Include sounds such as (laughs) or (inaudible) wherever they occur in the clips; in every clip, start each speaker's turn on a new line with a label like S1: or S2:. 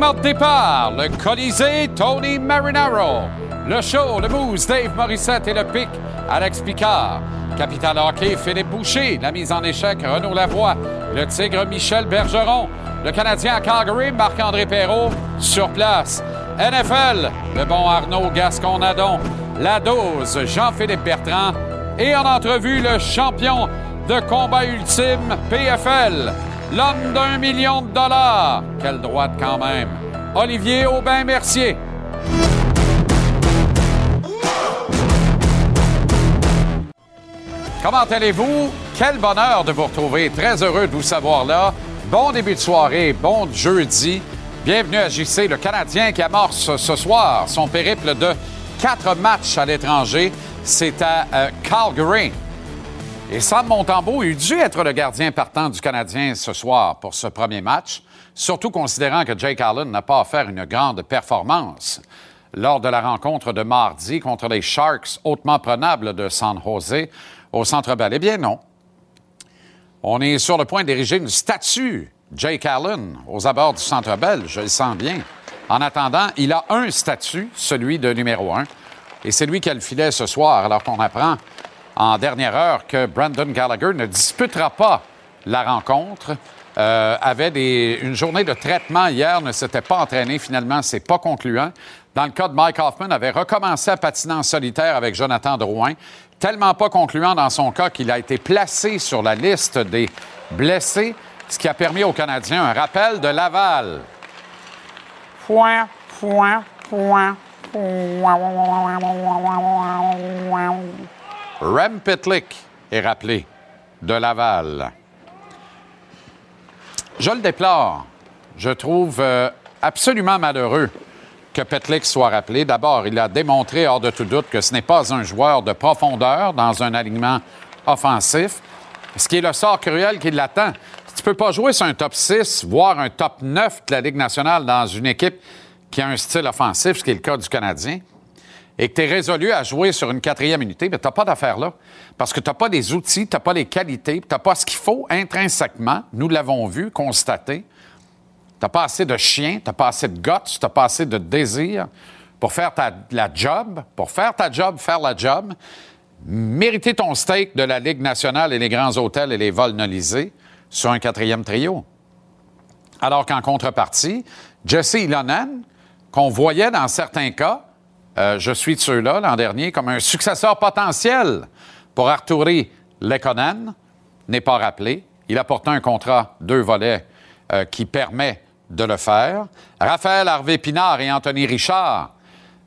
S1: le Colisée Tony Marinaro. Le show, le mousse Dave Morissette et le pic Alex Picard. Capital Hockey Philippe Boucher. La mise en échec Renaud Lavoie. Le Tigre Michel Bergeron. Le Canadien à Calgary Marc-André Perrault sur place. NFL, le bon Arnaud Gascon-Nadon. La dose Jean-Philippe Bertrand. Et en entrevue, le champion de combat ultime PFL. L'homme d'un million de dollars. Quelle droite quand même. Olivier Aubin-Mercier. Comment allez-vous? Quel bonheur de vous retrouver. Très heureux de vous savoir là. Bon début de soirée, bon jeudi. Bienvenue à JC, le Canadien qui amorce ce soir son périple de quatre matchs à l'étranger. C'est à euh, Calgary. Et Sam Montembeau eût dû être le gardien partant du Canadien ce soir pour ce premier match, surtout considérant que Jake Allen n'a pas offert une grande performance lors de la rencontre de mardi contre les Sharks hautement prenables de San Jose au Centre Bell. Eh bien non. On est sur le point d'ériger une statue Jake Allen aux abords du Centre Bell, je le sens bien. En attendant, il a un statut, celui de numéro un, et c'est lui qui a ce soir, alors qu'on apprend en dernière heure que Brandon Gallagher ne disputera pas la rencontre. Euh, avait une journée de traitement hier, ne s'était pas entraîné. Finalement, c'est pas concluant. Dans le cas de Mike Hoffman, avait recommencé à patiner en solitaire avec Jonathan Drouin. Tellement pas concluant dans son cas qu'il a été placé sur la liste des blessés, ce qui a permis aux Canadiens un rappel de Laval. Point, point, point, Rem Pitlick est rappelé de Laval. Je le déplore. Je trouve euh, absolument malheureux que Petlick soit rappelé. D'abord, il a démontré hors de tout doute que ce n'est pas un joueur de profondeur dans un alignement offensif, ce qui est le sort cruel qui l'attend. Tu ne peux pas jouer sur un top 6, voire un top 9 de la Ligue nationale dans une équipe qui a un style offensif, ce qui est le cas du Canadien, et que tu es résolu à jouer sur une quatrième unité, mais tu n'as pas d'affaire là. Parce que tu n'as pas des outils, tu n'as pas les qualités, tu n'as pas ce qu'il faut intrinsèquement. Nous l'avons vu, constaté. Tu n'as pas assez de chien, tu n'as pas assez de guts, tu n'as pas assez de désir pour faire ta, la job, pour faire ta job, faire la job, mériter ton steak de la Ligue nationale et les grands hôtels et les vols nolisés sur un quatrième trio. Alors qu'en contrepartie, Jesse Ilonen, qu'on voyait dans certains cas, euh, je suis de ceux-là l'an dernier, comme un successeur potentiel pour Arturi Lekonen, n'est pas rappelé. Il a pourtant un contrat deux volets euh, qui permet de le faire. Raphaël Harvey Pinard et Anthony Richard,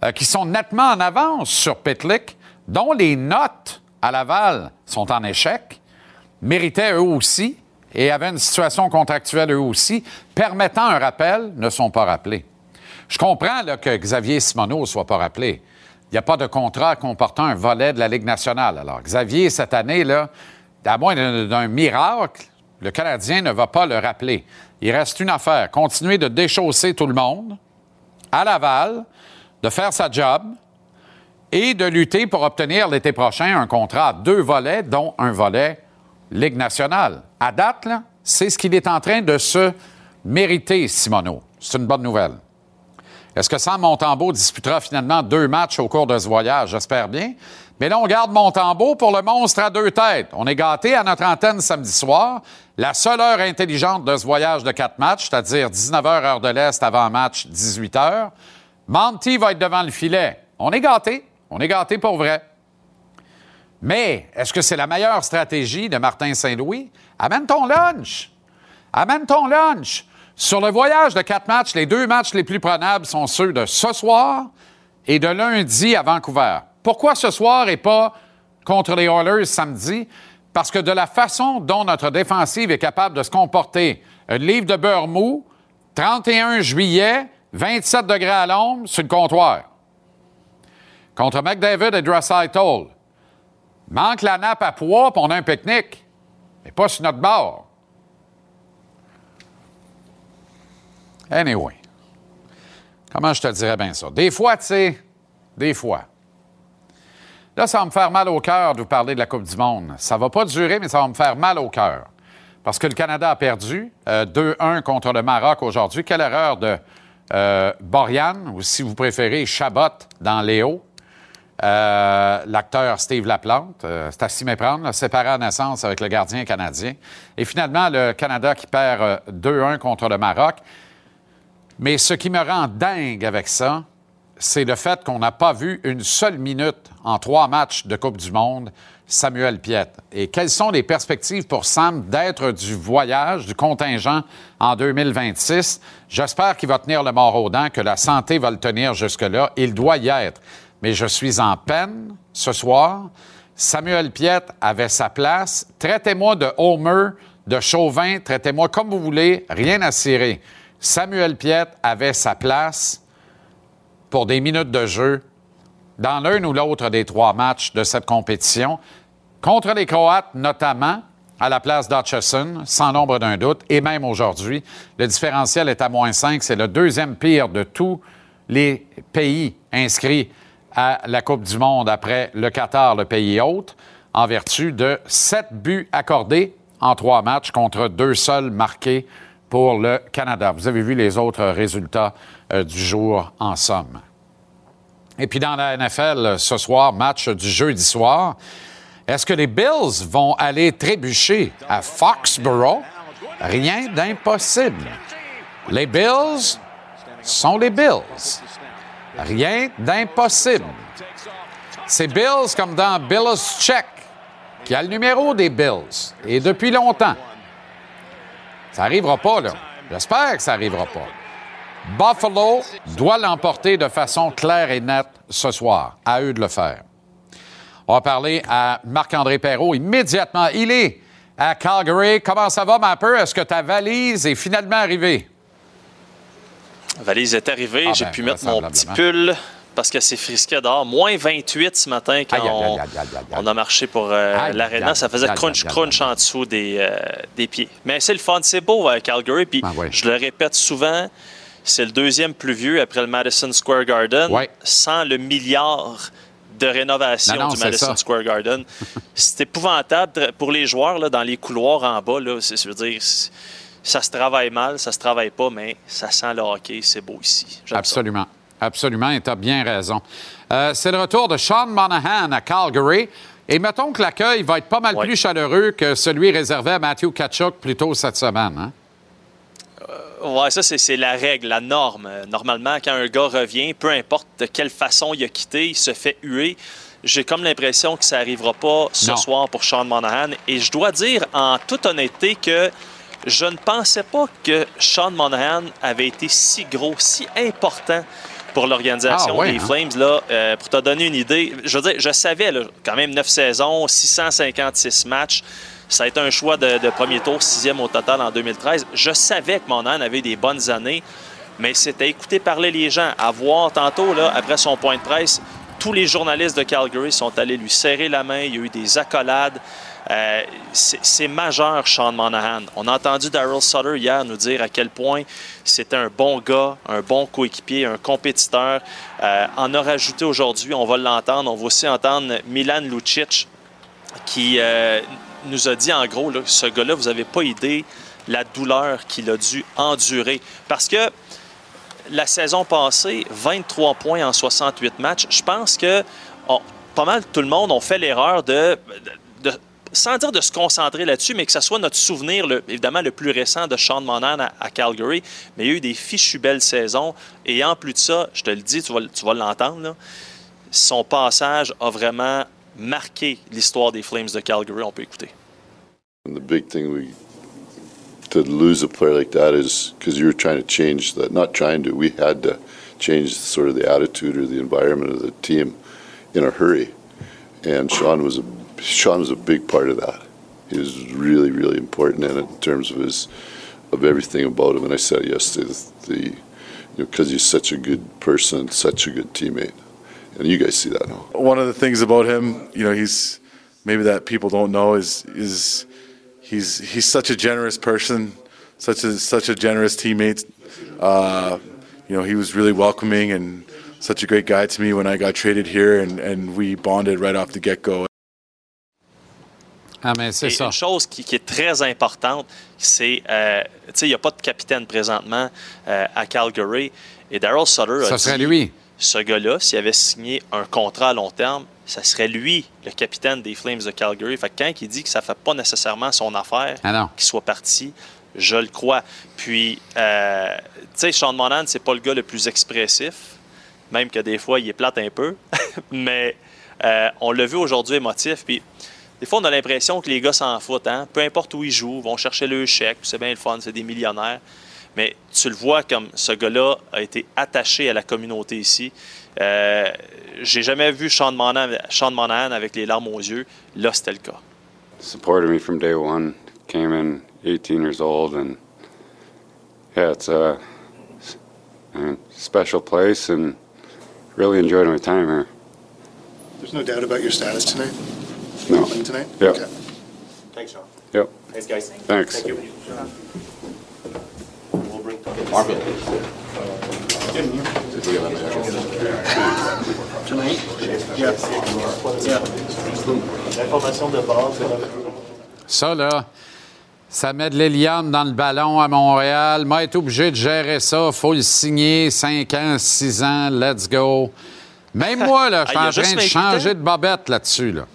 S1: euh, qui sont nettement en avance sur Pitlick, dont les notes à Laval sont en échec, méritaient eux aussi et avaient une situation contractuelle eux aussi, permettant un rappel, ne sont pas rappelés. Je comprends que Xavier Simoneau ne soit pas rappelé. Il n'y a pas de contrat comportant un volet de la Ligue nationale. Alors, Xavier, cette année, là, à moins d'un miracle, le Canadien ne va pas le rappeler. Il reste une affaire, continuer de déchausser tout le monde à Laval, de faire sa job et de lutter pour obtenir l'été prochain un contrat à deux volets, dont un volet Ligue nationale. À date, c'est ce qu'il est en train de se mériter, Simoneau. C'est une bonne nouvelle. Est-ce que Sam Montembeau disputera finalement deux matchs au cours de ce voyage? J'espère bien. Mais là, on garde Montembeau pour le monstre à deux têtes. On est gâté à notre antenne samedi soir. La seule heure intelligente de ce voyage de quatre matchs, c'est-à-dire 19h heure de l'Est avant match, 18h. Monty va être devant le filet. On est gâté. On est gâté pour vrai. Mais est-ce que c'est la meilleure stratégie de Martin Saint-Louis? Amène ton lunch. Amène ton lunch. Sur le voyage de quatre matchs, les deux matchs les plus prenables sont ceux de ce soir et de lundi à Vancouver. Pourquoi ce soir et pas contre les Oilers samedi? Parce que de la façon dont notre défensive est capable de se comporter, un livre de beurre mou, 31 juillet, 27 degrés à l'ombre sur le comptoir. Contre McDavid et Dressaitel. Manque la nappe à poids, puis on a un pique-nique. Mais pas sur notre bord. Anyway. Comment je te dirais bien ça? Des fois, tu sais, des fois. Là, ça va me faire mal au cœur de vous parler de la Coupe du Monde. Ça va pas durer, mais ça va me faire mal au cœur. Parce que le Canada a perdu 2-1 euh, contre le Maroc aujourd'hui. Quelle erreur de euh, Borian, ou si vous préférez, Chabot dans Léo. Euh, l'acteur Steve Laplante, c'est à s'y méprendre, séparé à naissance avec le gardien canadien. Et finalement, le Canada qui perd 2-1 contre le Maroc. Mais ce qui me rend dingue avec ça, c'est le fait qu'on n'a pas vu une seule minute en trois matchs de Coupe du Monde Samuel Piette. Et quelles sont les perspectives pour Sam d'être du voyage, du contingent en 2026? J'espère qu'il va tenir le mort aux dents, que la santé va le tenir jusque-là. Il doit y être. Mais je suis en peine ce soir. Samuel Piette avait sa place. Traitez-moi de Homer, de Chauvin, traitez-moi comme vous voulez, rien à cirer. Samuel Piette avait sa place pour des minutes de jeu dans l'un ou l'autre des trois matchs de cette compétition. Contre les Croates, notamment, à la place d'Hutchison, sans nombre d'un doute, et même aujourd'hui. Le différentiel est à moins 5. C'est le deuxième pire de tous les pays inscrits à la Coupe du Monde après le Qatar, le pays hôte, en vertu de sept buts accordés en trois matchs contre deux seuls marqués pour le Canada. Vous avez vu les autres résultats euh, du jour en somme. Et puis dans la NFL, ce soir, match du jeudi soir. Est-ce que les Bills vont aller trébucher à Foxborough? Rien d'impossible. Les Bills sont les Bills. Rien d'impossible. C'est Bills comme dans Bills Check, qui a le numéro des Bills, et depuis longtemps. Ça n'arrivera pas, là. J'espère que ça n'arrivera pas. Buffalo doit l'emporter de façon claire et nette ce soir. À eux de le faire. On va parler à Marc-André Perrault immédiatement. Il est à Calgary. Comment ça va, ma peu? Est-ce que ta valise est finalement arrivée?
S2: La valise est arrivée. Ah, J'ai ben, pu mettre mon petit pull parce que c'est frisqué dehors. Moins 28 ce matin quand on, a marché pour euh, l'aréna. Ça faisait crunch-crunch en dessous des, euh, des pieds. Mais c'est le fun, c'est beau à Calgary. Puis ah, je le répète souvent, c'est le deuxième plus vieux après le Madison Square Garden, sans le milliard de rénovation du Madison Square Garden. (laughs) c'est épouvantable pour les joueurs là, dans les couloirs en bas. Là, je veux dire, ça se travaille mal, ça se travaille pas, mais ça sent le hockey, c'est beau ici.
S1: Absolument. Absolument, et tu as bien raison. Euh, c'est le retour de Sean Monahan à Calgary. Et mettons que l'accueil va être pas mal plus chaleureux que celui réservé à Matthew Kachuk plus tôt cette semaine. Hein?
S2: Oui, ça, c'est la règle, la norme. Normalement, quand un gars revient, peu importe de quelle façon il a quitté, il se fait huer. J'ai comme l'impression que ça n'arrivera pas ce soir pour Sean Monahan. Et je dois dire en toute honnêteté que je ne pensais pas que Sean Monahan avait été si gros, si important pour l'organisation ah, des hein? Flames. Là, euh, pour te donner une idée, je veux dire, je savais quand même neuf saisons, 656 matchs. Ça a été un choix de, premier tour, sixième au total en 2013. Je savais que mon âne avait des bonnes années, mais c'était écouter parler les gens. À voir tantôt, là, après son point de presse, tous les journalistes de Calgary sont allés lui serrer la main. Il y a eu des accolades. Euh, c'est majeur, Sean Monahan. On a entendu Daryl Sutter hier nous dire à quel point c'était un bon gars, un bon coéquipier, un compétiteur. Euh, en a rajouté aujourd'hui, on va l'entendre. On va aussi entendre Milan Lucic qui euh, nous a dit en gros, ce gars-là, vous n'avez pas idée la douleur qu'il a dû endurer. Parce que la saison passée, 23 points en 68 matchs, je pense que pas mal tout le monde ont fait l'erreur de, sans dire de se concentrer là-dessus, mais que ce soit notre souvenir, évidemment, le plus récent de Sean Monan à, Calgary. Mais il y a eu des fichues belles saisons. Et en plus de ça, je te le dis, tu vas, tu vas l'entendre, son passage a vraiment marqué l'histoire des Flames de Calgary. On peut écouter.
S3: The big thing we to lose a player like that is because you were trying to change that. Not trying to. We had to change sort of the attitude or the environment of the team in a hurry. And Sean was a Sean was a big part of that. He was really, really important in it in terms of his of everything about him. And I said yesterday, the, the you know, because he's such a good person, such a good teammate. And you guys see that now.
S4: One of the things about him, you know, he's maybe that people don't know is is he's he's such a generous person, such a such a generous teammate. Uh, you know, he was really welcoming and such a great guy to me when I got traded here, and, and we bonded right off the get go.
S1: Ah, mais c'est ça.
S2: Une chose qui, qui, est très importante, c'est, euh, tu sais, il n'y a pas de capitaine présentement euh, à Calgary. Et Daryl Sutter a
S1: Ça serait
S2: dit,
S1: lui.
S2: ce gars-là, s'il avait signé un contrat à long terme, ça serait lui, le capitaine des Flames de Calgary. Fait que quand il dit que ça ne fait pas nécessairement son affaire,
S1: Ah
S2: qu'il soit parti, je le crois. Puis, euh, tu sais, Sean Monahan, c'est pas le gars le plus expressif, même que des fois, il est plate un peu. (laughs) Mais euh, on l'a vu aujourd'hui émotif. Puis, des fois, on a l'impression que les gars s'en foutent. Hein? Peu importe où ils jouent, vont chercher le chèque, c'est bien le fun, c'est des millionnaires. Mais tu le vois comme ce gars-là a été attaché à la communauté ici. Euh, J'ai jamais vu Sean Monahan, Sean Monahan avec les larmes aux yeux. Là, c'était le cas.
S5: supported me from day one. Came in 18 years old, and yeah, it's a, a special place, and really enjoyed my time here.
S6: There's no doubt about your status tonight?
S5: No.
S6: Playing tonight?
S5: Yeah.
S6: Okay.
S7: Thanks, Sean.
S5: Yep.
S7: Thanks, guys.
S5: Thanks.
S7: Thank you. We'll bring
S6: Tonight? Yeah. Yeah.
S7: L'information de base.
S1: Ça, là, ça met de l'hélium dans le ballon à Montréal. Moi, être obligé de gérer ça. faut le signer. 5 ans, 6 ans, let's go. Même moi, là, je suis
S2: Ah,
S1: en train de
S2: 28
S1: changer de bobette là-dessus. Là.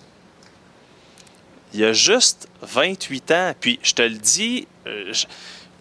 S2: Il a juste 28 ans. Puis, je te le dis, euh,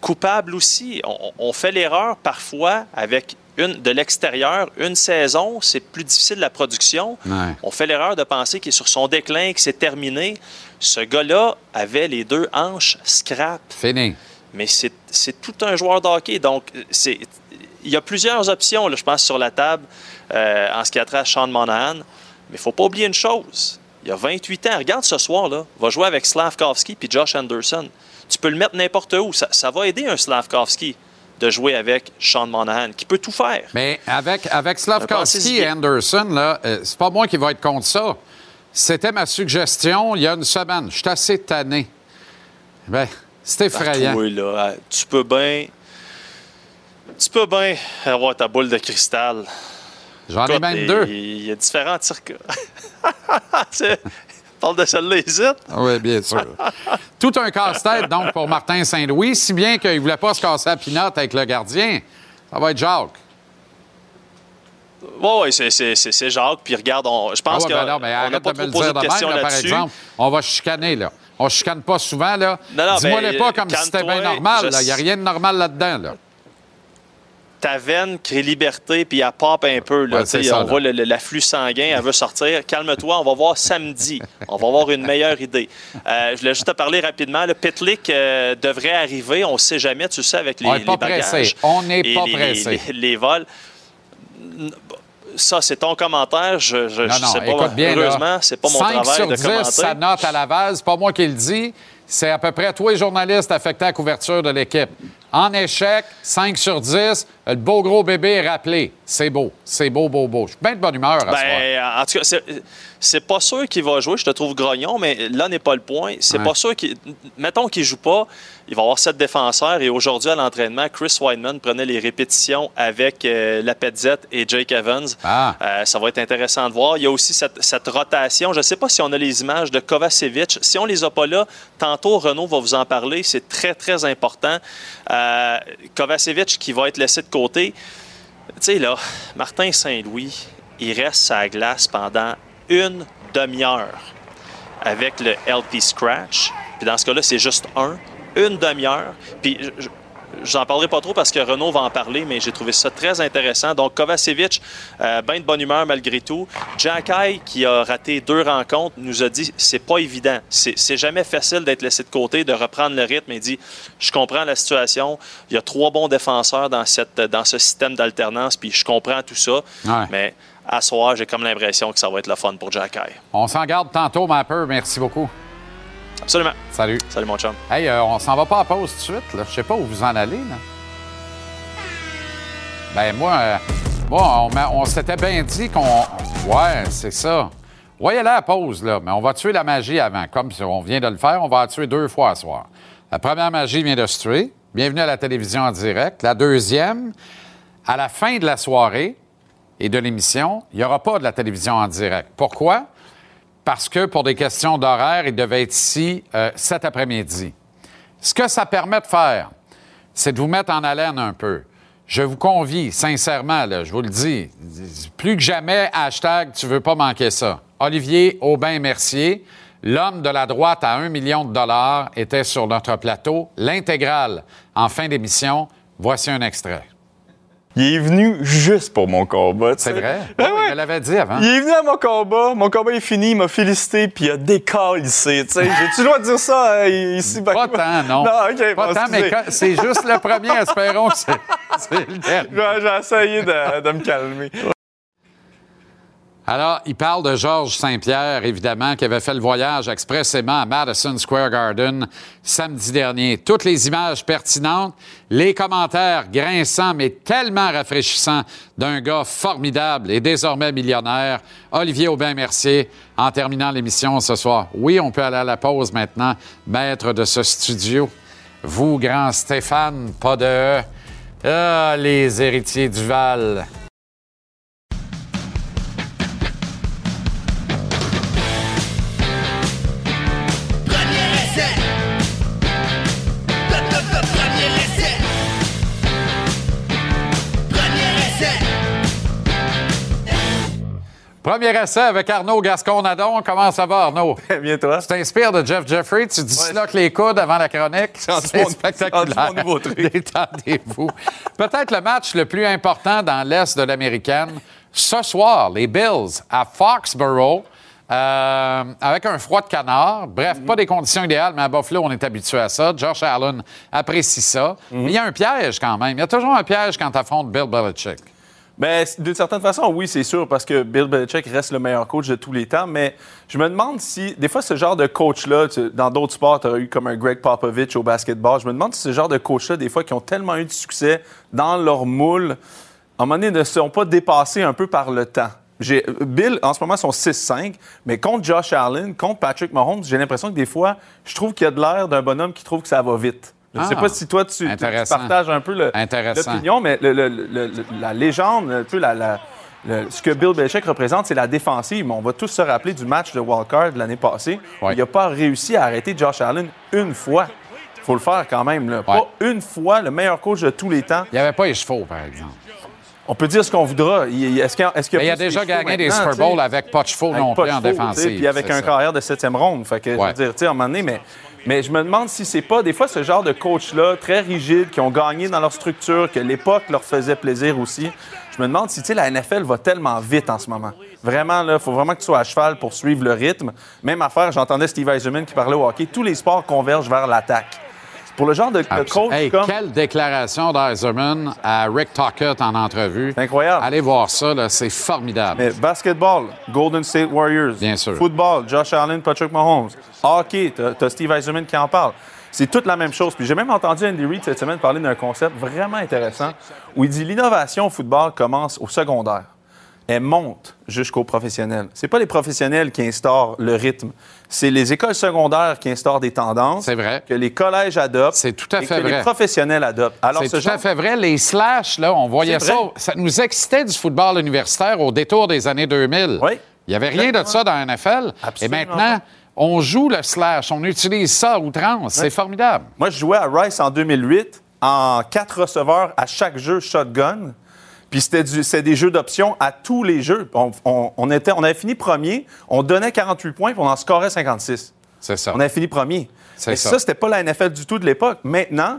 S2: coupable aussi. On, on fait l'erreur parfois avec une de l'extérieur. Une saison, c'est plus difficile la production.
S1: Ouais.
S2: On fait l'erreur de penser qu'il est sur son déclin, que c'est terminé. Ce gars-là avait les deux hanches scrap.
S1: Fini.
S2: Mais c'est tout un joueur de hockey. Donc, il y a plusieurs options, là, je pense, sur la table euh, en ce qui a trait à Sean Monahan. Mais il ne faut pas oublier une chose. Il a 28 ans. Regarde ce soir, là. va jouer avec Slavkovski puis Josh Anderson. Tu peux le mettre n'importe où. Ça, ça va aider un Slavkovski de jouer avec Sean Monahan, qui peut tout faire.
S1: Mais avec, avec Slavkovski et. Anderson, là, euh, c'est pas moi qui va être contre ça. C'était ma suggestion il y a une semaine. Je suis assez tanné. Ben, c'est effrayant.
S2: Là, tu peux bien... Tu peux bien avoir ta boule de cristal.
S1: J'en ai même
S2: il-
S1: deux.
S2: Il y a différents. C'est- (laughs) Parle de celle-là, ici.
S1: Oui, bien sûr. Tout un casse-tête, donc, pour Martin Saint-Louis, si bien qu'il ne voulait pas se casser la pinotte avec le gardien. Ça va être Jacques.
S2: Oui, oui, c'est- Jacques. Puis regarde, on- je
S1: Ah
S2: pense
S1: ouais,
S2: qu'on
S1: ben non, mais
S2: n'a
S1: arrête
S2: pas
S1: de me
S2: trop
S1: le
S2: posé
S1: dire
S2: de questions
S1: là, par exemple. On va chicaner, là. On chicane pas souvent, là.
S2: Non, non,
S1: Dis-moi
S2: ben,
S1: les pas comme si c'était bien normal. Il n'y a rien de normal là-dedans, là.
S2: Ta veine crée liberté, puis elle pop un peu. Là,
S1: Ouais, ça,
S2: on
S1: là.
S2: voit l'afflux sanguin, elle veut sortir. Calme-toi, on va voir samedi. On va avoir une meilleure idée. Euh, je voulais juste te parler rapidement. Le Pitlick euh, devrait arriver, on ne sait jamais, tu sais, avec les,
S1: On n'est pas
S2: bagages
S1: pressé. On n'est pas
S2: les-
S1: pressé.
S2: Les, les vols. Ça, c'est ton commentaire. Je, je,
S1: Non,
S2: je
S1: non,
S2: sais pas.
S1: écoute bien.
S2: Heureusement, c'est pas mon
S1: 5
S2: travail
S1: sur
S2: de
S1: 10,
S2: commenter.
S1: sa note à Laval, c'est pas moi qui le dis. C'est à peu près tous les journalistes affectés à la couverture de l'équipe. En échec, 5 sur 10, le beau gros bébé est rappelé. C'est beau. C'est beau, beau, beau. Je suis bien de bonne humeur à ce soir.
S2: Ben, en tout cas, c'est- pas sûr qu'il va jouer. Je te trouve grognon, mais là n'est pas le point. C'est
S1: Ouais.
S2: pas sûr qu'il. Mettons qu'il joue pas, il va avoir sept défenseurs. Et aujourd'hui, à l'entraînement, Chris Weidman prenait les répétitions avec euh, la et Jake Evans.
S1: Ah.
S2: Euh, ça va être intéressant de voir. Il y a aussi cette, cette rotation. Je ne sais pas si on a les images de Kovacevic. Si on les a pas là, tantôt Renaud va vous en parler. C'est très, très important. Euh, Kovacevic qui va être laissé de là, Martin Saint-Louis, il reste sa glace pendant une demi-heure avec le LP Scratch. Puis dans ce cas-là, c'est juste un. Une demi-heure. Puis j'en parlerai pas trop parce que Renaud va en parler, mais j'ai trouvé ça très intéressant. Donc Kovacevic, euh, ben de bonne humeur malgré tout. Jack Eye, qui a raté deux rencontres, nous a dit c'est pas évident. C'est jamais facile d'être laissé de côté, de reprendre le rythme. Il dit je comprends la situation. Il y a trois bons défenseurs dans, cette, dans ce système d'alternance, puis je comprends tout ça.
S1: Ouais.
S2: Mais à soir, j'ai comme l'impression que ça va être le fun pour Jack Eye.
S1: On s'en garde tantôt, Mapper. Merci beaucoup.
S2: Absolument.
S1: Salut.
S2: Salut mon chum.
S1: Hey, euh, on s'en va pas à pause tout de suite, là. Je sais pas où vous en allez, là. Ben, moi, euh, moi, on, s'était bien dit qu'on. Ouais, c'est ça. Ouais, aller à la pause, là, mais on va tuer la magie avant. Comme si on vient de le faire, on va la tuer deux fois ce soir. La première magie vient de se tuer. Bienvenue à la télévision en direct. La deuxième, à la fin de la soirée et de l'émission, il n'y aura pas de la télévision en direct. Pourquoi? Parce que pour des questions d'horaire, il devait être ici euh, cet après-midi. Ce que ça permet de faire, c'est de vous mettre en haleine un peu. je vous convie, sincèrement, je vous le dis, plus que jamais, hashtag, tu veux pas manquer ça. Olivier Aubin-Mercier, l'homme de la droite à un million de dollars, était sur notre plateau. L'intégrale, en fin d'émission, voici un extrait.
S8: Il est venu juste pour mon combat.
S1: C'est vrai?
S8: Ben
S1: Ah oui,
S8: ouais.
S1: Je l'avais dit avant.
S8: Il est venu à mon combat, mon combat est fini, il m'a félicité, puis il a tu sais. J'ai-tu le droit de dire ça euh, ici?
S1: Pas tant, non.
S8: Non, OK.
S1: Pas
S8: bon,
S1: tant, mais c'est juste le premier, espérons que c'est le dernier.
S8: J'ai (laughs) j'ai essayé de, de me calmer.
S1: Alors, il parle de Georges Saint-Pierre, évidemment, qui avait fait le voyage expressément à Madison Square Garden samedi dernier. Toutes les images pertinentes, les commentaires grinçants, mais tellement rafraîchissants d'un gars formidable et désormais millionnaire, Olivier Aubin-Mercier, en terminant l'émission ce soir. Oui, on peut aller à la pause maintenant, maître de ce studio. Vous, grand Stéphane, pas de. Ah, les héritiers du Val.
S9: Premier essai
S1: avec Arnaud Gascon-Nadon. Comment ça va, Arnaud?
S8: Très bien, toi?
S1: Tu t'inspires de Jeff Jeffrey, tu disloques les coudes avant la chronique. C'est spectaculaire.
S8: mon nouveau truc. (laughs)
S1: Détendez-vous. Peut-être le match le plus important dans l'Est de l'Américaine. Ce soir, les Bills à Foxborough. euh, avec un froid de canard. Bref, pas des conditions idéales, mais à Buffalo, on est habitué à ça. Josh Allen apprécie ça. Mais il y a un piège quand même. Il y a toujours un piège quand tu affrontes Bill Belichick.
S8: C- d'une certaine façon, oui, c'est sûr, parce que Bill Belichick reste le meilleur coach de tous les temps. Mais je me demande si, des fois, ce genre de coach-là, dans d'autres sports, tu as eu comme un Greg Popovich au basketball. Je me demande si ce genre de coach-là, des fois, qui ont tellement eu de succès dans leur moule, à un moment donné, ne sont pas dépassés un peu par le temps. Bill, en ce moment, sont 6-5, mais contre Josh Allen, contre Patrick Mahomes, j'ai l'impression que des fois, je trouve qu'il y a de l'air d'un bonhomme qui trouve que ça va vite. Je ne sais
S1: Ah,
S8: pas si toi, tu, partages un peu l'opinion, mais le- le- le- le- la légende, la- la- le- ce que Bill Belichick représente, c'est la défensive. On va tous se rappeler du match de wildcard de l'année passée.
S1: Ouais.
S8: Il n'a pas réussi à arrêter Josh Allen une fois. Il faut le faire quand même. Là.
S1: Ouais.
S8: Pas une fois, le meilleur coach de tous les temps.
S1: Il n'y avait pas les chevaux, par exemple.
S8: On peut dire ce qu'on voudra. Est-ce qu'il
S1: il a déjà gagné des Super? Bowls avec pas de chevaux non plus en défensive.
S8: Puis avec un
S1: ça.
S8: carrière de septième ronde. Fait que, je veux dire, à un moment donné, mais, mais je me demande si c'est pas des fois ce genre de coach-là, très rigide, qui ont gagné dans leur structure, que l'époque leur faisait plaisir aussi. Je me demande si, la NFL va tellement vite en ce moment. Vraiment, il faut vraiment que tu sois à cheval pour suivre le rythme. Même affaire, j'entendais Steve Eisenman qui parlait au hockey, tous les sports convergent vers l'attaque. Pour le genre de, de coach
S1: Hey,
S8: comme...
S1: quelle déclaration d'Eiserman à Rick Tockett en entrevue.
S8: C'est incroyable.
S1: Allez voir ça, là, c'est formidable.
S8: Mais basketball, Golden State Warriors.
S1: Bien sûr.
S8: Football, Josh Allen, Patrick Mahomes. Hockey, t'as Steve Eisenman qui en parle. C'est toute la même chose. Puis j'ai même entendu Andy Reid cette semaine parler d'un concept vraiment intéressant où il dit l'innovation au football commence au secondaire. Elle monte jusqu'au professionnel. C'est pas les professionnels qui instaurent le rythme. C'est les écoles secondaires qui instaurent des tendances.
S1: C'est vrai.
S8: Que les collèges adoptent.
S1: C'est tout à
S8: et
S1: fait
S8: que les professionnels adoptent. Alors,
S1: C'est
S8: ce
S1: tout
S8: genre
S1: à fait vrai. Les slash, là, on voyait ça. Ça nous excitait du football universitaire au détour des années 2000.
S8: Oui.
S1: Il n'y avait rien de ça dans la NFL.
S8: Absolument
S1: Et maintenant, on joue le slash. On utilise ça à outrance. C'est formidable.
S8: Moi, je jouais à Rice en 2008 en quatre receveurs à chaque jeu shotgun. Puis c'était des jeux d'options à tous les jeux. On, on- on était, on avait fini premier, on donnait 48 points, puis on en scorait 56.
S1: C'est ça.
S8: On avait fini premier.
S1: C'est ça.
S8: ça, c'était pas la NFL du tout de l'époque. Maintenant,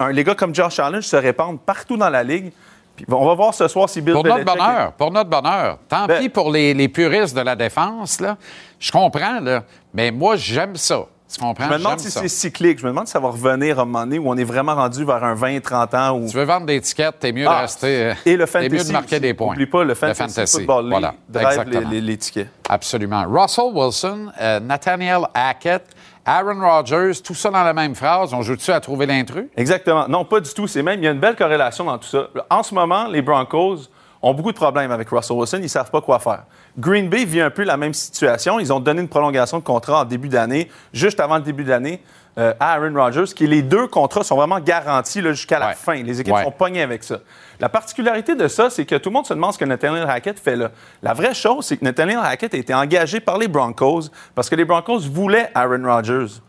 S8: un, les gars comme Josh Allen se répandent partout dans la ligue. Puis on va voir ce soir si Bill
S1: Pour notre bonheur, pour notre bonheur. Tant
S8: Ben-
S1: pis pour les, les puristes de la défense, là. Je comprends, là. Mais moi, j'aime ça. Tu comprends?
S8: Je me demande si c'est cyclique. Je me demande si ça va revenir à un moment donné où on est vraiment rendu vers un 20-30 ans. Où...
S1: Tu veux vendre des tickets, t'es mieux
S8: Ah,
S1: de rester. euh,
S8: Et le
S1: T'es
S8: fantasy.
S1: mieux de marquer
S8: aussi.
S1: des points.
S8: N'oublie pas, le fantasy, football league
S1: Voilà,
S8: drive les,
S1: exactement.
S8: les- les tickets.
S1: Absolument. Russell Wilson, euh, Nathaniel Hackett, Aaron Rodgers, tout ça dans la même phrase. On joue-tu à trouver l'intrus?
S8: Exactement. Non, pas du tout. C'est même, il y a une belle corrélation dans tout ça. En ce moment, les Broncos ont beaucoup de problèmes avec Russell Wilson. Ils ne savent pas quoi faire. Green Bay vit un peu la même situation. Ils ont donné une prolongation de contrat en début d'année, juste avant le début de l'année, euh, à Aaron Rodgers, qui les deux contrats sont vraiment garantis jusqu'à la
S1: Ouais.
S8: fin. Les équipes
S1: Ouais.
S8: sont pognées avec ça. La particularité de ça, c'est que tout le monde se demande ce que Nathaniel Hackett fait là. La vraie chose, c'est que Nathaniel Hackett a été engagé par les Broncos parce que les Broncos voulaient Aaron Rodgers.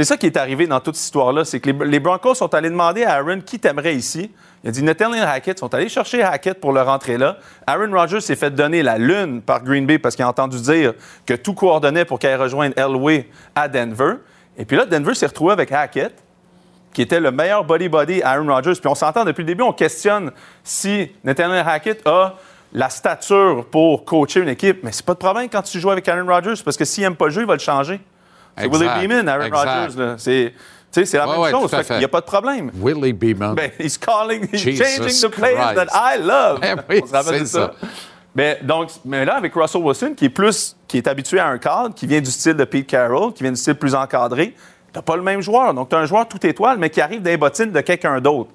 S8: C'est ça qui est arrivé dans toute cette histoire-là. C'est que les, Broncos sont allés demander à Aaron qui t'aimerait ici. Il a dit Nathaniel Hackett. Ils sont allés chercher Hackett pour le rentrer là. Aaron Rodgers s'est fait donner la lune par Green Bay parce qu'il a entendu dire que tout coordonnait pour qu'elle rejoigne Elway à Denver. Et puis là, Denver s'est retrouvé avec Hackett qui était le meilleur body-body à Aaron Rodgers. Puis on s'entend depuis le début, on questionne si Nathaniel Hackett a la stature pour coacher une équipe. Mais c'est pas de problème quand tu joues avec Aaron Rodgers, parce que s'il aime pas le jeu, il va le changer. C'est Willie. Beeman, Aaron. Rodgers. C'est, tu sais, c'est la
S1: Ouais,
S8: même
S1: ouais,
S8: chose. fait. n'y a pas de problème.
S1: Willie Beeman.
S8: Ben, he's calling, he's
S1: Jesus
S8: changing the players
S1: Christ.
S8: that I love.
S1: Eh oui,
S8: On se rappelle
S1: c'est
S8: de
S1: ça.
S8: Mais, donc, mais là, avec Russell Wilson, qui est plus, qui est habitué à un cadre, qui vient du style de Pete Carroll, qui vient du style plus encadré, t'as pas le même joueur. Donc, tu as un joueur tout étoile, mais qui arrive des bottines de quelqu'un d'autre.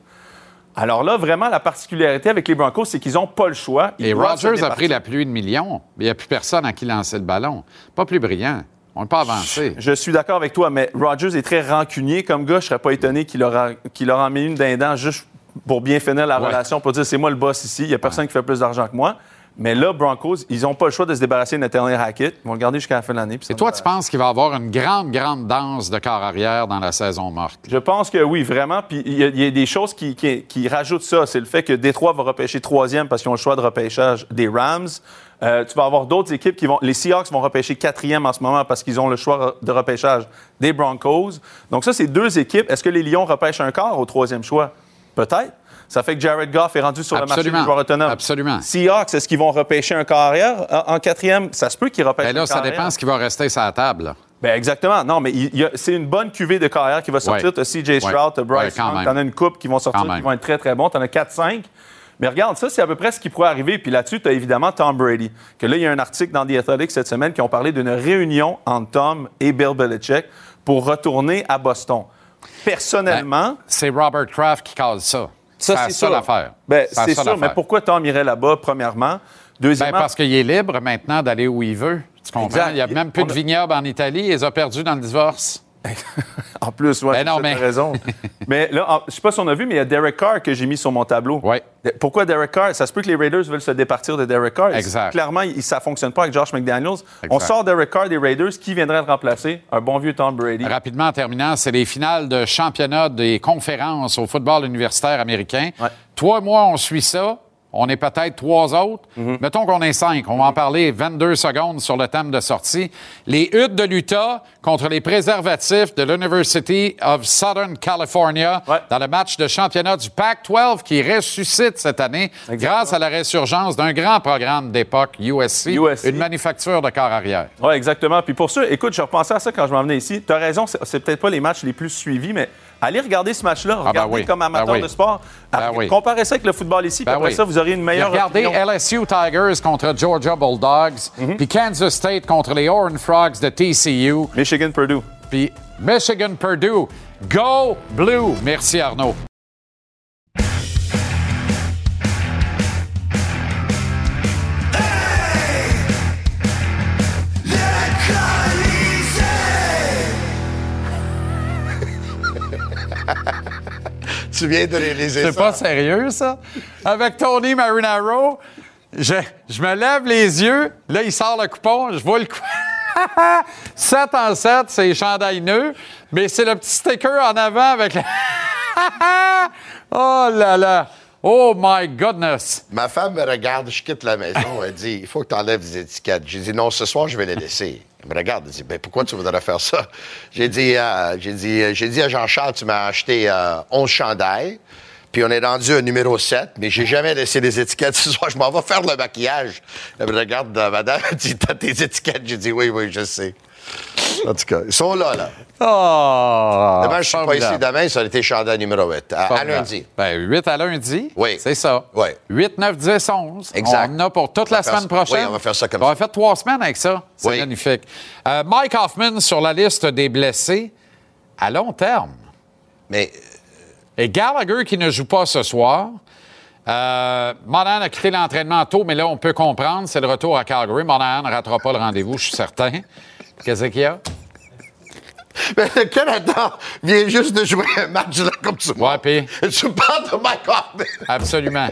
S8: Alors là, vraiment, la particularité avec les Broncos, c'est qu'ils n'ont pas le choix. Ils
S1: Et Rodgers a pris la pluie de millions. mais Il n'y a plus personne à qui lancer le ballon. Pas plus brillant. On n'est pas avancé.
S8: Je suis d'accord avec toi, mais Rodgers est très rancunier comme gars. Je serais pas étonné qu'il aura, qu'il aura mis une d'un juste pour bien finir la
S1: Ouais.
S8: relation, pour dire c'est moi le boss ici, il n'y a personne qui fait plus d'argent que moi. Mais là, Broncos, ils n'ont pas le choix de se débarrasser de Nathaniel Hackett. Ils vont le garder jusqu'à la fin de l'année.
S1: Et toi,
S8: va-
S1: tu penses qu'il va y avoir une grande, grande danse de corps arrière dans la saison morte?
S8: Je pense que oui, vraiment. Puis il y, a- il y a des choses qui, qui- qui rajoutent ça. C'est le fait que Détroit va repêcher troisième parce qu'ils ont le choix de repêchage des Rams. Euh, tu vas avoir d'autres équipes qui vont. Les Seahawks vont repêcher quatrième en ce moment parce qu'ils ont le choix de repêchage des Broncos. Donc, ça, c'est deux équipes. Est-ce que les Lions repêchent un quart au troisième choix? Peut-être. Ça fait que Jared Goff est rendu sur le marché
S1: Absolument.
S8: des joueurs autonomes.
S1: Absolument.
S8: Seahawks, est-ce qu'ils vont repêcher un carrière en en quatrième? Ça se peut qu'ils repêchent
S1: Ben là,
S8: un
S1: ça
S8: carrière.
S1: dépend ce qui va rester sur la table. là.
S8: Ben exactement. Non, mais c'est une bonne cuvée de carrière qui va sortir.
S1: Ouais.
S8: Tu as CJ Stroud, tu as
S1: Ouais,
S8: Bryce Young,
S1: même.
S8: tu en as une coupe qui vont sortir qui vont être très, très bons. Tu en as 4-5. Mais regarde, ça, c'est à peu près ce qui pourrait arriver. Puis là-dessus, tu as évidemment Tom Brady. Que là, il y a un article dans The Athletic cette semaine qui ont parlé d'une réunion entre Tom et Bill Belichick pour retourner à Boston. Personnellement,
S1: C'est Robert Kraft qui cause ça.
S8: ça,
S1: c'est ça l'affaire.
S8: Ben,
S1: C'est
S8: sûr. Mais pourquoi Tom irait là-bas, premièrement?
S1: Ben,
S8: Deuxièmement,
S1: parce qu'il est libre maintenant d'aller où il veut. Tu comprends?
S8: Exact.
S1: Il n'y a même plus de
S8: a-
S1: vignoble en Italie. Il les a perdus dans le divorce. (laughs)
S8: En plus, ouais,
S1: Ben non,
S8: tu as
S1: mais-
S8: raison. (laughs) mais là, je sais pas si on a vu, mais il y a Derek Carr que j'ai mis sur mon tableau.
S1: Ouais.
S8: Pourquoi Derek Carr? Ça se peut que les Raiders veulent se départir de Derek Carr.
S1: Exact.
S8: Clairement, il- ça fonctionne pas avec Josh McDaniels. On sort Derek Carr des Raiders. Qui viendrait le remplacer? Un bon vieux Tom Brady.
S1: Rapidement en terminant, c'est les finales de championnat des conférences au football universitaire américain.
S8: Ouais.
S1: Toi, moi, on suit ça. On est peut-être trois autres.
S8: Mhm.
S1: Mettons qu'on est cinq. On va en parler 22 secondes sur le thème de sortie. Les Huttes de l'Utah contre les préservatifs de l'University of Southern California
S8: Ouais.
S1: dans le match de championnat du Pac-12 qui ressuscite cette année grâce à la résurgence d'un grand programme d'époque, USC,
S8: USC.
S1: une manufacture de corps arrière.
S8: Oui, exactement. Puis pour ça, écoute, je repensais à ça quand je m'en venais ici. Tu as raison, c'est peut-être pas les matchs les plus suivis, mais allez regarder ce match-là.
S1: ben
S8: Regardez
S1: oui.
S8: comme amateur
S1: Ben oui.
S8: de sport.
S1: Ben
S8: Après,
S1: oui.
S8: Comparez ça avec le football ici, puis
S1: Ben
S8: après
S1: oui.
S8: ça, vous aurez une meilleure
S1: Regardez
S8: opinion.
S1: LSU Tigers contre Georgia Bulldogs,
S8: Mhm.
S1: puis Kansas State contre les Horned Frogs de TCU,
S8: Michigan, Purdue.
S1: puis Michigan Purdue. Go Blue! Merci Arnaud.
S10: Tu viens de réaliser
S1: C'est
S10: ça.
S1: pas sérieux, ça? Avec Tony Marinaro, je, je me lève les yeux, là, il sort le coupon, je vois le coupon. (laughs) 7 en 7, c'est chandail nœud, mais c'est le petit sticker en avant avec le... (laughs) oh là là! Oh my goodness!
S10: Ma femme me regarde, je quitte la maison, elle dit il faut que tu enlèves les étiquettes. J'ai dit non, ce soir, je vais les laisser. Elle me regarde, elle dit ben, pourquoi tu voudrais faire ça? J'ai dit, euh, dit, euh, dit à Jean-Charles tu m'as acheté euh, 11 chandails. Puis on est rendu au numéro 7, mais j'ai jamais laissé les étiquettes (laughs) ce soir. Je m'en vais faire le maquillage. Elle me regarde, euh, madame, (laughs) elle dit T'as tes étiquettes J'ai dit Oui, oui, je sais. En tout cas, ils sont là, là.
S1: Oh!
S10: Demain, je suis pas ici. Demain, ça a été chandail numéro 8. À, à lundi.
S1: Ben, 8 à lundi.
S10: Oui.
S1: C'est ça.
S10: Oui.
S1: 8, 9, 10, 11.
S10: Exact.
S1: On en a pour toute
S10: On
S1: la
S10: va
S1: semaine prochaine.
S10: Oui, on va faire ça comme
S1: On va
S10: ça.
S1: faire trois semaines avec ça. C'est
S10: Oui.
S1: magnifique. Euh, Mike Hoffman sur la liste des blessés à long terme.
S10: Mais
S1: Et Gallagher qui ne joue pas ce soir. Euh, Monahan a quitté l'entraînement tôt, mais là, on peut comprendre. C'est le retour à Calgary. Monahan ne ratera pas le rendez-vous, je suis certain. Qu'est-ce qu'il y a? (laughs)
S10: Mais le Canada vient juste de jouer un match là comme tu
S1: Ouais, puis?
S10: Tu parles de Mike Hoffman.
S1: absolument.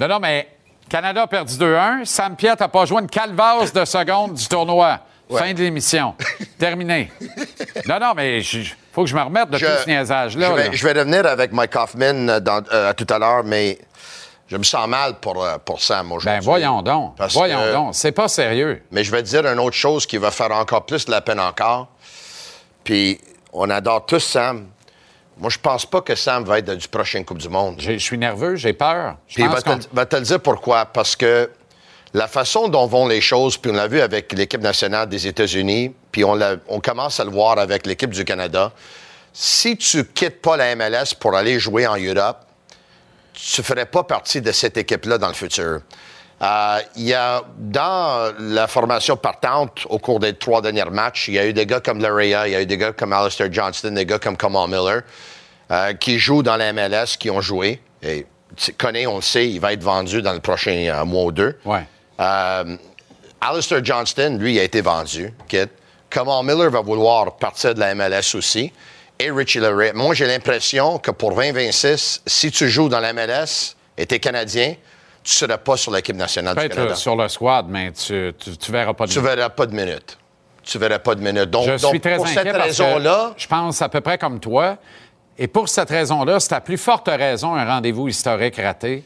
S1: non, non, mais Canada a perdu 2-1. Sam Piet n'a pas joué une calvasse de seconde du tournoi. Fin de l'émission. (laughs) Terminé. non, non, mais il faut que je me remette de
S10: Je-
S1: tout ce niaisage-là.
S10: Je vais,
S1: là.
S10: je vais revenir avec Mike Hoffman euh, dans- euh, tout à l'heure, mais je me sens mal pour, euh, pour Sam aujourd'hui.
S1: Ben, voyons donc.
S10: Parce
S1: voyons
S10: que-
S1: donc. C'est pas sérieux.
S10: Mais je vais te dire une autre chose qui va faire encore plus de la peine encore. Puis, on adore tous Sam. Moi, je pense pas que Sam va être du prochain Coupe du Monde.
S1: Je suis nerveux, j'ai peur. Je
S10: Puis va te, va te le dire pourquoi. Parce que la façon dont vont les choses, puis on l'a vu avec l'équipe nationale des États-Unis, puis on, on commence à le voir avec l'équipe du Canada, si tu quittes pas la MLS pour aller jouer en Europe, tu ne ferais pas partie de cette équipe-là dans le futur. Euh, Il y a, dans la formation partante au cours des trois derniers matchs, il y a eu des gars comme Larea, il y a eu des gars comme Alistair Johnston, des gars comme Kamal Miller, euh, qui jouent dans la MLS, qui ont joué. Et tu connais, on le sait, il va être vendu dans le prochain euh, mois ou deux.
S1: Ouais.
S10: Alistair Johnston, lui, il a été vendu. Kamal Miller va vouloir partir de la MLS aussi. Et Richie. Moi, j'ai l'impression que pour 2026, si tu joues dans la MLS et tu es Canadien, tu ne seras pas sur l'équipe nationale du Canada.
S1: euh, sur le squad, mais tu, tu, tu verras pas de
S10: Tu verras pas de minutes. Tu verras pas de minutes. Donc,
S1: Je
S10: donc,
S1: suis très
S10: pour
S1: inquiet
S10: cette raison-là,
S1: je pense à peu près comme toi. Et pour cette raison-là, c'est à plus forte raison un rendez-vous historique raté.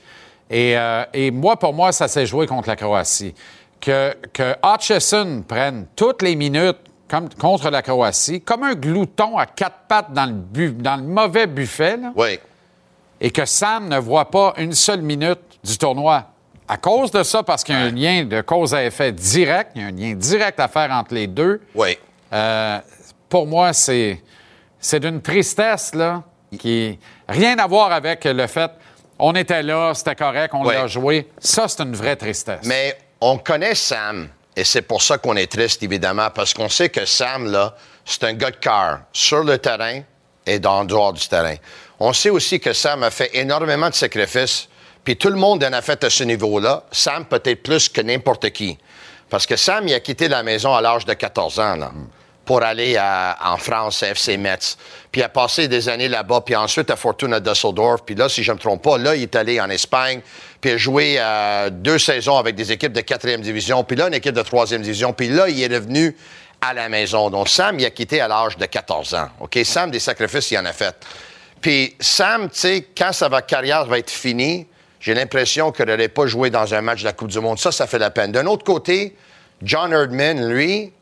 S1: Et, euh, et moi, pour moi, ça s'est joué contre la Croatie. Que, que Hutchison prenne toutes les minutes comme, contre la Croatie, comme un glouton à quatre pattes dans le, bu- dans le mauvais buffet, là,
S10: oui.
S1: et que Sam ne voit pas une seule minute du tournoi. À cause de ça, parce qu'il y a un lien de cause à effet direct, il y a un lien direct à faire entre les deux.
S10: Oui.
S1: Euh, pour moi, c'est, c'est d'une tristesse, là, qui rien à voir avec le fait on était là, c'était correct, on
S10: Ouais.
S1: l'a joué. Ça, c'est une vraie tristesse.
S10: Mais on connaît Sam, et c'est pour ça qu'on est triste, évidemment, parce qu'on sait que Sam, là, c'est un gars de cœur, sur le terrain et dans, dehors du terrain. On sait aussi que Sam a fait énormément de sacrifices, puis tout le monde en a fait à ce niveau-là. Sam, peut-être plus que n'importe qui. Parce que Sam, il a quitté la maison à l'âge de 14 ans, là, pour aller en France, à FC Metz. Puis il a passé des années là-bas, puis ensuite à Fortuna Düsseldorf. Puis là, si je ne me trompe pas, là, il est allé en Espagne, puis il a joué deux saisons avec des équipes de quatrième division, puis là, une équipe de troisième division. Puis là, il est revenu à la maison. Donc, Sam, il a quitté à l'âge de 14 ans. OK? Sam, des sacrifices, il en a fait. Puis Sam, tu sais, quand sa carrière va être finie, j'ai l'impression qu'il n'aurait pas joué dans un match de la Coupe du Monde. Ça, ça fait la peine. D'un autre côté, John Erdman, lui,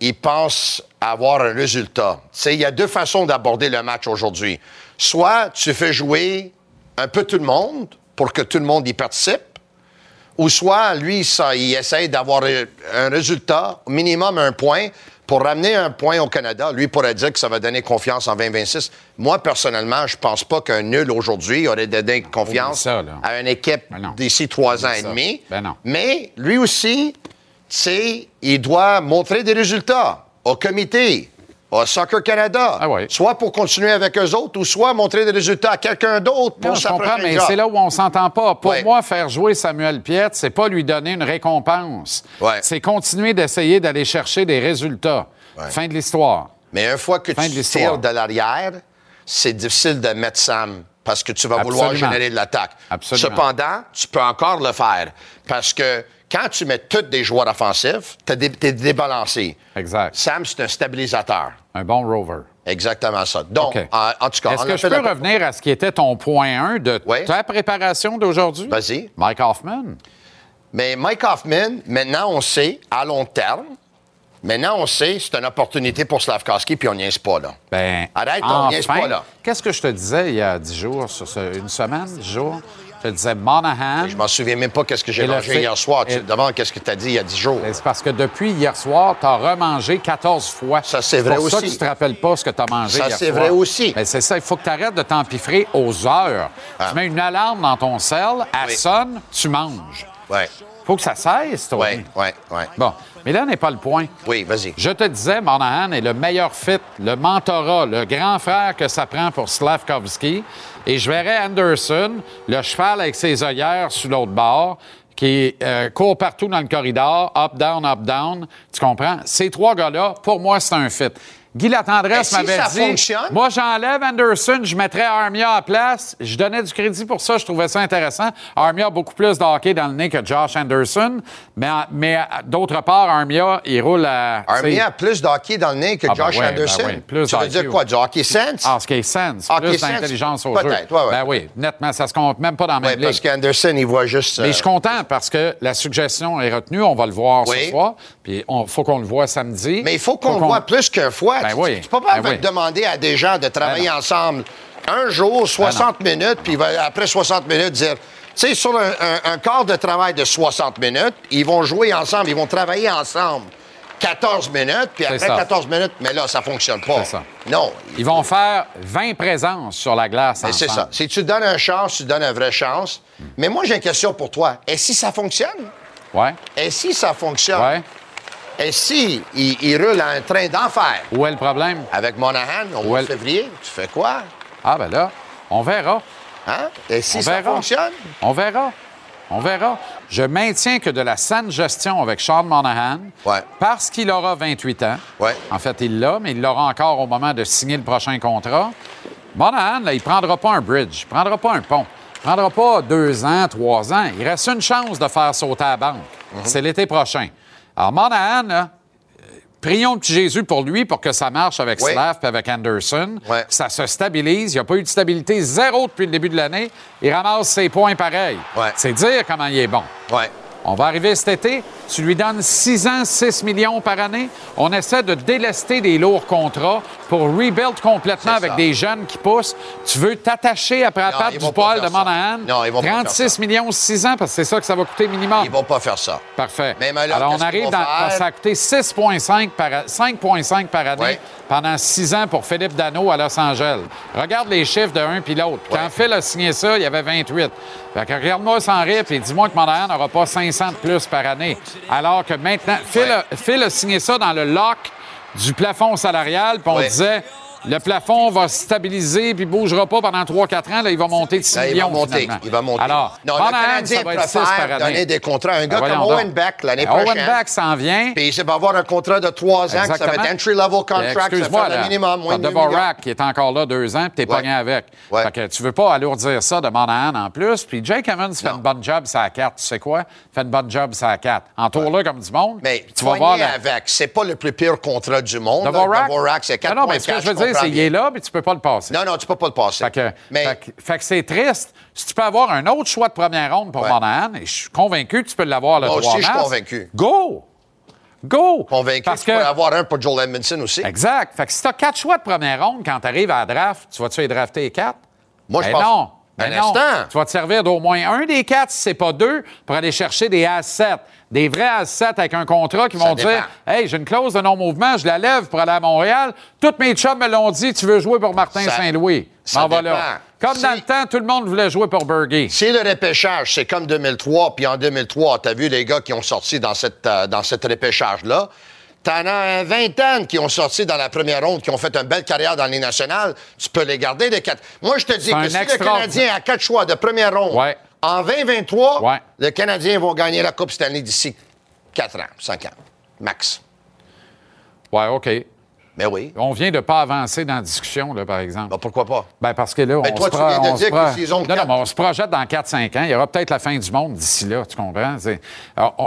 S10: il pense avoir un résultat. Il y a deux façons d'aborder le match aujourd'hui. Soit tu fais jouer un peu tout le monde pour que tout le monde y participe, ou soit lui, ça, il essaye d'avoir un résultat, au minimum un point, pour ramener un point au Canada. Lui pourrait dire que ça va donner confiance en 2026. Moi, personnellement, je pense pas qu'un nul aujourd'hui aurait donné confiance
S1: ça, là.
S10: à une équipe
S1: Ben
S10: d'ici trois ans et demi.
S1: Ben non.
S10: Mais lui aussi, tu sais, il doit montrer des résultats au comité, au Soccer Canada.
S1: Ah oui.
S10: Soit pour continuer avec eux autres, ou soit montrer des résultats à quelqu'un d'autre pour
S1: Non, je comprends, mais c'est là où on s'entend pas. Pour moi, faire jouer Samuel Piette, c'est pas lui donner une récompense.
S10: Ouais.
S1: C'est continuer d'essayer d'aller chercher des résultats. Fin de l'histoire.
S10: Mais une fois que
S1: Fin de
S10: tu
S1: l'histoire.
S10: tires de l'arrière, c'est difficile de mettre Sam parce que tu vas vouloir générer de l'attaque.
S1: Absolument.
S10: Cependant, tu peux encore le faire parce que quand tu mets tous des joueurs offensifs, tu es débalancé.
S1: Exact.
S10: Sam, c'est un stabilisateur.
S1: Un bon rover.
S10: Exactement ça. Donc, en, en tout cas,
S1: Est-ce que je peux revenir à ce qui était ton point 1 de ta préparation d'aujourd'hui?
S10: Vas-y.
S1: Mike Hoffman.
S10: Mais Mike Hoffman, maintenant, on sait, à long terme, maintenant, on sait, c'est une opportunité pour Slavkowski, puis on n'y est pas là.
S1: Ben,
S10: Arrête, on niaise
S1: enfin,
S10: pas, là.
S1: Qu'est-ce que je te disais il y a 10 jours, sur ce- une semaine, 10 jours? Je te disais Monahan.
S10: Je m'en souviens même pas qu'est-ce que j'ai mangé
S1: fait-
S10: hier soir. Tu te demandes qu'est-ce que tu as dit il y a 10 jours.
S1: C'est parce que depuis hier soir, tu as remangé 14 fois.
S10: Ça, c'est vrai
S1: pour ça que tu te rappelles pas ce que tu as mangé
S10: Ça,
S1: hier
S10: c'est
S1: soir.
S10: vrai aussi.
S1: Ben, c'est ça, il faut que tu arrêtes de t'empiffrer aux heures.
S10: Ah.
S1: Tu mets une alarme dans ton sel, elle
S10: Oui.
S1: sonne, tu manges.
S10: Ouais,
S1: faut que ça cesse, toi.
S10: ouais, ouais, ouais.
S1: Bon, mais là n'est pas le point.
S10: Oui, vas-y.
S1: Je te disais, Monahan est le meilleur fit, le mentorat, le grand frère que ça prend pour Slavkovski. Et je verrais Anderson, le cheval avec ses œillères sur l'autre bord, qui euh, court partout dans le corridor, up, down, up, down. Tu comprends? Ces trois gars-là, pour moi, c'est un fit. Guy Latendresse
S10: si
S1: m'avait
S10: ça
S1: dit
S10: fonctionne?
S1: Moi, j'enlève Anderson, je mettrais Armia à place. Je donnais du crédit pour ça, je trouvais ça intéressant. Armia a beaucoup plus de hockey dans le nez que Josh Anderson. Mais, mais d'autre part, Armia, il roule à.
S10: Armia a plus de hockey dans le nez que
S1: Ah, ben
S10: Josh
S1: ouais,
S10: Anderson.
S1: ben plus
S10: tu veux dire quoi? Du hockey sense?
S1: Ah, ce qui est sense,
S10: Hockey
S1: plus d'intelligence au jeu.
S10: peut-être, ouais, ouais.
S1: Ben oui, nettement, ça se compte même pas dans
S10: Oui,
S1: même
S10: parce qu'Anderson, il voit juste.
S1: Mais
S10: euh,
S1: je suis content parce que la suggestion est retenue. On va le voir
S10: Oui.
S1: ce soir. Puis il faut qu'on le voit samedi.
S10: Mais il faut qu'on le voit plus qu'une fois.
S1: Ben
S10: tu,
S1: oui.
S10: tu peux pas
S1: Ben oui.
S10: demander à des gens de travailler
S1: Ben
S10: ensemble un jour, 60 minutes, puis après 60 minutes dire. Tu sais, sur un, un- un quart de travail de 60 minutes, ils vont jouer ensemble, ils vont travailler ensemble 14 minutes, puis après
S1: ça.
S10: 14 minutes, mais là, ça fonctionne pas.
S1: C'est ça.
S10: Non.
S1: Ils vont faire 20 présences sur la glace
S10: c'est ça. Si tu donnes une chance, tu donnes une vraie chance. Mais moi, j'ai une question pour toi. Et si ça fonctionne?
S1: Ouais.
S10: Et si ça fonctionne?
S1: Ouais.
S10: Et si il, il roule un train d'enfer?
S1: Où est le problème?
S10: Avec Monahan, au mois de février, tu fais quoi?
S1: Ah, ben là, on verra.
S10: Hein? Et si
S1: On
S10: ça
S1: verra.
S10: fonctionne?
S1: On verra. On verra. Je maintiens que de la saine gestion avec Sean Monahan,
S10: Ouais.
S1: parce qu'il aura 28 ans,
S10: Ouais.
S1: en fait, il l'a, mais il l'aura encore au moment de signer le prochain contrat. Monahan, là, il ne prendra pas un bridge, il ne prendra pas un pont, il ne prendra pas deux ans, trois ans. Il reste une chance de faire sauter la banque.
S10: Mhm.
S1: C'est l'été prochain. Alors, Monahan, là, Prions le petit Jésus pour lui pour que ça marche avec
S10: Oui.
S1: Slav et avec Anderson. Ça se stabilise. Il n'y a pas eu de stabilité zéro depuis le début de l'année. Il ramasse ses points pareils.
S10: Ouais.
S1: C'est dire comment il est bon. On va arriver cet été. Tu lui donnes 6 ans, 6 millions par année. On essaie de délester des lourds contrats pour rebuild complètement avec des jeunes qui poussent. Tu veux t'attacher après la patte du poil de. Monahan?
S10: Non, ils vont pas faire
S1: 36 millions, 6 ans, parce que c'est ça que ça va coûter minimum.
S10: Ils vont pas faire ça.
S1: Parfait.
S10: Mais là,
S1: Alors, on arrive dans.
S10: faire?
S1: Ça a coûté 6,5 par, a- 5,5 par année pendant six ans pour Philippe Dano à Los Angeles. Regarde les chiffres de un puis l'autre. Puis Quand. Phil a signé ça, il y avait 28. Fait que regarde-moi sans rire et dis-moi que Monahan n'aura pas 500 de plus par année. Alors que maintenant, Phil,
S10: Ouais.
S1: a, Phil a signé ça dans le lock du plafond salarial, puis on
S10: Ouais.
S1: disait. Le plafond va se stabiliser puis bougera pas pendant 3-4 ans. Là, il va monter de 6
S10: Là, il va
S1: millions.
S10: monter.
S1: finalement.
S10: Il va monter.
S1: Alors,
S10: non, le Canadien
S1: ça va être 6 par
S10: préfère
S1: année.
S10: donner des contrats à un gars
S1: Ben
S10: comme Owen. Beck l'année
S1: Ben,
S10: prochaine.
S1: Owen Beck s'en vient.
S10: Puis il va avoir un contrat de trois ans, que ça va
S1: Exactement.
S10: être entry-level contract, ça va
S1: Excuse-moi,
S10: faire le
S1: là,
S10: minimum, moins de 2.
S1: Dvorak qui est encore là deux ans, puis t'es
S10: Ouais.
S1: pogné avec.
S10: Ouais.
S1: Fait que tu veux pas alourdir ça de Monahan en plus. Puis Jake Evans fait une bonne job la 4. Tu sais quoi? Fait une bonne job la 4. Entoure-le comme du monde.
S10: Mais
S1: tu vas voir.
S10: avec, c'est pas le plus pire contrat du monde.
S1: Dvorak.
S10: C'est 4
S1: Mais je dire, c'est qu'il est là, puis tu peux pas le passer.
S10: Non, non, tu peux pas le passer.
S1: Fait que,
S10: mais
S1: fait que- fait que c'est triste. Si tu peux avoir un autre choix de première ronde pour
S10: Ouais.
S1: Monahan, et je suis convaincu que tu peux l'avoir le
S10: Moi
S1: 3
S10: aussi, je suis convaincu.
S1: Go! Go!
S10: convaincu
S1: Parce
S10: que tu peux avoir un pour Joel Edmondson aussi.
S1: Exact. Fait que si tu as quatre choix de première ronde, quand tu arrives à la draft, tu vas-tu les drafter les quatre?
S10: Moi, je
S1: Ben
S10: pense-
S1: non.
S10: Un
S1: Ben non. Tu vas te servir d'au moins un des quatre, si c'est pas deux, pour aller chercher des A7. Des vrais A7 avec un contrat qui vont
S10: dépend.
S1: dire Hey, j'ai une clause de non-mouvement, je la lève pour aller à Montréal. Tous mes chums me l'ont dit, tu veux jouer pour Martin Saint-Louis.
S10: ça
S1: va là. Comme
S10: Si-
S1: dans le temps, tout le monde voulait jouer pour Bergey.
S10: Si le repêchage, c'est comme 2003, puis en 2003, tu as vu les gars qui ont sorti dans cette, euh, dans cette repêchage-là, T'en as une vingtaine qui ont sorti dans la première ronde, qui ont fait une belle carrière dans les nationales. Tu peux les garder les quatre. Moi, je te dis
S1: un
S10: que si le Canadien a quatre choix de première ronde,
S1: Ouais.
S10: en 2023,
S1: Ouais.
S10: le Canadien vont gagner la Coupe Stanley d'ici 4 ans, 5 ans, max.
S1: Ouais, OK.
S10: Mais oui.
S1: On vient de pas avancer dans la discussion, là, par exemple.
S10: Ben, pourquoi pas?
S1: Ben parce que là,
S10: Ben,
S1: on,
S10: toi,
S1: se
S10: tu
S1: pro-
S10: viens de
S1: on se
S10: dire que
S1: pro-
S10: s'ils ont
S1: Non, non,
S10: quatre-
S1: mais on se projette dans 4-5 ans. Il y aura peut-être la fin du monde d'ici là, tu comprends?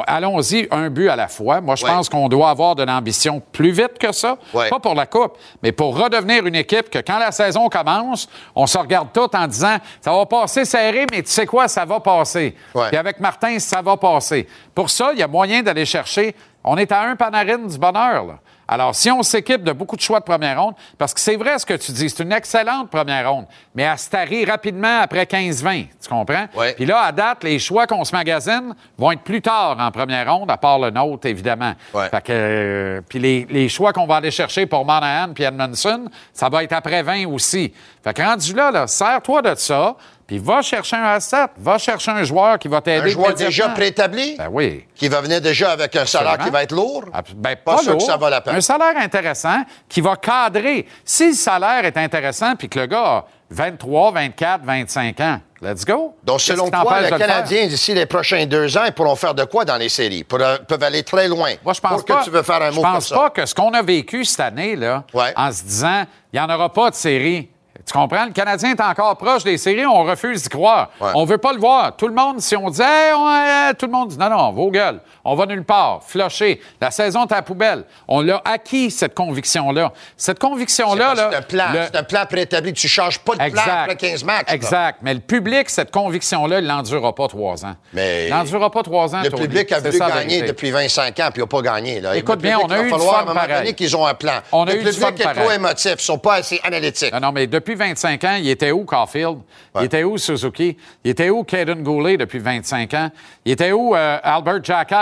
S1: Allons-y, un but à la fois. Moi, je
S10: Ouais.
S1: pense qu'on doit avoir de l'ambition plus vite que ça.
S10: Ouais.
S1: Pas pour la Coupe, mais pour redevenir une équipe que quand la saison commence, on se regarde tout en disant ça va passer serré, mais tu sais quoi, ça va passer.
S10: Ouais.
S1: Puis avec Martin, ça va passer. Pour ça, il y a moyen d'aller chercher. On est à un panarine du bonheur, là. Alors, si on s'équipe de beaucoup de choix de première ronde, parce que c'est vrai ce que tu dis, c'est une excellente première ronde, mais elle se tarie rapidement après 15-20, tu comprends?
S10: Ouais.
S1: Puis là, à date, les choix qu'on se magasine vont être plus tard en première ronde, à part le nôtre, évidemment.
S10: Ouais.
S1: Fait que, euh, puis les, les choix qu'on va aller chercher pour Monahan puis Edmondson, ça va être après 20 aussi. Fait que rendu là, là sers-toi de ça, puis va chercher un asset, va chercher un joueur qui va
S10: Un
S1: t'aider.
S10: joueur déjà préétabli,
S1: Ben oui.
S10: qui va venir déjà avec un salaire qui va être lourd?
S1: Ben,
S10: Pas sûr que
S1: lourd.
S10: ça vaut la peine.
S1: Un salaire intéressant qui va cadrer. Si le salaire est intéressant puis que le gars a 23, 24, 25 ans, Let's go.
S10: Donc, selon toi, les? Canadiens, d'ici les prochains deux ans, ils pourront faire de quoi dans les séries? Ils pourront- peuvent aller très loin.
S1: Moi, je pense
S10: Pour
S1: pas.
S10: que tu veux faire un
S1: je
S10: mot comme
S1: pense
S10: ça.
S1: pas que ce qu'on a vécu cette année, là,
S10: Ouais.
S1: en se disant, il n'y en aura pas de série. Tu comprends? Le Canadien est encore proche des séries, on refuse d'y croire.
S10: Ouais.
S1: On veut pas le voir. Tout le monde, si on dit, Hey, on- euh, tout le monde dit, non, non, vos gueules, on va nulle part, flusher. La saison est à la poubelle. On l'a acquis, cette conviction-là. Cette conviction-là, là.
S10: C'est un plan.
S1: le-
S10: C'est un plan préétabli. Tu ne changes pas de plan après 15 matchs. là.
S1: Exact. Mais le public, cette conviction-là, il n'endurera pas trois ans.
S10: Mais-
S1: il n'endurera pas trois ans.
S10: Le
S1: Tony.
S10: public a voulu gagner depuis 25 ans, puis il n'a pas gagné. Là.
S1: Écoute
S10: Le
S1: bien,
S10: public,
S1: on a
S10: il va
S1: eu
S10: falloir, à un moment donné qu'ils ont un plan.
S1: On a
S10: le
S1: eu
S10: public est trop émotif. Ils ne sont pas assez analytiques.
S1: Non, non, mais depuis 25 ans, il était où Caulfield? Il était où Suzuki? Il était où Caden Goulet depuis 25 ans? Il était où euh, Albert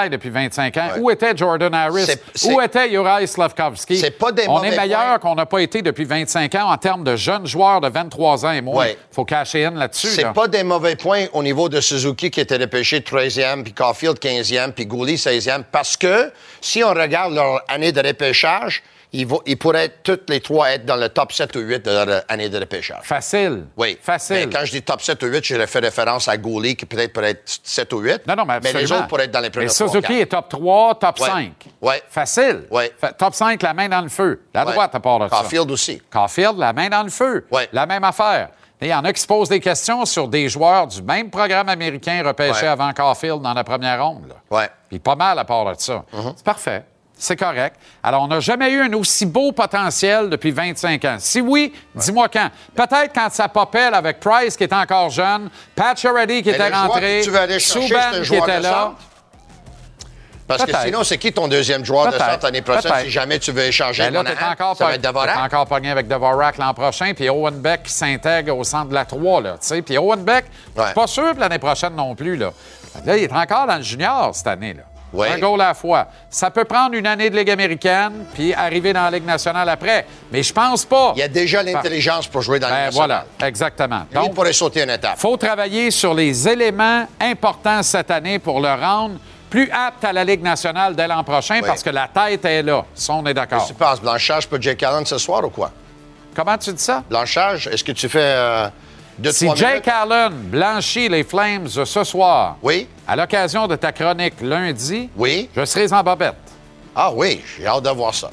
S1: Depuis 25 ans?
S10: Ouais.
S1: Où était Jordan Harris? Où était Uri Slavkovski?
S10: C'est pas des
S1: On est meilleur qu'on n'a pas été depuis 25 ans en termes de jeunes joueurs de 23 ans et moins.
S10: Ouais.
S1: faut cacher in là-dessus.
S10: C'est
S1: là.
S10: pas des mauvais points au niveau de Suzuki qui était repêché 13e, puis Caulfield 15e, puis Gouli 16e, parce que si on regarde leur année de repêchage, ils, vont- ils pourraient toutes les trois être dans le top 7 ou 8 de leur euh, année de repêchage.
S1: Facile.
S10: Oui.
S1: Facile.
S10: Mais quand je dis top 7 ou 8, je fais référence à Gouli qui peut-être pourrait être 7 ou 8.
S1: Non, non, mais absolument.
S10: les autres pourraient être dans les premiers
S1: Mais
S10: trois,
S1: Suzuki
S10: quatre.
S1: est top 3, top
S10: Ouais.
S1: 5.
S10: Ouais.
S1: Facile. Fa- Top 5, la main dans le feu. La
S10: Ouais.
S1: droite à part de ça.
S10: Caulfield aussi.
S1: Caulfield, la main dans le feu.
S10: Ouais.
S1: La même affaire. Il y en a qui se posent des questions sur des joueurs du même programme américain repêchés
S10: Ouais.
S1: avant Caulfield dans la première ronde.
S10: Ouais.
S1: Puis pas mal à part de ça.
S10: Mm-hmm.
S1: C'est parfait. C'est correct. Alors, on n'a jamais eu un aussi beau potentiel depuis 25 ans. Si oui, dis-moi quand. Peut-être quand ça popelle avec Price, qui est encore jeune, Pat Charity, qui
S10: Mais
S1: était rentré,
S10: un
S1: qui était là.
S10: Parce que sinon, c'est qui ton deuxième joueur de centre l'année prochaine si jamais tu veux échanger
S1: Ben là,
S10: Monahan?
S1: encore,
S10: Ça va être Dvorak?
S1: t'es encore pogné avec Dvorak l'an prochain, puis Owen Beck qui s'intègre au centre de la 3, là, tu sais. Puis Owen Beck, je
S10: Ouais.
S1: suis pas sûr l'année prochaine non plus, là. Là, il est encore dans le junior cette année, là. Un goal à la fois. Ça peut prendre une année de Ligue américaine, puis arriver dans la Ligue nationale après. Mais je pense pas.
S10: Il y a déjà l'intelligence pour jouer dans
S1: Ben,
S10: la Ligue nationale.
S1: voilà, exactement.
S10: Lui, il
S1: Donc,
S10: pourrait sauter une étape.
S1: faut travailler sur les éléments importants cette année pour le rendre plus apte à la Ligue nationale dès l'an prochain,
S10: Oui.
S1: parce que la tête est là. Ça, on est d'accord.
S10: Qu'est-ce que tu penses? Blanchage pour Jake Allen ce soir ou quoi?
S1: Comment tu dis ça?
S10: Blanchage, est-ce que tu fais euh,
S1: Si Jake
S10: minutes?
S1: Allen blanchit les Flames ce soir,
S10: Oui?
S1: à l'occasion de ta chronique lundi,
S10: Oui?
S1: je serai en bobette.
S10: Ah oui, j'ai hâte de voir ça.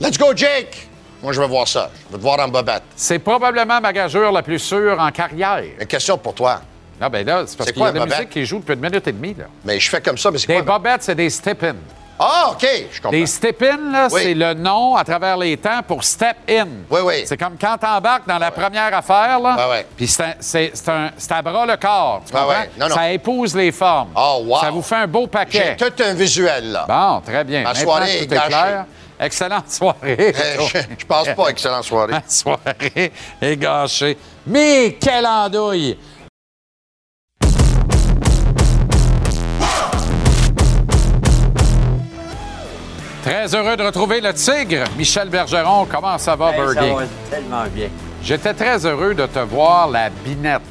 S10: Let's go, Jake! Moi, je veux voir ça. Je veux te voir en bobette.
S1: C'est probablement ma gageure la plus sûre en carrière.
S10: Une question pour toi.
S1: Ah ben là, c'est parce
S10: C'est
S1: qu'il y a de la musique qui joue depuis une minute et demie. Là.
S10: Mais je fais comme ça, mais c'est
S1: Des
S10: quoi?
S1: bobettes, c'est des step-in.
S10: Ah, OK, je comprends.
S1: Des step-in, là,
S10: Oui.
S1: c'est le nom à travers les temps pour step-in.
S10: Oui, oui.
S1: C'est comme quand t'embarques dans la première affaire, là.
S10: Ouais, ouais.
S1: Puis c'est c'est à bras le corps. Tu comprends?
S10: ouais. Non, non.
S1: Ça épouse les formes.
S10: Oh, wow.
S1: Ça vous fait un beau
S10: J'ai
S1: paquet.
S10: tout un visuel, là.
S1: Bon, très bien.
S10: Ma
S1: Maintenant,
S10: soirée est gâchée.
S1: clair. Excellente soirée.
S10: Euh, je, je pense pas, excellente soirée. (laughs)
S1: Ma soirée est gâchée. Mais quelle andouille! Très heureux de retrouver le tigre, Michel Bergeron. Comment ça va,
S11: Hey, ça va tellement bien.
S1: J'étais très heureux de te voir la binette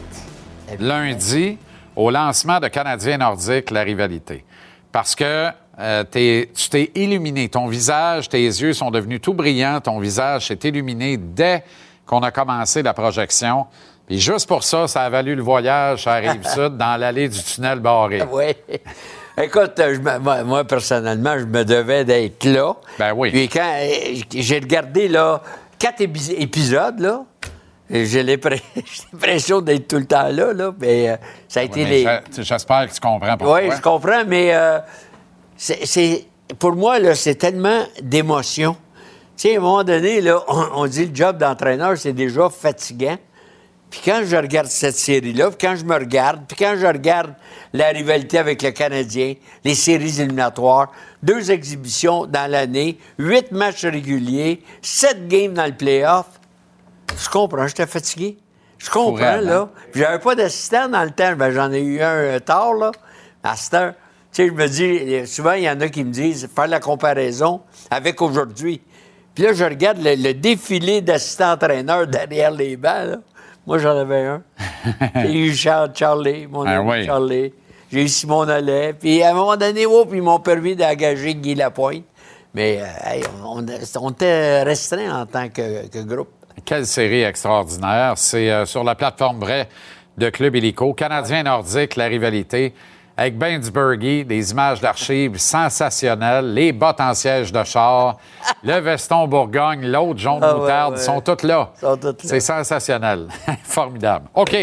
S1: lundi au lancement de Canadien Nordique, la rivalité. Parce que euh, tu t'es illuminé. Ton visage, tes yeux sont devenus tout brillants. Ton visage s'est illuminé dès qu'on a commencé la projection. Puis juste pour ça, ça a valu le voyage à Rive-Sud (laughs) dans l'allée du tunnel barré.
S11: Oui. Écoute, je me- moi, personnellement, je me devais d'être là.
S1: Ben oui.
S11: Puis quand euh, j'ai regardé là, quatre épi- épisodes, là, (laughs) j'ai l'impression d'être tout le temps là, là mais euh, ça a été les...
S1: J'espère que tu comprends pourquoi.
S11: Oui, je comprends, mais euh, c'est- pour moi, là, c'est tellement d'émotion. Tu sais, à un moment donné, là, on, on dit le job d'entraîneur, c'est déjà fatigant. Puis quand je regarde cette série-là, puis quand je me regarde, puis quand je regarde la rivalité avec le Canadien, les séries éliminatoires, deux exhibitions dans l'année, huit matchs réguliers, sept games dans le playoff, je comprends, j'étais fatigué. Je comprends,
S1: Fourrable,
S11: là. Puis j'avais pas d'assistant dans le temps. Ben, j'en ai eu un euh, tard, là. À cette heure. Tu sais, je me dis, souvent, il y en a qui me disent, faire la comparaison avec aujourd'hui. Puis là, je regarde le, le défilé d'assistants-entraîneurs derrière les bancs, là. Moi, j'en avais un. (laughs) J'ai eu Charles, Charlie, mon
S1: Ah
S11: ami
S1: oui.
S11: Charlie. J'ai eu Simon Nollet. Puis à un moment donné, oh, puis ils m'ont permis d'engager Guy Lapointe. Mais euh, hey, on, on était restreint en tant que, que groupe.
S1: Quelle série extraordinaire. C'est euh, sur la plateforme Vrai de club hélico. Canadien nordique, la rivalité. Avec Ben des images d'archives sensationnelles, les bottes en siège de char, le veston Bourgogne, l'autre jaune
S11: Ah ouais,
S1: moutarde,
S11: ouais.
S1: ils sont tous là. C'est sensationnel. (laughs) Formidable. OK.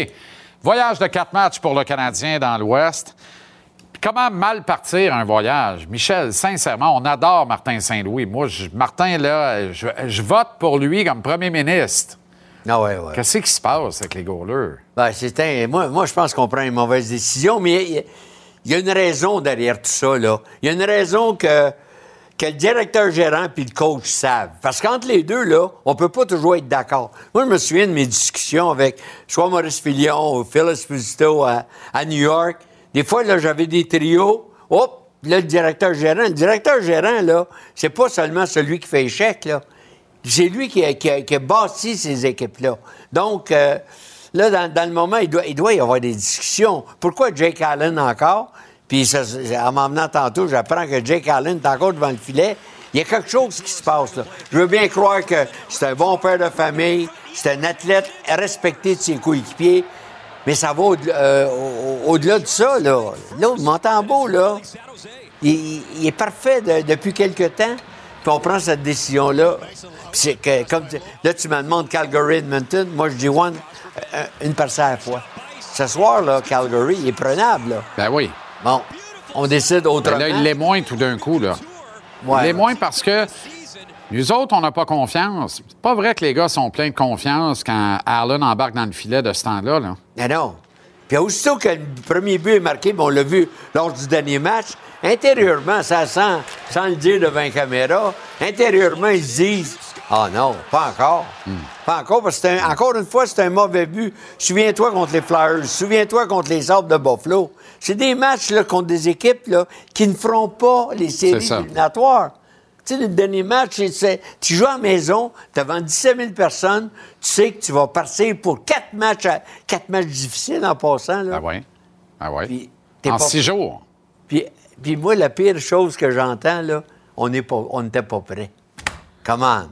S1: Voyage de quatre matchs pour le Canadien dans l'Ouest. Comment mal partir un voyage? Michel, sincèrement, on adore Martin Saint-Louis. Moi, je- Martin, là, je, je vote pour lui comme premier ministre.
S11: Ah ouais, ouais.
S1: Qu'est-ce qui se passe avec les goalers?
S11: Ben, c'est un- moi, moi, je pense qu'on prend une mauvaise décision, mais il y a- une raison derrière tout ça. Là. Il y a une raison que, que le directeur gérant puis le coach savent. Parce qu'entre les deux, là, on peut pas toujours être d'accord. Moi, je me souviens de mes discussions avec soit Maurice Filion ou Phil Esposito à, New York. Des fois, là, j'avais des trios. Hop! Là, le directeur gérant. Le directeur gérant, là, c'est pas seulement celui qui fait échec, là. C'est lui qui a, qui a- qui a bâti ces équipes-là. Donc, euh, là, dans, le moment, il doit, il doit y avoir des discussions. Pourquoi Jake Allen encore? Puis, ça, en m'emmenant tantôt, j'apprends que Jake Allen est encore devant le filet. Il y a quelque chose qui se passe, là. Je veux bien croire que c'est un bon père de famille, c'est un athlète respecté de ses coéquipiers, mais ça va au- euh, au-delà de ça, là. L'autre, Montembeau, là, il, est parfait de- depuis quelque temps. Puis on prend cette décision-là. Puis là, tu me demandes Calgary, Edmonton. Moi, je dis one, une partie à la fois. Ce soir, là, Calgary, il est prenable. Là.
S1: Ben oui.
S11: Bon, on décide autrement.
S1: Ben là, il l'est moins tout d'un coup, là.
S11: Ouais,
S1: il l'est moins parce que nous autres, on n'a pas confiance. C'est pas vrai que les gars sont pleins de confiance quand Allen embarque dans le filet de ce temps-là, là.
S11: Mais non. Puis aussitôt que le premier but est marqué, puis on l'a vu lors du dernier match, intérieurement, ça sent, sans le dire devant la caméra, intérieurement, ils se disent Ah non, pas encore. Pas encore, parce que c'est un- encore une fois, c'est un mauvais but. Souviens-toi contre les Flyers, souviens-toi contre les Sables de Buffalo. C'est des matchs là, contre des équipes là, qui ne feront pas les séries éliminatoires. Tu sais, le dernier match, tu joues à la maison, devant 17 000 personnes, tu sais que tu vas partir pour quatre matchs, à- quatre matchs difficiles en passant. Là.
S1: Ah oui. Ah.
S11: Puis, t'es
S1: En
S11: pas-
S1: six jours.
S11: Puis, puis moi, la pire chose que j'entends, là, on on n'était pas prêt. Comment?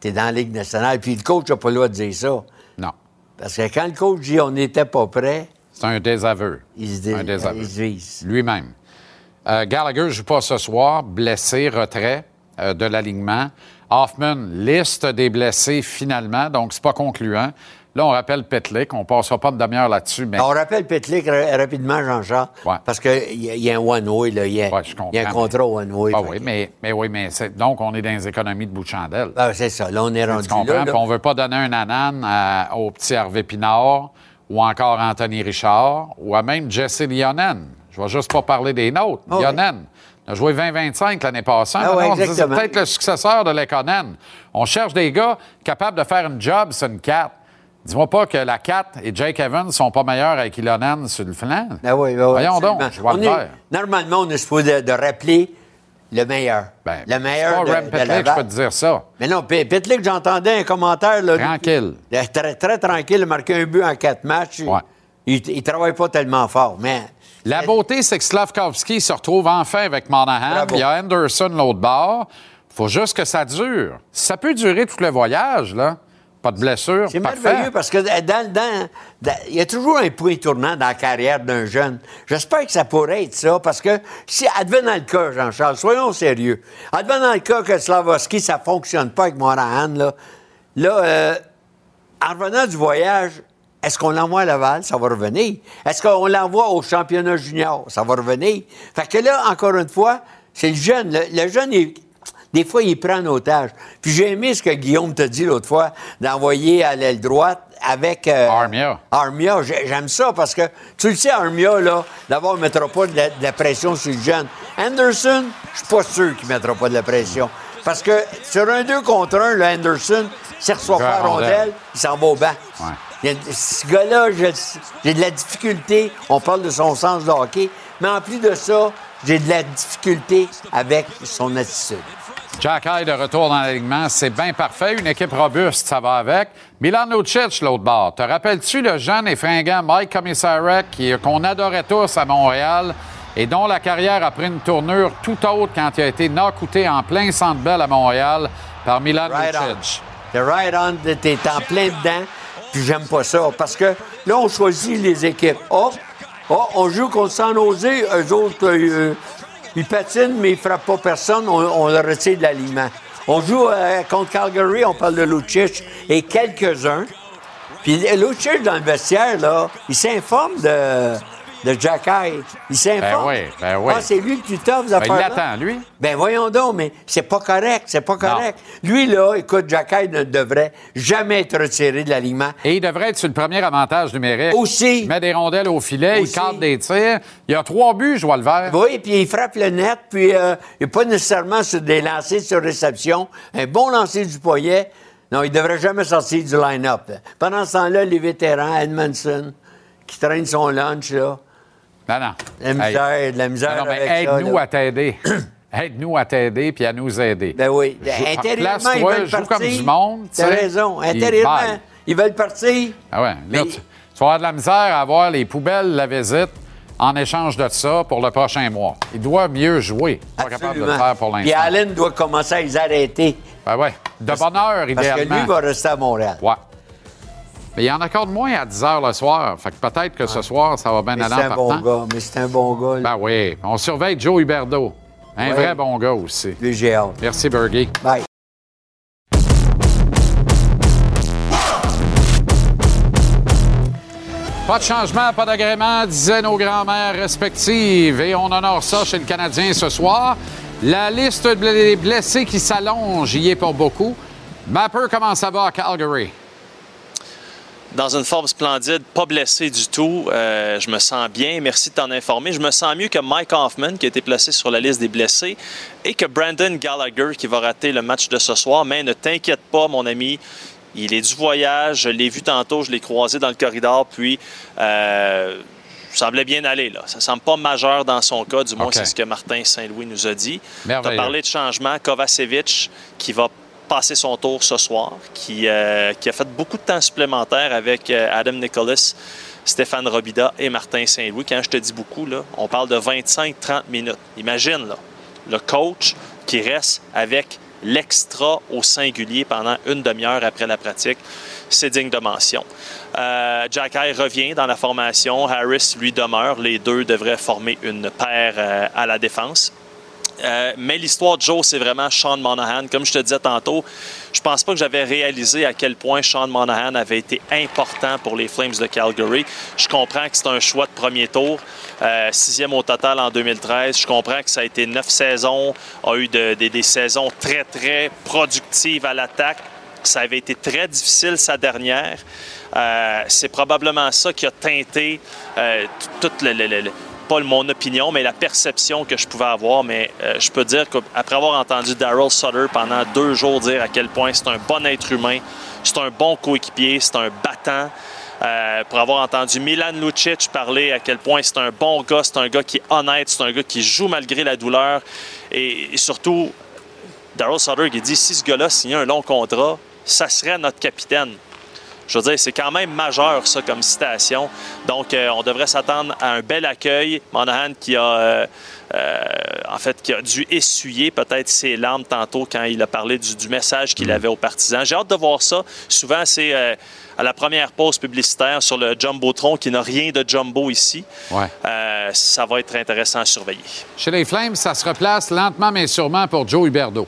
S11: T'es dans la Ligue nationale, puis le coach n'a pas le droit de dire ça.
S1: Non.
S11: Parce que quand le coach dit on n'était pas prêt,
S1: C'est un désaveu.
S11: il se dit,
S1: Un désaveu.
S11: il se vise.
S1: Lui-même. Euh, Gallagher ne joue pas ce soir, blessé, retrait euh, de l'alignement. Hoffman, liste des blessés finalement, donc c'est pas concluant. Là, on rappelle Petlick, on passera pas de demi-heure là-dessus, mais
S11: On rappelle Petlick ra- rapidement, Jean-Charles,
S1: Ouais.
S11: parce qu'il y, y a un one-way, il y
S1: Ouais,
S11: y a un contrat one-way.
S1: Ah oui, mais, mais oui, mais donc on est dans les économies de bout de chandelle.
S11: Ah, c'est ça, là, on est rendu
S1: tu comprends?
S11: là.
S1: on veut pas donner un anan à- au petit Hervé Pinard ou encore Anthony Richard ou à même Jesse Lionen. Je vais juste pas parler des nôtres. Lionen a joué 20-25 l'année passée.
S11: Ah
S1: se dit, c'est peut-être le successeur de Lekonen. On cherche des gars capables de faire une job sur une 4. Dis-moi pas que la 4 et Jake Evans sont pas meilleurs avec Ilonen sur le flanc.
S11: Ah oui, oui, oui,
S1: Voyons donc, je
S11: On
S1: le
S11: est-
S1: faire.
S11: Normalement, on est supposé de, de rappeler le meilleur.
S1: Ben,
S11: le meilleur de,
S1: pas Rem
S11: de
S1: Pitlick, je peux te dire ça.
S11: Mais non, Pitlick, j'entendais un commentaire. Là,
S1: Tranquille.
S11: Très, très tranquille, il a marqué un but en quatre matchs.
S1: Ouais.
S11: Il, il travaille pas tellement fort, mais.
S1: La beauté, c'est que Slavkovski se retrouve enfin avec Monahan. Il y a Anderson l'autre bord. faut juste que ça dure. Ça peut durer tout le voyage, là. Pas de blessure.
S11: C'est merveilleux parce que dans, dans- dans- il y a toujours un point tournant dans la carrière d'un jeune. J'espère que ça pourrait être ça parce que si, advenant le cas, Jean-Charles, soyons sérieux. Advenant le cas que Slavovski, ça fonctionne pas avec Monahan, là, là euh, en revenant du voyage, est-ce qu'on l'envoie à Laval? Ça va revenir. Est-ce qu'on l'envoie au championnat junior? Ça va revenir. Fait que là, encore une fois, c'est le jeune. Le, le jeune, il- des fois, il prend en otage. Puis j'ai aimé ce que Guillaume t'a dit l'autre fois, d'envoyer à l'aile droite avec... euh,
S1: Armia.
S11: Armia, j'ai- j'aime ça parce que, tu le sais, Armia, là, d'abord, il ne mettra pas de la, de la pression sur le jeune. Anderson, je suis pas sûr qu'il ne mettra pas de la pression. Parce que sur un 2 contre 1, le Anderson, s'il reçoit pas
S1: rondelle.
S11: il s'en va au banc.
S1: Ouais.
S11: Ce gars-là, j'ai de la difficulté. On parle de son sens de hockey. Mais en plus de ça, j'ai de la difficulté avec son attitude.
S1: Jack Hyde de retour dans l'alignement, c'est bien parfait. Une équipe robuste, ça va avec. Milan Lucic, l'autre bord. Te rappelles-tu le jeune et fringant Mike Commissarek qu'on adorait tous à Montréal et dont la carrière a pris une tournure tout autre quand il a été knockouté en plein centre belle à Montréal par Milan
S11: Right on.
S1: Lucic?
S11: The right on, t'es en plein dedans. Puis j'aime pas ça. Parce que là, on choisit les équipes. Oh, oh on joue contre San Jose. Eux autres, euh, ils patinent, mais ils frappent pas personne. On, on le retire de l'alignement. On joue euh, contre Calgary, on parle de Lucic et quelques-uns. Puis Lucic, dans le vestiaire, là, il s'informe de, de Jack Eye. Il s'informe.
S1: Ben oui, ben oui.
S11: Ah, c'est lui qui t'offre
S1: Ben,
S11: affaires
S1: il l'attend, lui.
S11: Ben voyons donc, mais c'est pas correct, c'est pas correct. Lui, là, écoute, Jack Eye ne devrait jamais être retiré de l'alignement.
S1: Et il devrait être sur le premier avantage numérique.
S11: Aussi.
S1: Il met des rondelles au filet,
S11: Aussi.
S1: il cadre des tirs. Il y a trois buts, je vois le vert.
S11: Oui, puis il frappe le net, puis euh, il n'est pas nécessairement sur des lancers sur réception. Un bon lancer du poignet. Non, il devrait jamais sortir du line-up. Pendant ce temps-là, les vétérans, Edmondson, qui traîne son lunch, là,
S1: Non, non.
S11: la misère,
S1: Hey.
S11: de la misère
S1: Non, non, mais aide-nous à t'aider. (clears throat) aide-nous à t'aider puis à nous aider.
S11: Ben oui.
S1: Joue-
S11: Intérieurement, ils
S1: place-toi,
S11: veulent
S1: joue
S11: partir.
S1: comme du monde.
S11: T'as raison.
S1: puis
S11: Intérieurement, ils veulent partir.
S1: Ah ouais. Là, tu, tu vas avoir de la misère à avoir les poubelles, la visite, en échange de ça pour le prochain mois. Il doit mieux jouer. Pas capable de le faire pour
S11: Puis
S1: l'instant.
S11: Allen doit commencer à les arrêter.
S1: Ben ouais. De bonne heure,
S11: Parce que
S1: idéalement.
S11: lui va rester à Montréal.
S1: Ouais. Mais il en accorde moins à 10 h le soir. Fait que peut-être que ce soir, ça va bien
S11: Mais
S1: aller
S11: c'est
S1: en
S11: un bon
S1: partant.
S11: gars. Mais c'est un bon gars.
S1: Ben oui. On surveille Joe Huberdeau. Un
S11: Ouais.
S1: vrai bon gars aussi.
S11: Lui, j'ai hâte.
S1: Merci, Bergie.
S11: Bye.
S1: Pas de changement, pas d'agrément, disaient nos grands-mères respectives. Et on honore ça chez le Canadien ce soir. La liste des blessés qui s'allonge y est pour beaucoup. Mapper, comment ça va à Calgary?
S2: Dans une forme splendide, pas blessé du tout. Euh, je me sens bien. Merci de t'en informer. Je me sens mieux que Mike Hoffman, qui a été placé sur la liste des blessés, et que Brandon Gallagher, qui va rater le match de ce soir. Mais ne t'inquiète pas, mon ami. Il est du voyage. Je l'ai vu tantôt. Je l'ai croisé dans le corridor. Puis, euh, ça semblait bien aller. Là. Ça semble pas majeur dans son cas. Du moins, c'est ce que Martin Saint-Louis nous a dit. Tu as parlé de changement. Kovacevic, qui va passer son tour ce soir, qui, euh, a fait beaucoup de temps supplémentaire avec euh, Adam Nicholas, Stéphane Robida et Martin Saint-Louis. Quand je te dis beaucoup, on parle de 25-30 minutes. Imagine, là, le coach qui reste avec l'extra au singulier pendant une demi-heure après la pratique. C'est digne de mention. Euh, Jack Eye revient dans la formation. Harris, lui, demeure. Les deux devraient former une paire à la défense. Euh, mais l'histoire de Joe, c'est vraiment Sean Monahan. Comme je te disais tantôt, je pense pas que j'avais réalisé à quel point Sean Monahan avait été important pour les Flames de Calgary. Je comprends que c'est un choix de premier tour, euh, sixième au total en 2013. Je comprends que ça a été neuf saisons, a eu de- de- des saisons très, très productives à l'attaque. Ça avait été très difficile sa dernière. Euh, c'est probablement ça qui a teinté euh, t- toute le, le- le- le- pas mon opinion, mais la perception que je pouvais avoir. Mais euh, je peux dire qu'après avoir entendu Daryl Sutter pendant deux jours dire à quel point c'est un bon être humain, c'est un bon coéquipier, c'est un battant. euh, pour avoir entendu Milan Lucic parler à quel point c'est un bon gars, c'est un gars qui est honnête, c'est un gars qui joue malgré la douleur. Et, et surtout, Daryl Sutter qui dit si ce gars-là signait un long contrat, ça serait notre capitaine. Je veux dire, c'est quand même majeur, ça, comme citation. Donc, euh, on devrait s'attendre à un bel accueil. Monahan qui a, euh, euh, en fait, qui a dû essuyer peut-être ses larmes tantôt quand il a parlé du, du message qu'il avait aux partisans. J'ai hâte de voir ça. Souvent, c'est à la première pause publicitaire sur le Jumbotron qui n'a rien de jumbo ici.
S1: Ouais.
S2: Ça va être intéressant à surveiller.
S1: Chez les Flames, ça se replace lentement mais sûrement pour Joe Huberdeau.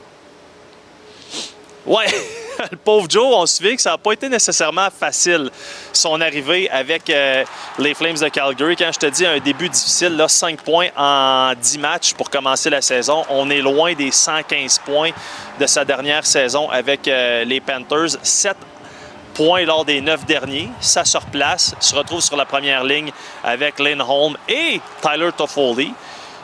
S2: Ouais, (laughs) le (laughs) pauvre Joe, on se que ça n'a pas été nécessairement facile, son arrivée avec euh, les Flames de Calgary. Quand je te dis un début difficile, là, 5 points en 10 matchs pour commencer la saison, on est loin des 115 points de sa dernière saison avec euh, les Panthers. 7 points lors des 9 derniers. Ça se replace, se retrouve sur la première ligne avec Lindholm et Tyler Toffoli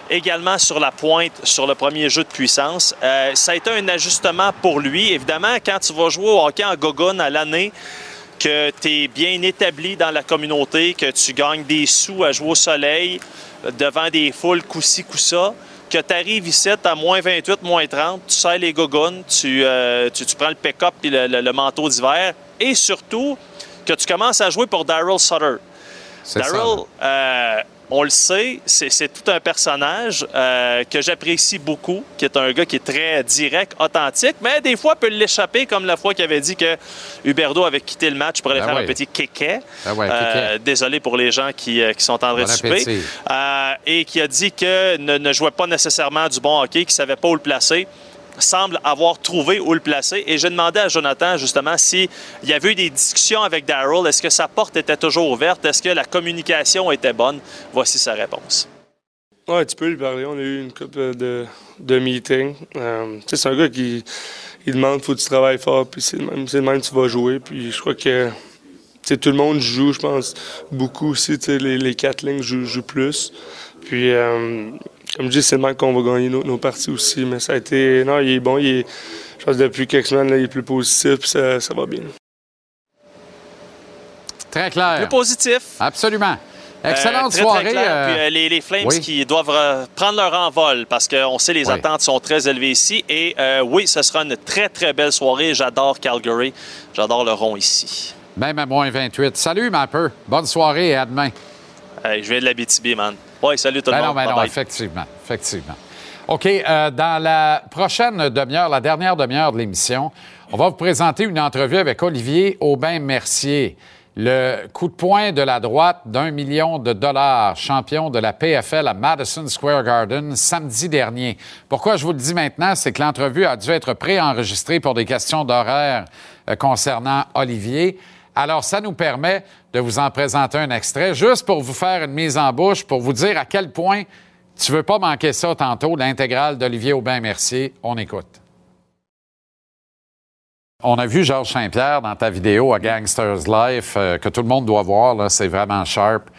S2: également sur la pointe sur le premier jeu de puissance. Euh, ça a été un ajustement pour lui. Évidemment, quand tu vas jouer au hockey en gogon à l'année, que tu es bien établi dans la communauté, que tu gagnes des sous à jouer au soleil devant des foules coup-ci, coup-ça, que tu arrives ici à moins 28, moins 30, tu sers les gogones, tu, euh, tu, tu prends le pick-up et le, le- le manteau d'hiver, et surtout que tu commences à jouer pour Daryl Sutter. Daryl, euh, on le sait, c'est tout un personnage euh, que j'apprécie beaucoup, qui est un gars qui est très direct, authentique, mais des fois peut l'échapper, comme la fois qu'il avait dit que Huberdo avait quitté le match pour aller
S1: Ben
S2: faire un petit kéké.
S1: Ben ouais,
S2: Euh,
S1: kéké.
S2: désolé pour les gens qui, euh, qui sont en train de souper. et qui a dit que ne, ne jouait pas nécessairement du bon hockey, qu'il ne savait pas où le placer semble avoir trouvé où le placer. Et j'ai demandé à Jonathan, justement, s'il y avait eu des discussions avec Daryl. Est-ce que sa porte était toujours ouverte? Est-ce que la communication était bonne? Voici sa réponse.
S12: Ouais, tu peux lui parler. On a eu une couple de, de meetings. Euh, c'est un gars qui il demande faut que tu travailles fort, puis c'est le même, que tu vas jouer. Puis je crois que tout le monde joue, je pense, beaucoup aussi. Les, les quatre lignes jouent, jouent plus. Puis, euh, comme je dis, c'est le qu'on va gagner nos, nos parties aussi. Mais ça a été. Non, il est bon. Il est, je pense que depuis quelques semaines, là, il est plus positif, puis ça, ça va bien.
S1: Très clair.
S2: Le positif.
S1: Absolument. Excellente
S2: Euh, très,
S1: soirée.
S2: Très clair.
S1: euh,
S2: Puis, euh, les, les Flames
S1: oui.
S2: qui doivent euh, prendre leur envol parce qu'on sait les
S1: Oui.
S2: attentes sont très élevées ici. Et euh, oui, ce sera une très, très belle soirée. J'adore Calgary. J'adore le rond ici.
S1: Même à moins 28. Salut, Mapper. Bonne soirée et à demain.
S2: Je viens de la BTB, man. Ouais, salut tout le
S1: Ben non,
S2: monde.
S1: ben non, effectivement. Effectivement. OK, euh, dans la prochaine demi-heure, la dernière demi-heure de l'émission, on va vous présenter une entrevue avec Olivier Aubin-Mercier, le coup de poing de la droite d'un million de dollars, champion de la PFL à Madison Square Garden samedi dernier. Pourquoi je vous le dis maintenant, c'est que l'entrevue a dû être préenregistrée pour des questions d'horaire euh, concernant Olivier. Alors, ça nous permet de vous en présenter un extrait, juste pour vous faire une mise en bouche, pour vous dire à quel point tu veux pas manquer ça tantôt, l'intégrale d'Olivier Aubin-Mercier. On écoute. On a vu Georges Saint-Pierre dans ta vidéo à Gangsters Life, euh, que tout le monde doit voir, là, c'est vraiment sharp.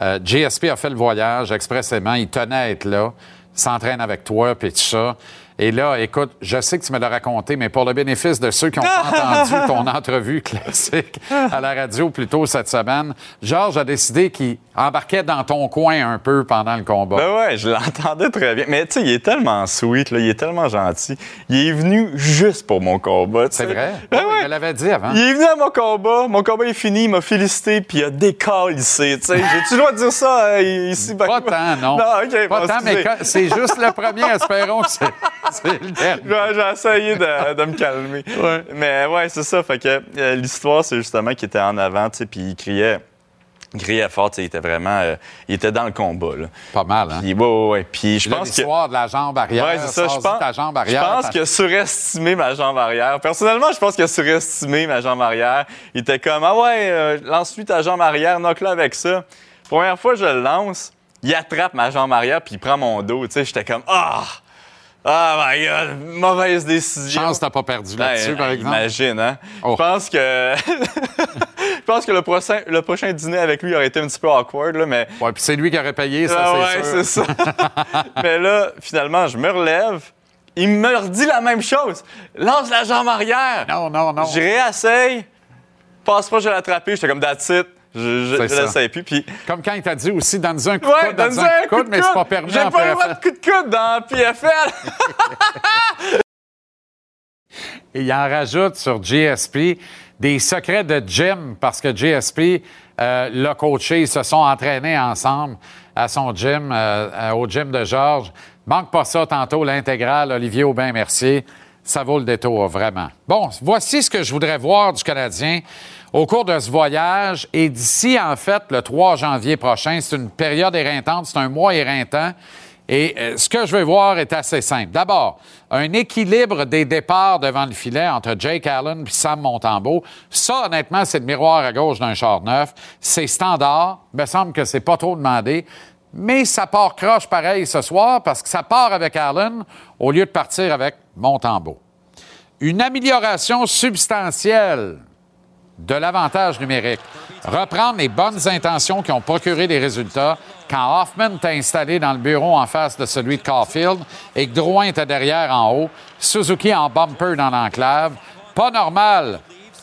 S1: Euh, GSP a fait le voyage expressément, il tenait à être là, s'entraîne avec toi, puis tout ça. Et là, écoute, je sais que tu me l'as raconté, mais pour le bénéfice de ceux qui n'ont pas (laughs) entendu ton entrevue classique à la radio plus tôt cette semaine, Georges a décidé qu'il embarquait dans ton coin un peu pendant le combat.
S13: Ben ouais, je l'entendais très bien. Mais tu sais, il est tellement sweet, là, il est tellement gentil. Il est venu juste pour mon combat. tu sais.
S1: C'est vrai?
S13: Ben
S1: Oui,
S13: ouais.
S1: Il me l'avait dit avant.
S13: Il est venu à mon combat, mon combat est fini, il m'a félicité, puis il a décalissé. Tu sais, (laughs) j'ai-tu le droit de dire ça euh, ici?
S1: Pas tant, non. (laughs)
S13: Non, OK,
S1: Pas
S13: bon,
S1: tant, mais c'est juste le premier, espérons que c'est c'est le dernier.
S13: J'ai essayé de, de me calmer. Mais ouais, c'est ça. Fait que euh, l'histoire, c'est justement qu'il était en avant, tu sais, puis il criait. Il criait fort, il était vraiment. euh, il était dans le combat, là.
S1: Pas mal, hein?
S13: Puis, ouais, ouais, ouais. Puis je pense que.
S1: l'histoire de la jambe arrière.
S13: Ouais, c'est ça. Je pense,
S1: ta jambe
S13: je
S1: arrière.
S13: pense a surestimé ma jambe arrière. Personnellement, je pense qu'il a surestimé ma jambe arrière. Il était comme, ah ouais, euh, lance-lui ta jambe arrière, knock-le avec ça. Première fois que je le lance, il attrape ma jambe arrière puis il prend mon dos. Tu sais, j'étais comme, ah! Ah my God, mauvaise décision.
S1: Chance t'as pas perdu là-dessus,
S13: Ben,
S1: par exemple.
S13: Imagine, hein?
S1: Oh.
S13: Je pense que. (laughs) Je pense que le prochain, le prochain dîner avec lui aurait été un petit peu awkward, là, mais.
S1: Ouais, puis c'est lui qui aurait payé, ça,
S13: Ah
S1: c'est
S13: ouais,
S1: sûr.
S13: c'est ça. (laughs) mais là, finalement, je me relève. Il me redit la même chose. Lance la jambe arrière.
S1: Non, non, non.
S13: Je réessaye. Passe pas, je vais l'attraper. J'étais comme that's it. Je, je, je
S1: ça.
S13: l'essaye plus. Puis,
S1: Comme quand il t'a dit aussi, donne-nous un coup de
S13: ouais,
S1: coude,
S13: donne
S1: donne-nous un coup de coude, mais c'est pas permis
S13: J'ai pas le droit de coup de coude dans PFL. (laughs)
S1: Et il en rajoute sur GSP des secrets de gym parce que GSP euh, l'a coaché, ils se sont entraînés ensemble à son gym, euh, euh, au gym de Georges. Manque pas ça tantôt, l'intégrale, Olivier Aubin-Mercier. Ça vaut le détour, vraiment. Bon, voici ce que je voudrais voir du Canadien au cours de ce voyage. Et d'ici, en fait, le 3 janvier prochain, c'est une période éreintante, c'est un mois éreintant. Et euh, ce que je veux voir est assez simple. D'abord, un équilibre des départs devant le filet entre Jake Allen et Sam Montembeau. Ça, honnêtement, c'est le miroir à gauche d'un char neuf. C'est standard. Il me semble que c'est pas trop demandé. Mais ça part croche pareil ce soir parce que ça part avec Allen au lieu de partir avec Montembeau. Une amélioration substantielle de l'avantage numérique. Reprendre les bonnes intentions qui ont procuré des résultats quand Hoffman t'a installé dans le bureau en face de celui de Caulfield et que Drouin était derrière en haut, Suzuki en bumper dans l'enclave. Pas normal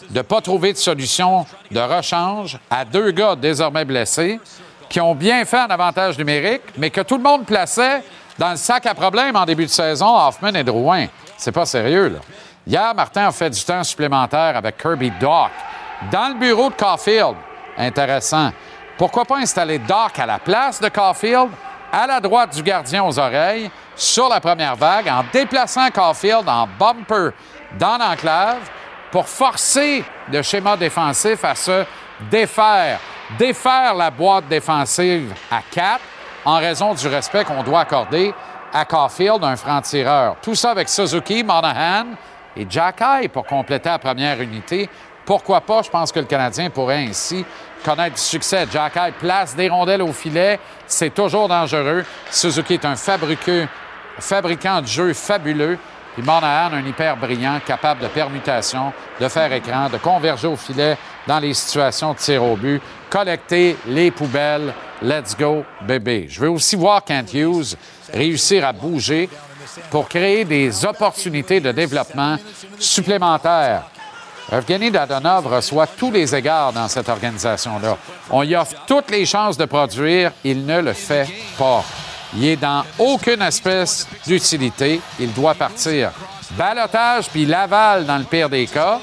S1: de ne pas trouver de solution de rechange à deux gars désormais blessés qui ont bien fait un avantage numérique, mais que tout le monde plaçait dans le sac à problème en début de saison, Hoffman et Drouin. C'est pas sérieux, là. Hier, Martin a fait du temps supplémentaire avec Kirby Dock dans le bureau de Caulfield. Intéressant. Pourquoi pas installer Doc à la place de Caulfield, à la droite du gardien aux oreilles, sur la première vague, en déplaçant Caulfield en bumper dans l'enclave pour forcer le schéma défensif à se défaire, défaire la boîte défensive à 4 en raison du respect qu'on doit accorder à Caulfield, un franc-tireur. Tout ça avec Suzuki, Monahan et Jack Eye pour compléter la première unité. Pourquoi pas? Je pense que le Canadien pourrait ainsi connaître du succès. Jack Eye place des rondelles au filet. C'est toujours dangereux. Suzuki est un fabricant de jeux fabuleux. Puis Monahan, un hyper brillant, capable de permutation, de faire écran, de converger au filet dans les situations de tir au but, collecter les poubelles. Let's go, bébé. Je veux aussi voir Kent Hughes réussir à bouger pour créer des opportunités de développement supplémentaires. Evgeny Dadonov reçoit tous les égards dans cette organisation-là. On y offre toutes les chances de produire, il ne le fait pas. Il est dans aucune espèce d'utilité. Il doit partir. Balotage puis Laval dans le pire des cas.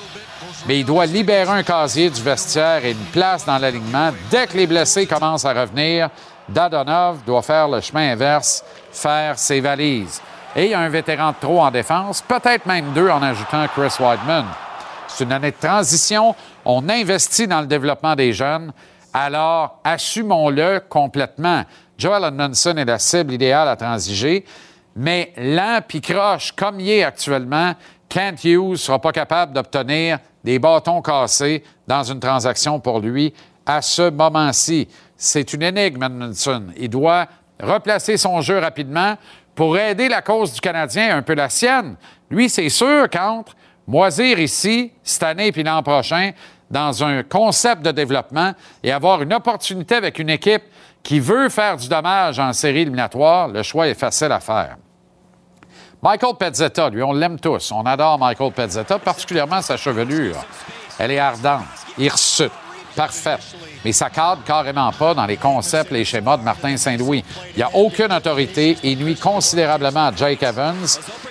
S1: Mais il doit libérer un casier du vestiaire et une place dans l'alignement. Dès que les blessés commencent à revenir, Dadonov doit faire le chemin inverse, faire ses valises. Et il y a un vétéran de trop en défense, peut-être même deux en ajoutant Chris Weidman. C'est une année de transition. On investit dans le développement des jeunes. Alors, assumons-le complètement. Joel Edmondson est la cible idéale à transiger, mais lent puis croche, comme il est actuellement, Kent Hughes ne sera pas capable d'obtenir des bâtons cassés dans une transaction pour lui à ce moment-ci. C'est une énigme, Edmondson. Il doit replacer son jeu rapidement pour aider la cause du Canadien, un peu la sienne. Lui, c'est sûr qu'entre moisir ici, cette année puis l'an prochain, dans un concept de développement et avoir une opportunité avec une équipe qui veut faire du dommage en série éliminatoire, le choix est facile à faire. Michael Pezzetta, lui, on l'aime tous. On adore Michael Pezzetta, particulièrement sa chevelure. Elle est ardente, hirsute, parfaite. Mais ça cadre carrément pas dans les concepts, les schémas de Martin Saint-Louis. Il n'y a aucune autorité et nuit considérablement à Jake Evans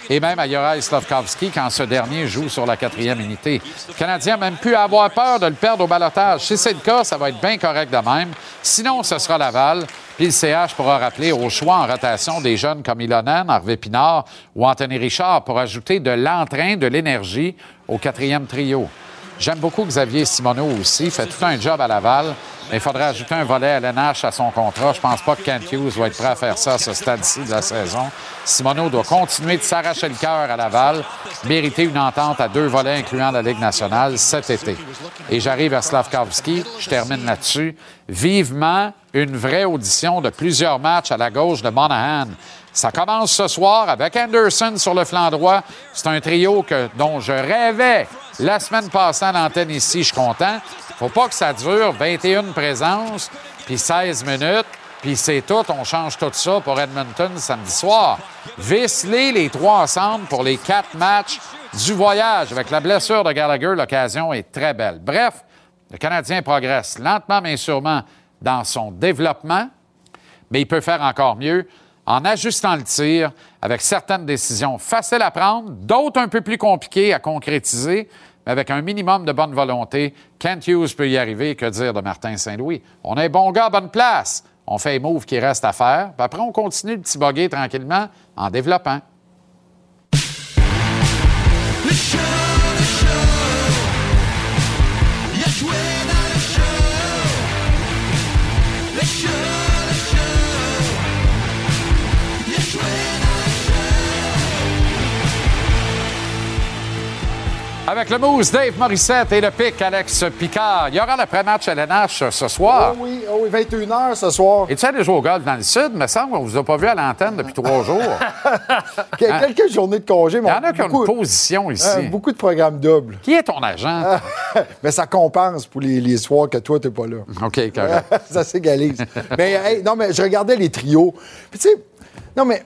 S1: et même à Juraj Slavkovski quand ce dernier joue sur la quatrième unité. Le Canadien n'a même pu avoir peur de le perdre au balotage. Si c'est le cas, ça va être bien correct de même. Sinon, ce sera Laval. Puis le CH pourra rappeler au choix en rotation des jeunes comme Ilonen, Harvey Pinard ou Anthony Richard pour ajouter de l'entrain, de l'énergie au quatrième trio. J'aime beaucoup Xavier Simoneau aussi. Il fait tout un job à Laval. Mais il faudrait ajouter un volet à l'NH à son contrat. Je pense pas que Kent Hughes va être prêt à faire ça à ce stade-ci de la saison. Simoneau doit continuer de s'arracher le cœur à Laval, mériter une entente à deux volets incluant la Ligue nationale cet été. Et j'arrive à Slavkovski. Je termine là-dessus. Vivement une vraie audition de plusieurs matchs à la gauche de Monahan. Ça commence ce soir avec Anderson sur le flanc droit. C'est un trio que, dont je rêvais la semaine passée à l'antenne ici. Je suis content. Faut pas que ça dure 21 présences, puis 16 minutes, puis c'est tout. On change tout ça pour Edmonton samedi soir. Visse-les les trois ensemble pour les quatre matchs du voyage. Avec la blessure de Gallagher, l'occasion est très belle. Bref, le Canadien progresse lentement mais sûrement dans son développement, mais il peut faire encore mieux en ajustant le tir avec certaines décisions faciles à prendre, d'autres un peu plus compliquées à concrétiser, mais avec un minimum de bonne volonté. Kent Hughes peut y arriver. Que dire de Martin Saint-Louis? On est bon gars, bonne place. On fait les moves qui restent à faire. Puis après, on continue le petit boguer tranquillement en développant. Avec le mousse, Dave Morissette et le pic, Alex Picard. Il y aura l'après-match à l'NH ce soir.
S14: Oh oui, oh oui, 21h ce soir.
S1: Et tu allé jouer au golf dans le sud? me semble qu'on ne vous a pas vu à l'antenne depuis trois (laughs) jours.
S14: Quelques journées de congé.
S1: Il y en a qui ont une position ici.
S14: Euh, beaucoup de programmes doubles.
S1: Qui est ton agent? (laughs)
S14: Mais ça compense pour les, les soirs que toi, tu n'es pas là. (laughs)
S1: OK, correct.
S14: ça s'égalise. mais hey, non, mais je regardais les trios. Puis tu sais, non, mais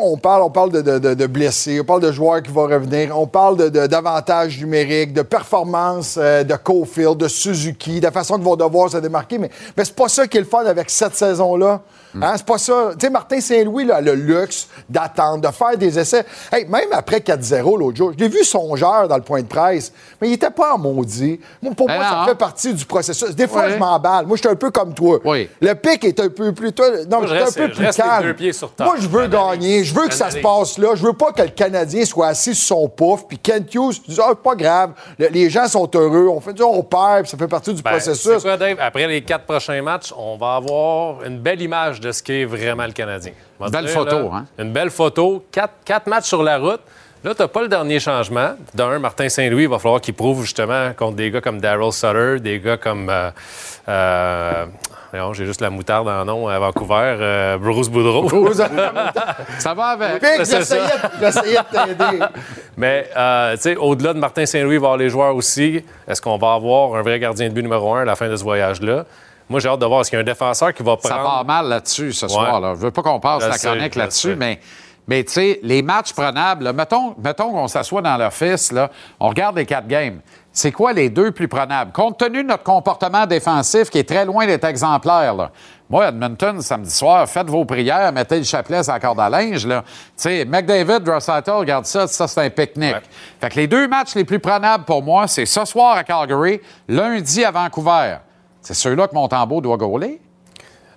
S14: on parle, on parle de, blessés, on parle de joueurs qui vont revenir, on parle d'avantages numériques, de performance euh, de Cofield, de Suzuki, de la façon qu'ils vont devoir se démarquer. Mais, mais c'est pas ça qui est le fun avec cette saison-là. Hein, c'est pas ça. Tu sais, Martin Saint-Louis là, a le luxe d'attendre, de faire des essais. Hey, même après 4-0 l'autre jour, je l'ai vu songeur dans le point de presse, mais il était pas en maudit. Moi, pour
S1: Ben
S14: moi, ça fait partie du processus. Des fois,
S1: Oui.
S14: je m'emballe. Moi, je suis un peu comme toi.
S1: Oui.
S14: Le pic est un peu plus. toi, non,
S15: Moi, je
S14: suis un peu plus
S15: reste les
S14: calme.
S15: deux pieds sur terre.
S14: Moi, je veux gagner. Je veux que ça se passe là. Je veux pas que le Canadien soit assis sur son pouf. Puis Kent Hughes dit Ah, pas grave. Le- les gens sont heureux. On fait on perd. Puis ça fait partie du
S15: Ben,
S14: processus.
S15: quoi, Dave? Après les quatre prochains matchs, on va avoir une belle image de ce qu'est vraiment le Canadien. Va
S1: Belle
S15: dire,
S1: photo,
S15: là,
S1: hein?
S15: Une belle photo. Quatre, quatre matchs sur la route. Là, tu n'as pas le dernier changement. D'un, Martin Saint-Louis, il va falloir qu'il prouve justement contre des gars comme Daryl Sutter, des gars comme. euh, euh, voyons, J'ai juste la moutarde en nom à Vancouver, euh, Bruce Boudreau.
S1: Ça va avec.
S14: J'essayais de t'aider.
S15: Mais, euh, tu sais, au-delà de Martin Saint-Louis, il va y avoir les joueurs aussi. Est-ce qu'on va avoir un vrai gardien de but numéro un à la fin de ce voyage-là? Moi, j'ai hâte de voir. Est-ce qu'il y a un défenseur qui va prendre.
S1: Ça part mal là-dessus ce soir. Là. Je veux pas qu'on passe la chronique là-dessus, mais, mais tu sais, les matchs prenables, là, mettons, mettons qu'on s'assoit dans l'office, là, on regarde les quatre games. C'est quoi les deux plus prenables? Compte tenu de notre comportement défensif qui est très loin d'être exemplaire, là. Moi, Edmonton, samedi soir, faites vos prières, mettez le chapelet sur la corde à linge. Là. Tu sais, McDavid, Drossaitl, regarde ça, ça, c'est un pique-nique. Fait que les deux matchs les plus prenables pour moi, c'est ce soir à Calgary, lundi à Vancouver. C'est ceux-là que Montembeau doit gauler.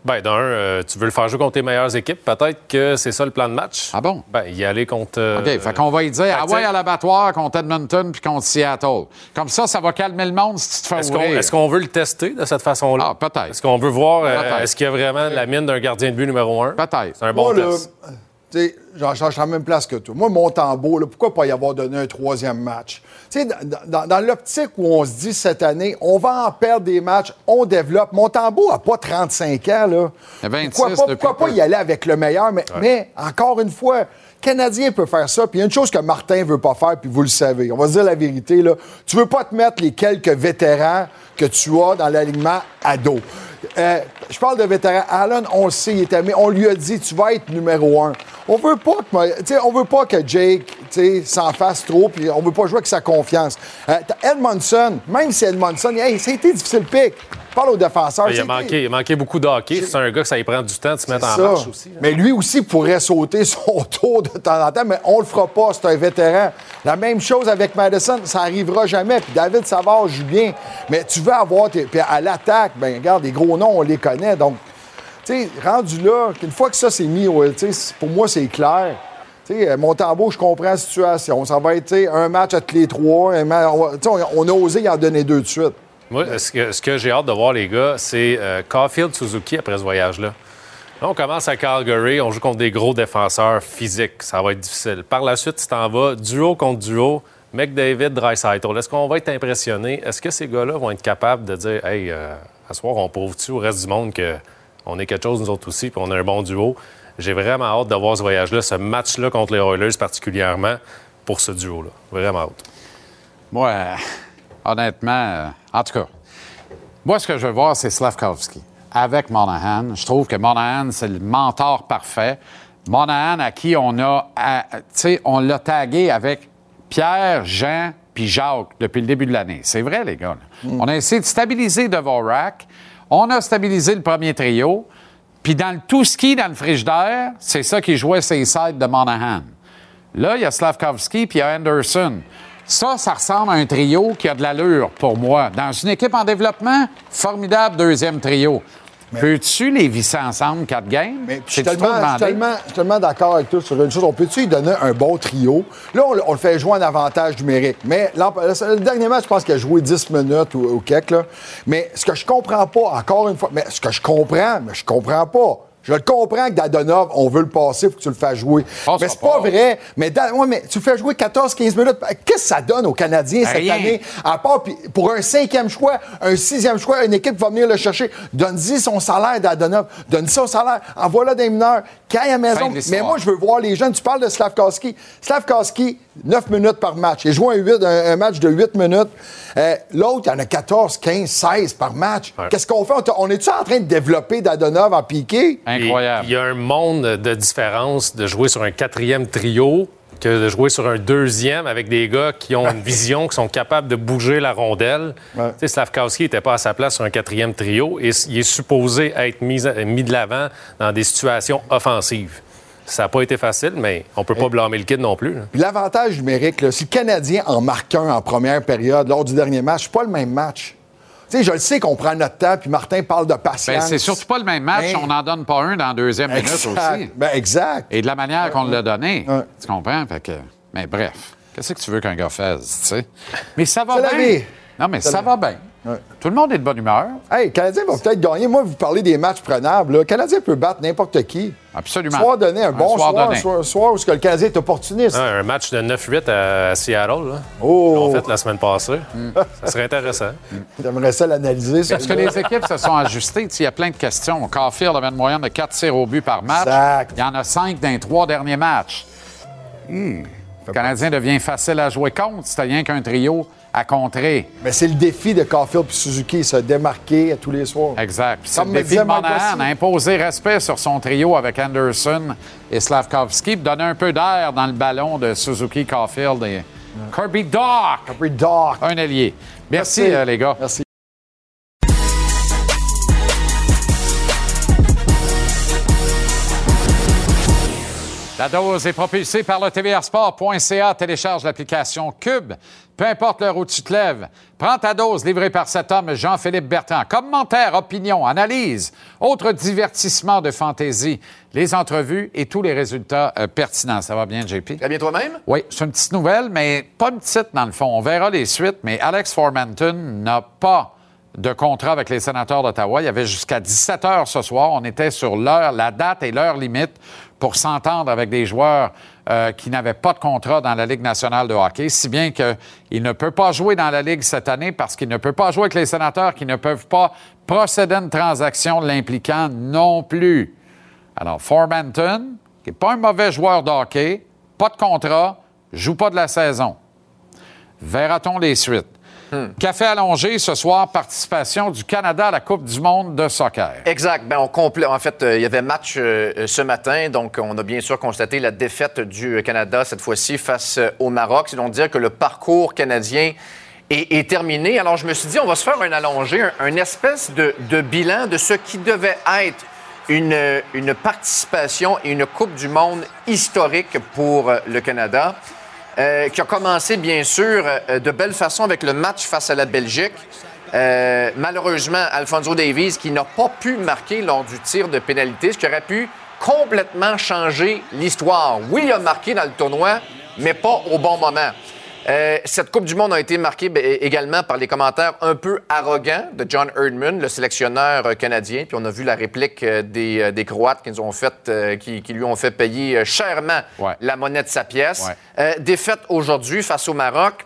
S15: Ben, d'un, euh, tu veux le faire jouer contre tes meilleures équipes. Peut-être que c'est ça le plan de match.
S1: Ah bon?
S15: Ben, y aller contre. euh,
S1: OK, fait qu'on va y dire, ah ouais, à l'abattoir contre Edmonton puis contre Seattle. Comme ça, ça va calmer le monde si tu te fais
S15: Est-ce qu'on est-ce qu'on veut le tester de cette façon-là?
S1: Ah, peut-être.
S15: Est-ce qu'on veut voir, euh, est-ce qu'il y a vraiment la mine d'un gardien de but numéro un?
S1: Peut-être.
S15: C'est un bon
S14: Moi,
S15: test.
S14: Tu sais, j'en à la même place que toi. Moi, Montembeau, là, pourquoi pas y avoir donné un troisième match? Tu sais, dans, dans- dans l'optique où on se dit cette année, on va en perdre des matchs, on développe. Montembeau n'a pas 35 ans, là.
S1: Il a 26
S14: pourquoi pas, pourquoi pas y aller avec le meilleur? Mais, mais encore une fois, Canadien peut faire ça. Puis il y a une chose que Martin veut pas faire, puis vous le savez. On va se dire la vérité, là. Tu veux pas te mettre les quelques vétérans que tu as dans l'alignement à dos. Euh, je parle de vétérans. Allen, on le sait, il est aimé. On lui a dit, tu vas être numéro un. On veut pas que, on veut pas que Jake s'en fasse trop, puis on veut pas jouer avec sa confiance. Euh, Edmondson, même si Edmondson, hey, ça a été difficile pic. Parle aux défenseurs.
S15: Il, a manqué, il a manqué beaucoup de hockey. C'est un gars que ça lui prend du temps de se mettre en
S14: ça.
S15: marche aussi. là.
S14: Mais lui aussi pourrait sauter (laughs) son tour de temps en temps, mais on le fera pas, c'est un vétéran. La même chose avec Madison, ça arrivera jamais. Puis David Savard joue bien. Mais tu veux avoir tes. Puis à l'attaque, ben regarde, les gros noms, on les connaît. Donc, sais, rendu là, une fois que ça s'est mis pour moi, c'est clair. Tu sais, euh, Montembeau, je comprends la situation. Ça va être un match entre les trois. on, on- on a osé y en donner deux de suite.
S15: Moi, ce que, ce que j'ai hâte de voir, les gars, c'est euh, Caulfield Suzuki après ce voyage-là. Là, on commence à Calgary, on joue contre des gros défenseurs physiques. Ça va être difficile. Par la suite, tu t'en vas duo contre duo, McDavid, Dreisaitl. Est-ce qu'on va être impressionné? Est-ce que ces gars-là vont être capables de dire Hey, euh, à soir, on prouve-tu au reste du monde qu'on est quelque chose, nous autres aussi, puis on a un bon duo? J'ai vraiment hâte de voir ce voyage-là, ce match-là contre les Oilers particulièrement, pour ce duo-là. Vraiment hâte.
S1: Moi, euh, honnêtement, euh, en tout cas, moi, ce que je veux voir, c'est Slavkovski avec Monahan. Je trouve que Monahan, c'est le mentor parfait. Monahan, à qui on a, tu sais, on l'a tagué avec Pierre, Jean puis Jacques depuis le début de l'année. C'est vrai, les gars. là. On a essayé de stabiliser Dvorak. On a stabilisé le premier trio. Puis dans le tout ski, dans le frigidaire, c'est ça qui jouait ses sides de Monahan. Là, il y a Slavkovski puis il y a Anderson. Ça, ça ressemble à un trio qui a de l'allure pour moi. Dans une équipe en développement, formidable deuxième trio. Peux-tu les visser ensemble, quatre games?
S14: Je suis tellement, je suis tellement- je suis tellement d'accord avec toi sur une chose. On peut-tu lui donner un bon trio? Là, on, le- on le fait jouer en avantage numérique. Mais le dernier match, je pense qu'il a joué 10 minutes ou, ou quelques. Là. Mais ce que je comprends pas, encore une fois, mais ce que je comprends, mais je comprends pas. Je le comprends que Dadonov, on veut le passer, faut que tu le fasses jouer. mais c'est pas, vrai. Mais, Da- ouais, mais tu le fais jouer 14-15 minutes. Qu'est-ce que ça donne aux Canadiens cette
S1: Rien.
S14: année? À part, pour un cinquième choix, un sixième choix, une équipe va venir le chercher. Donne-y son salaire d'Adonov. Donne-y son salaire. Envoie-le des mineurs. Qu'il aille à maison. Mais moi, je veux voir les jeunes. Tu parles de Slavkowski. Slavkowski, 9 minutes par match. Il joue un, un- un match de 8 minutes. Euh, L'autre, il y en a 14, 15, 16 par match. Qu'est-ce qu'on fait? On, on est-tu en train de développer Dadonov en piqué?
S1: Incroyable.
S15: Il y a un monde de différence de jouer sur un quatrième trio que de jouer sur un deuxième avec des gars qui ont une (laughs) vision, qui sont capables de bouger la rondelle. Tu sais, Slavkowski n'était pas à sa place sur un quatrième trio et il est supposé être mis, mis de l'avant dans des situations offensives. Ça n'a pas été facile, mais on peut pas blâmer le kid non plus.
S14: l'avantage numérique, là, si le Canadien en marque un en première période lors du dernier match, c'est pas le même match. Tu sais, je le sais qu'on prend notre temps, puis Martin parle de patience.
S1: Ben, c'est surtout pas le même match.
S14: Mais-
S1: On n'en donne pas un dans la deuxième minute aussi.
S14: Ben, exact.
S1: Et de la manière qu'on l'a donné. Tu comprends? Fait que, mais bref, qu'est-ce que tu veux qu'un gars fasse, tu sais? Mais ça va
S14: la
S1: bien.
S14: vie.
S1: Non, mais ça va bien. Tout le monde est de bonne humeur.
S14: Hey, le Canadien va peut-être gagner. Moi, vous parlez des matchs prenables. là. Le Canadien peut battre n'importe qui.
S1: Absolument.
S14: Soir donné, un bon
S1: soir
S14: soir, soir, soir où ce que le Canadien est opportuniste.
S15: Ah, un match de 9-8 à Seattle, là.
S14: Oh!
S15: Ils fait la semaine passée. (laughs) Ça serait intéressant.
S14: J'aimerais ça l'analyser. ça.
S1: Est-ce que les équipes se sont ajustées? Il y a plein de questions. Caulfield avait une moyenne de 4 tirs au but par match. Il y en a 5 dans les trois derniers matchs. Hmm. Le Canadien devient facile à jouer contre. C'était rien qu'un trio à contrer.
S14: Mais c'est le défi de Caulfield et Suzuki, se démarquer à tous les soirs.
S1: Exact. C'est le défi de Monahan, imposer respect sur son trio avec Anderson et Slavkovski, donner un peu d'air dans le ballon de Suzuki, Caulfield et Kirby Doc.
S14: Kirby Doc.
S1: Un allié. Merci,
S14: Merci.
S1: euh, les gars.
S14: Merci.
S1: La dose est propulsée par le tvrsport.ca. Télécharge l'application Cube. Peu importe l'heure où tu te lèves, prends ta dose livrée par cet homme, Jean-Philippe Bertrand. Commentaires, opinions, analyses, autres divertissements de fantaisie, les entrevues et tous les résultats euh, pertinents. Ça va bien, JP?
S16: Très bien toi-même?
S1: Oui, c'est une petite nouvelle, mais pas une petite dans le fond. On verra les suites, mais Alex Formanton n'a pas de contrat avec les sénateurs d'Ottawa. Il y avait jusqu'à 17 heures ce soir. On était sur l'heure, la date et l'heure limite pour s'entendre avec des joueurs euh, qui n'avaient pas de contrat dans la Ligue nationale de hockey, si bien qu'il ne peut pas jouer dans la Ligue cette année parce qu'il ne peut pas jouer avec les sénateurs qui ne peuvent pas procéder à une transaction l'impliquant non plus. Alors, Formanton, qui n'est pas un mauvais joueur de hockey, pas de contrat, joue pas de la saison. Verra-t-on les suites? Café allongé ce soir, participation du Canada à la Coupe du monde de soccer.
S16: Exact. Ben, on En fait, euh, il y avait match euh, ce matin, donc on a bien sûr constaté la défaite du Canada cette fois-ci face euh, au Maroc. C'est donc dire que le parcours canadien est, est terminé. Alors je me suis dit, on va se faire un allongé, un, un espèce de, de bilan de ce qui devait être une, une participation et une Coupe du monde historique pour euh, le Canada. Euh, qui a commencé, bien sûr, euh, de belle façon avec le match face à la Belgique. Euh, malheureusement, Alfonso Davies, qui n'a pas pu marquer lors du tir de pénalité, ce qui aurait pu complètement changer l'histoire. Oui, il a marqué dans le tournoi, mais pas au bon moment. Euh, cette Coupe du Monde a été marquée ben, également par les commentaires un peu arrogants de John Erdman, le sélectionneur euh, canadien. Puis on a vu la réplique euh, des, des Croates qui, nous ont fait, qui, qui lui ont fait payer chèrement la monnaie de sa pièce. Euh, défaite aujourd'hui face au Maroc.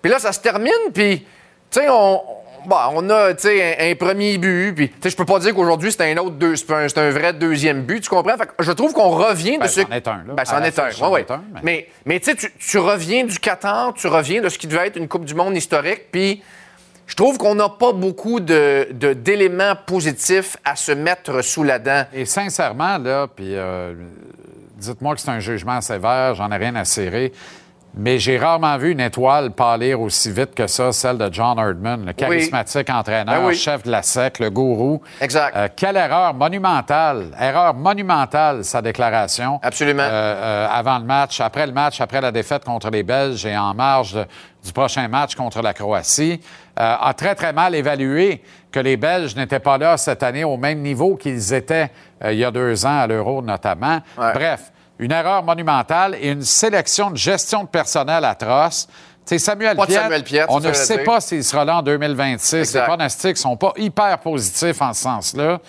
S16: Puis là, ça se termine, puis, tu sais, on, bon, on a, un, un premier but, puis, je peux pas dire qu'aujourd'hui, c'est un autre deux, c'est un, vrai deuxième but, tu comprends? Fait que je trouve qu'on revient
S1: Ben,
S16: de ce...
S1: c'en est un, là.
S16: Ben, c'en est un,
S1: c'en
S16: ouais,
S1: est
S16: ouais.
S1: un, mais-
S16: Mais, mais tu sais, tu- reviens du Qatar, tu reviens de ce qui devait être une Coupe du Monde historique, puis je trouve qu'on n'a pas beaucoup de- de- d'éléments positifs à se mettre sous la dent.
S1: Et sincèrement, là, puis euh, dites-moi que c'est un jugement sévère, j'en ai rien à serrer. Mais j'ai rarement vu une étoile pâlir aussi vite que ça, celle de John Erdman, le charismatique entraîneur,
S16: Ben oui.
S1: chef de la SEC, le gourou.
S16: Exact.
S1: Euh, quelle erreur monumentale, erreur monumentale, sa déclaration.
S16: Absolument.
S1: Euh, euh, avant le match, après le match, après la défaite contre les Belges et en marge de- du prochain match contre la Croatie, a très, très mal évalué que les Belges n'étaient pas là cette année au même niveau qu'ils étaient il y a deux ans à l'Euro notamment. Bref, une erreur monumentale et une sélection de gestion de personnel atroce. Sais, Samuel
S16: Samuel
S1: on ne sait
S16: dire.
S1: pas s'il sera là en 2026. Les pronostics sont pas hyper positifs en ce sens-là.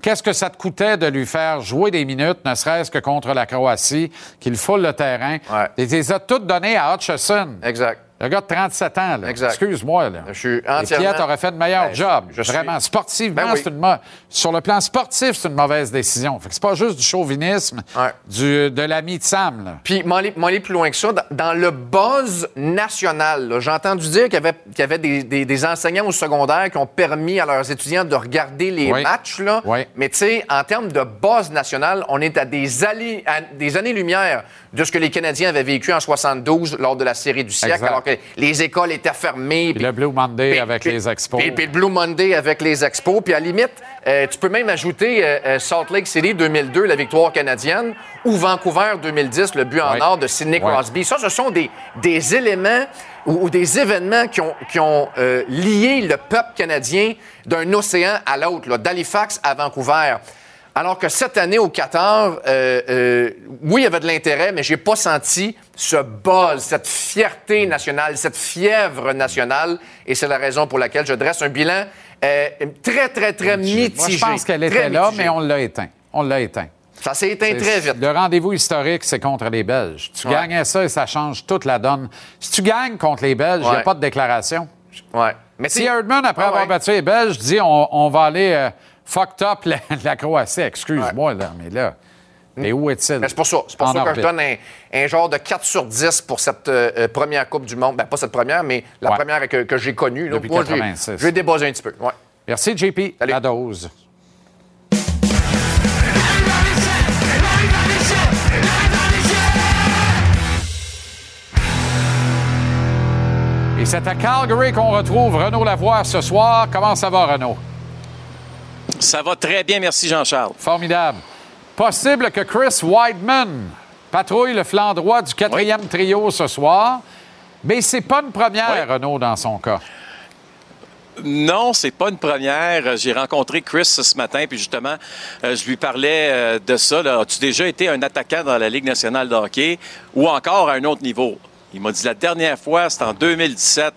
S1: Qu'est-ce que ça te coûtait de lui faire jouer des minutes, ne serait-ce que contre la Croatie, qu'il foule le terrain? Et tu les as toutes données à Hutchison.
S16: Exact.
S1: Le gars de 37 ans, là.
S16: Exact.
S1: Excuse-moi, là.
S16: Je suis
S1: Et
S16: entièrement...
S1: Piet aurait fait le meilleur
S16: Ben,
S1: job.
S16: je suis-
S1: Vraiment. Sportivement,
S16: Ben oui.
S1: c'est une sur le plan sportif, c'est une mauvaise décision. Fait que c'est pas juste du chauvinisme du, de l'ami de Sam, là.
S16: Puis, m'en aller, plus loin que ça, dans, le buzz national, j'ai entendu dire qu'il y avait, qu'il y avait des, des- des enseignants au secondaire qui ont permis à leurs étudiants de regarder les
S1: Oui.
S16: matchs. Là. Mais tu sais, en termes de buzz national, on est à des, allées- à des années-lumière de ce que les Canadiens avaient vécu en 72 lors de la série du siècle,
S1: Exact.
S16: alors que les écoles étaient fermées.
S1: Puis le Blue Monday avec
S16: puis-
S1: les expos.
S16: Puis, puis le Blue Monday avec les expos. Puis à la limite, euh, tu peux même ajouter euh, euh, Salt Lake City 2002, la victoire canadienne, ou Vancouver 2010, le but en
S1: Ouais.
S16: or de Sidney
S1: Ouais.
S16: Crosby. Ça, ce sont des, des éléments ou, ou des événements qui ont, qui ont euh, lié le peuple canadien d'un océan à l'autre, d'Halifax à Vancouver. Alors que cette année au Qatar, euh, euh, oui, il y avait de l'intérêt, mais j'ai pas senti ce buzz, cette fierté nationale, cette fièvre nationale, et c'est la raison pour laquelle je dresse un bilan euh, très, très, très mitigé.
S1: Moi, je pense qu'elle était là,
S16: mitigé.
S1: mais on l'a éteint. On l'a éteint.
S16: Ça s'est éteint très vite.
S1: Le rendez-vous historique, c'est contre les Belges. Tu
S16: Ouais.
S1: gagnais ça et ça change toute la donne. Si tu gagnes contre les Belges, il n'y a pas de déclaration.
S16: Ouais. Mais
S1: si Herdman, après
S16: Ah
S1: avoir battu les Belges, dit on, on va aller euh, fucked up la, (laughs) la Croatie, excuse-moi, là, mais là, mais où est-il?
S16: C'est pour ça. C'est pour
S1: En
S16: ça que je donne un, un genre de 4 sur 10 pour cette euh, euh, première Coupe du Monde. Ben, pas cette première, mais la
S1: Ouais.
S16: première que, que j'ai connue. là.
S1: Depuis
S16: Moi, j'ai-
S1: 86.
S16: j'ai débossé un petit peu. Ouais.
S1: Merci, JP. La dose. Et c'est à Calgary qu'on retrouve Renaud Lavoie ce soir. Comment ça va, Renaud?
S17: Ça va très bien, merci Jean-Charles.
S1: Formidable. Possible que Chris Weidman patrouille le flanc droit du quatrième trio ce soir, mais c'est pas une première, Renaud, dans son cas.
S17: Non, c'est pas une première. J'ai rencontré Chris ce matin, puis justement, euh, je lui parlais euh, de ça. As-tu déjà été un attaquant dans la Ligue nationale de hockey ou encore à un autre niveau? Il m'a dit la dernière fois, c'était en 2017.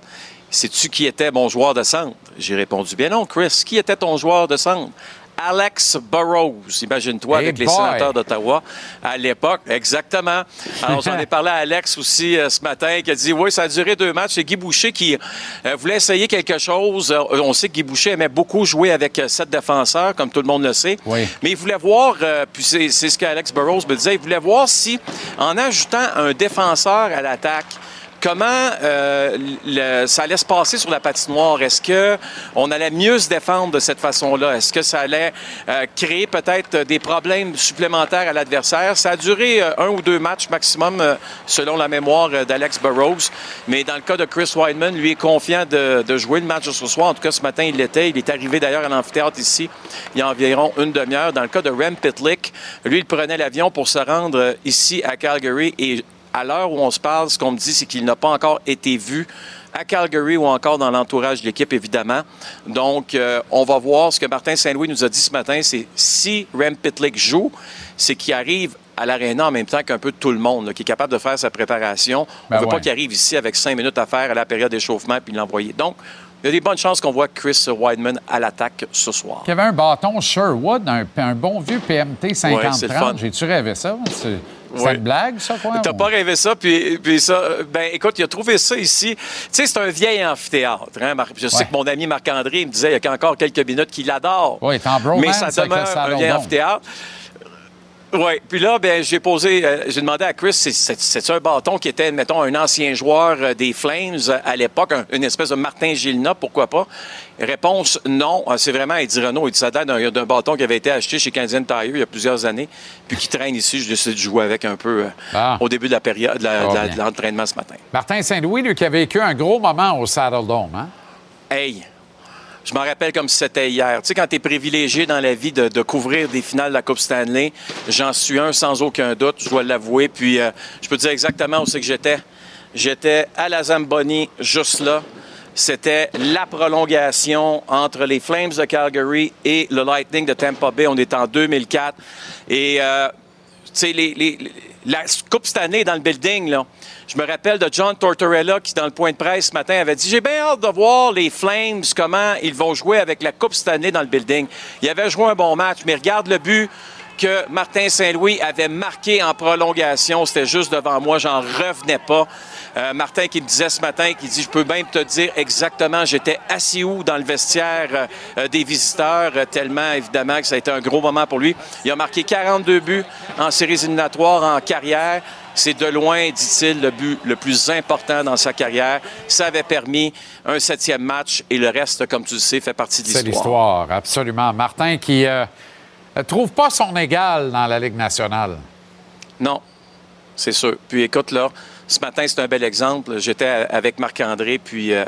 S17: Sais-tu qui était mon joueur de centre? J'ai répondu, bien non, Chris. Qui était ton joueur de centre? Alex Burrows, imagine-toi,
S1: Hey
S17: avec les sénateurs d'Ottawa à l'époque. Exactement. Alors, j'en ai parlé à Alex aussi euh, ce matin, qui a dit Oui, ça a duré deux matchs. C'est Guy Boucher qui euh, voulait essayer quelque chose. Euh, on sait que Guy Boucher aimait beaucoup jouer avec sept défenseurs, comme tout le monde le sait.
S1: Oui.
S17: Mais il voulait voir, puis c'est ce qu'Alex Burrows me disait, il voulait voir si, en ajoutant un défenseur à l'attaque, Comment euh, ça allait se passer sur la patinoire? Est-ce que on allait mieux se défendre de cette façon-là? Est-ce que ça allait euh, créer peut-être des problèmes supplémentaires à l'adversaire? Ça a duré euh, un ou deux matchs maximum, euh, selon la mémoire euh, d'Alex Burrows. Mais dans le cas de Chris Weidman, lui est confiant de, de jouer le match de ce soir. En tout cas, ce matin, il l'était. Il est arrivé d'ailleurs à l'amphithéâtre ici il y a environ une demi-heure. Dans le cas de Rem Pitlick, lui, il prenait l'avion pour se rendre euh, ici à Calgary et à l'heure où on se parle, ce qu'on me dit, c'est qu'il n'a pas encore été vu à Calgary ou encore dans l'entourage de l'équipe, évidemment. Donc, euh, on va voir ce que Martin Saint-Louis nous a dit ce matin, c'est si Rem Pitlick joue, c'est qu'il arrive à l'aréna en même temps qu'un peu tout le monde, là, qui est capable de faire sa préparation.
S1: Ben
S17: on ne veut
S1: ouais.
S17: pas qu'il arrive ici avec cinq minutes à faire à la période d'échauffement puis l'envoyer. Donc, il y a des bonnes chances qu'on voit Chris Weidman à l'attaque ce soir.
S1: Il y avait un bâton Sherwood, un, un bon vieux PMT
S17: Ouais, c'est le fun.
S1: 5030. J'ai-tu rêvé ça? C'est une blague, ça, quoi?
S17: T'as
S1: ou-
S17: pas rêvé ça, puis, puis ça, ben écoute, il a trouvé ça ici. Tu sais, c'est un vieil amphithéâtre. Hein? Je sais
S1: Ouais.
S17: que mon ami Marc-André me disait il y a encore quelques minutes qu'il adore.
S1: Oui,
S17: Mais ça demeure un vieil amphithéâtre. Oui, puis là, ben, j'ai posé, euh, j'ai demandé à Chris, c'est- un bâton qui était, mettons, un ancien joueur euh, des Flames euh, à l'époque, un- une espèce de Martin Gilna, pourquoi pas? Réponse non. Euh, C'est vraiment, dit Renault, il dit ça date d'un bâton qui avait été acheté chez Canadian Tire il y a plusieurs années, puis qui traîne ici. Je décide de jouer avec un peu
S1: Ah.
S17: au début de la période, de l'entraînement ce matin.
S1: Martin Saint-Louis, lui, qui a vécu un gros moment au Saddle Dome, hein?
S17: Hey, je m'en rappelle comme c'était hier. Tu sais, quand tu es privilégié dans la vie de, couvrir des finales de la Coupe Stanley, j'en suis un sans aucun doute, je dois l'avouer. Puis euh, je peux te dire exactement où c'est que j'étais. J'étais à la Zamboni, juste là. C'était la prolongation entre les Flames de Calgary et le Lightning de Tampa Bay. On est en 2004. Et euh, la Coupe Stanley dans le building. Je me rappelle de John Tortorella qui, dans le point de presse ce matin, avait dit J'ai bien hâte de voir les Flames, comment ils vont jouer avec la Coupe Stanley dans le building. Il avait joué un bon match, mais regarde le but que Martin Saint-Louis avait marqué en prolongation. C'était juste devant moi, j'en revenais pas. Euh, Martin qui me disait ce matin, qui dit, je peux même te dire exactement, j'étais assis où dans le vestiaire euh, euh, des visiteurs, euh, tellement évidemment que ça a été un gros moment pour lui. Il a marqué 42 buts en séries éliminatoires en carrière. C'est de loin, dit-il, le but le plus important dans sa carrière. Ça avait permis un septième match et le reste, comme tu le sais, fait partie de
S1: C'est
S17: l'histoire.
S1: l'histoire, absolument. Martin qui trouve pas son égal dans la Ligue nationale.
S17: Non, c'est sûr. Puis écoute, là, ce matin, c'est un bel exemple. J'étais avec Marc-André, puis euh,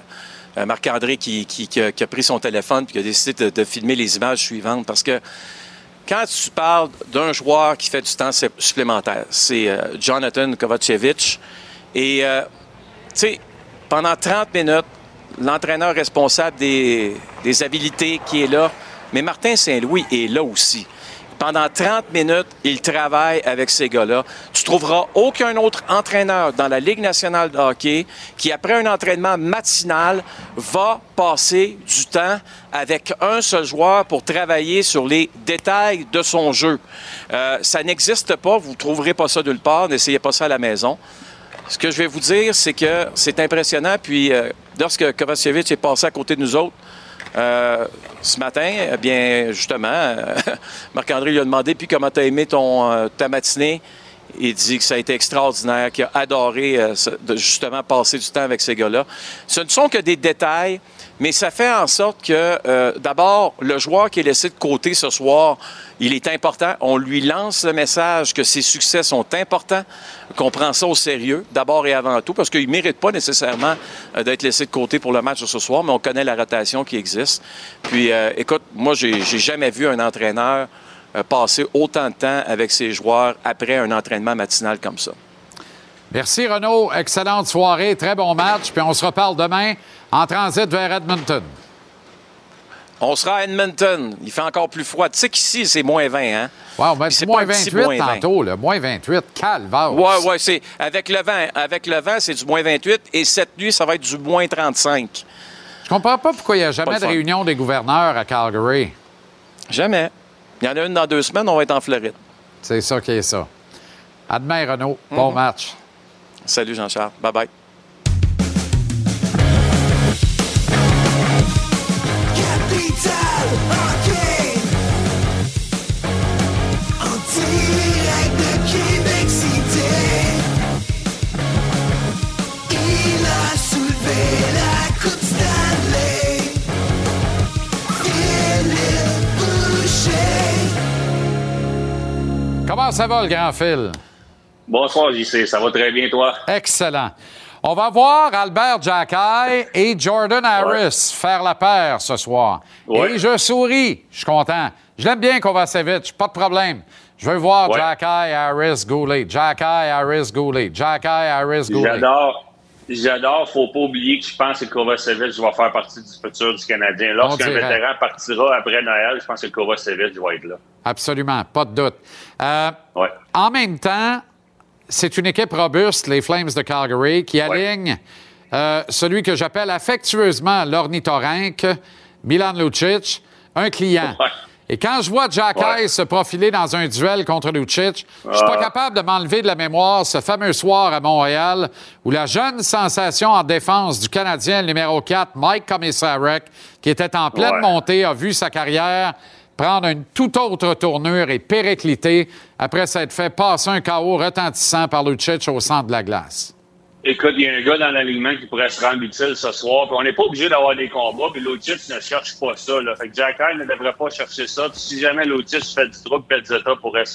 S17: euh, Marc-André qui, qui- a, pris son téléphone puis qui a décidé de, filmer les images suivantes. Parce que quand tu parles d'un joueur qui fait du temps sup- supplémentaire, c'est euh, Jonathan Kovacevic. Et, tu sais, pendant 30 minutes, l'entraîneur responsable des, des habilités qui est là, mais Martin Saint-Louis est là aussi. Pendant 30 minutes, il travaille avec ces gars-là. Tu trouveras aucun autre entraîneur dans la Ligue nationale de hockey qui, après un entraînement matinal, va passer du temps avec un seul joueur pour travailler sur les détails de son jeu. Euh, ça n'existe pas, vous ne trouverez pas ça nulle part, n'essayez pas ça à la maison. Ce que je vais vous dire, c'est que c'est impressionnant. Puis, euh, lorsque Kovacevic est passé à côté de nous autres, euh, ce matin, eh bien, justement, euh, (laughs) Marc-André lui a demandé Puis comment tu as aimé ton, euh, ta matinée? Il dit que ça a été extraordinaire, qu'il a adoré justement passer du temps avec ces gars-là. Ce ne sont que des détails, mais ça fait en sorte que, euh, d'abord, le joueur qui est laissé de côté ce soir, il est important. On lui lance le message que ses succès sont importants, qu'on prend ça au sérieux, d'abord et avant tout, parce qu'il ne mérite pas nécessairement euh, d'être laissé de côté pour le match de ce soir, mais on connaît la rotation qui existe. Puis, euh, écoute, moi, j'ai j'ai jamais vu un entraîneur passer autant de temps avec ses joueurs après un entraînement matinal comme ça.
S1: Merci, Renaud. Excellente soirée, très bon match. Puis on se reparle demain en transit vers Edmonton.
S17: On sera à Edmonton. Il fait encore plus froid. Tu sais qu'ici, c'est moins 20, hein?
S1: Wow,
S17: C'est
S1: moins
S17: un petit
S1: 28
S17: moins 20.
S1: tantôt. Moins 28. Calvaire.
S17: Oui, oui, c'est avec le vent. Avec le vent, c'est du moins 28 et cette nuit, ça va être du moins 35.
S1: Je comprends pas pourquoi il n'y a jamais de réunion des gouverneurs à Calgary.
S17: Jamais. Il y en a une dans deux semaines, on va être en Floride.
S1: C'est ça qui est ça. À demain, Renaud. Bon
S17: Mhm.
S1: match.
S17: Salut Jean-Charles. Bye
S1: ça va, le grand fil?
S18: Bonsoir, JC. Ça va très bien, toi?
S1: Excellent. On va voir Albert Jacquet et Jordan Harris faire la paire ce soir.
S18: Ouais.
S1: Et je souris. Je suis content. Je l'aime bien Kovacevic. Pas de problème. Je veux voir
S18: Ouais.
S1: Jacquet, Harris, Goulet. Jacquet, Harris, Goulet. Jacquet, Harris, Goulet.
S18: J'adore. J'adore. Faut pas oublier que je pense que Kovacevic va faire partie du futur du Canadien. Lorsqu'un vétéran partira après Noël, je pense que Kovacevic va être là.
S1: Absolument, pas de doute. Euh, En même temps, c'est une équipe robuste, les Flames de Calgary, qui aligne euh, celui que j'appelle affectueusement l'ornithorynque, Milan Lucic, un client. Et quand je vois Jack
S18: Ouais.
S1: Hayes se profiler dans un duel contre Lucic, je suis pas
S18: Ah.
S1: capable de m'enlever de la mémoire ce fameux soir à Montréal où la jeune sensation en défense du Canadien, numéro 4, Mike Komisarek, qui était en pleine
S18: Ouais.
S1: montée, a vu sa carrière prendre une toute autre tournure et péricliter après s'être fait passer un chaos retentissant par Lucic au centre de la glace.
S18: Écoute, il y a un gars dans l'alignement qui pourrait se rendre utile ce soir, puis on n'est pas obligé d'avoir des combats, puis Lotis ne cherche pas ça. Fait que Jack Hine ne devrait pas chercher ça. Si jamais Lotis fait du trouble, Pezzetta pourrait,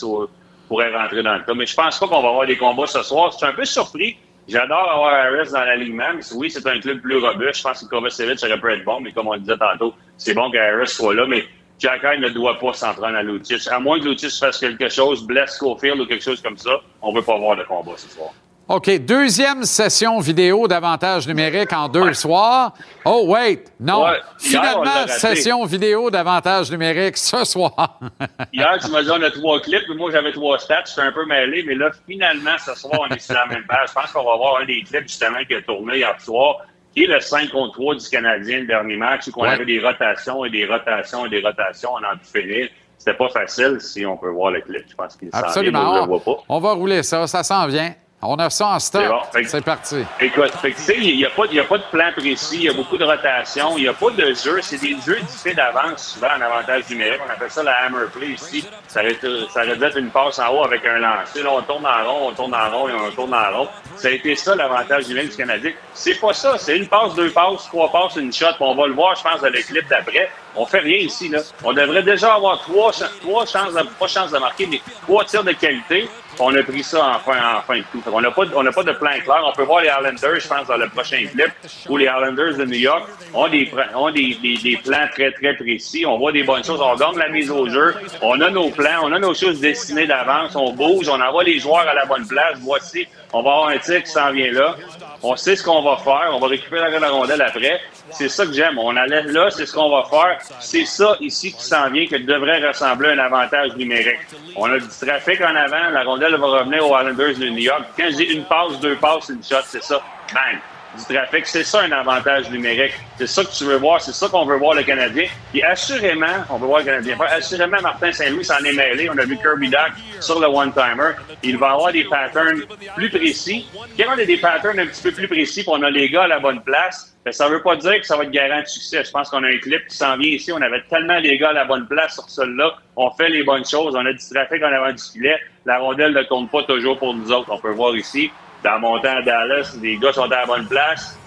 S18: pourrait rentrer dans le tas. Mais je pense pas qu'on va avoir des combats ce soir. Je suis un peu surpris. J'adore avoir Harris dans l'alignement, mais oui, c'est un club plus robuste. Je pense que Kovacevic aurait pu être bon, mais comme on le disait tantôt, c'est bon qu'Harris soit là, mais Jack Hine ne doit pas s'en prendre à Lotis. À moins que Lotis fasse quelque chose, blesse Schofield ou quelque chose comme ça, on ne veut pas avoir de combat ce soir.
S1: OK, deuxième session vidéo d'avantage numérique en deux soirs. Oh, wait, non.
S18: Ouais, hier, on
S1: Finalement, session vidéo d'avantage numérique ce soir. (laughs)
S18: Hier, tu m'as dit on a trois clips, mais moi j'avais trois stats, j'étais un peu mêlé, mais là, finalement, ce soir, on est sur la même page. Je pense qu'on va avoir un des clips justement qui a tourné hier soir, qui est le 5 contre 3 du Canadien, le dernier match, où on
S1: Ouais.
S18: avait des rotations et des rotations et des rotations, on a pu finir. c'était pas facile si on peut voir le clip. Je pense qu'il s'en vient, je le vois pas.
S1: On va rouler ça, ça s'en vient. On a ça en stock.
S18: C'est bon.
S1: Parti.
S18: Écoute, il n'y a, pas- a de plan précis, il y a beaucoup de rotation, il n'y a pas de jeu. C'est des jeux dictés d'avance, souvent en avantage numérique. On appelle ça la hammer play ici. Ça aurait, ça aurait dû être une passe en haut avec un lancer. Là, on tourne en rond, on tourne en rond et on tourne en rond. Ça a été ça l'avantage numérique du Canadien. C'est pas ça. C'est une passe, deux passes, trois passes, une shot. On va le voir, je pense, dans le clip d'après. On fait rien ici. Là. On devrait déjà avoir trois, trois chances, de, pas chances de marquer, mais trois tirs de qualité. On a pris ça en fin, en fin de tout. Qu'on n'a pas, on pas de plan clair. On peut voir les Islanders, je pense, dans le prochain clip, où les Islanders de New York ont des, ont des, des, plans très, très précis. On voit des bonnes choses. On gagne la mise au jeu. On a nos plans. On a nos choses dessinées d'avance. On bouge. On envoie les joueurs à la bonne place. Voici, on va avoir un tir qui s'en vient là. On sait ce qu'on va faire. On va récupérer la rondelle après. C'est ça que j'aime. On allait là, c'est ce qu'on va faire. C'est ça ici qui s'en vient que devrait ressembler à un avantage numérique. On a du trafic en avant. La rondelle va revenir aux Islanders de New York. Quand je dis une passe, deux passes, une shot, c'est ça. Bang! Du trafic, c'est ça un avantage numérique. C'est ça que tu veux voir, c'est ça qu'on veut voir le Canadien. Et assurément, on veut voir le Canadien. Assurément, Martin Saint-Louis s'en est mêlé. On a vu Kirby Duck sur le one-timer. Il va avoir des patterns plus précis. Quand on a des patterns un petit peu plus précis, puis on a les gars à la bonne place, ben, ça veut pas dire que ça va être garant de succès. Je pense qu'on a un clip qui s'en vient ici. On avait tellement les gars à la bonne place sur celui-là. On fait les bonnes choses. On a du trafic en avant du filet. La rondelle ne compte pas toujours pour nous autres. On peut voir ici, dans mon temps à Dallas, les gars sont à la bonne place.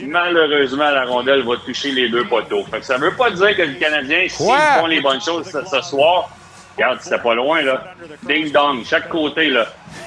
S18: Malheureusement, la rondelle va toucher les deux poteaux. Fait que ça veut pas dire que le Canadien, s'ils font les bonnes choses ce, ce soir, regarde, c'était pas loin, là. Ding dong, chaque côté, là.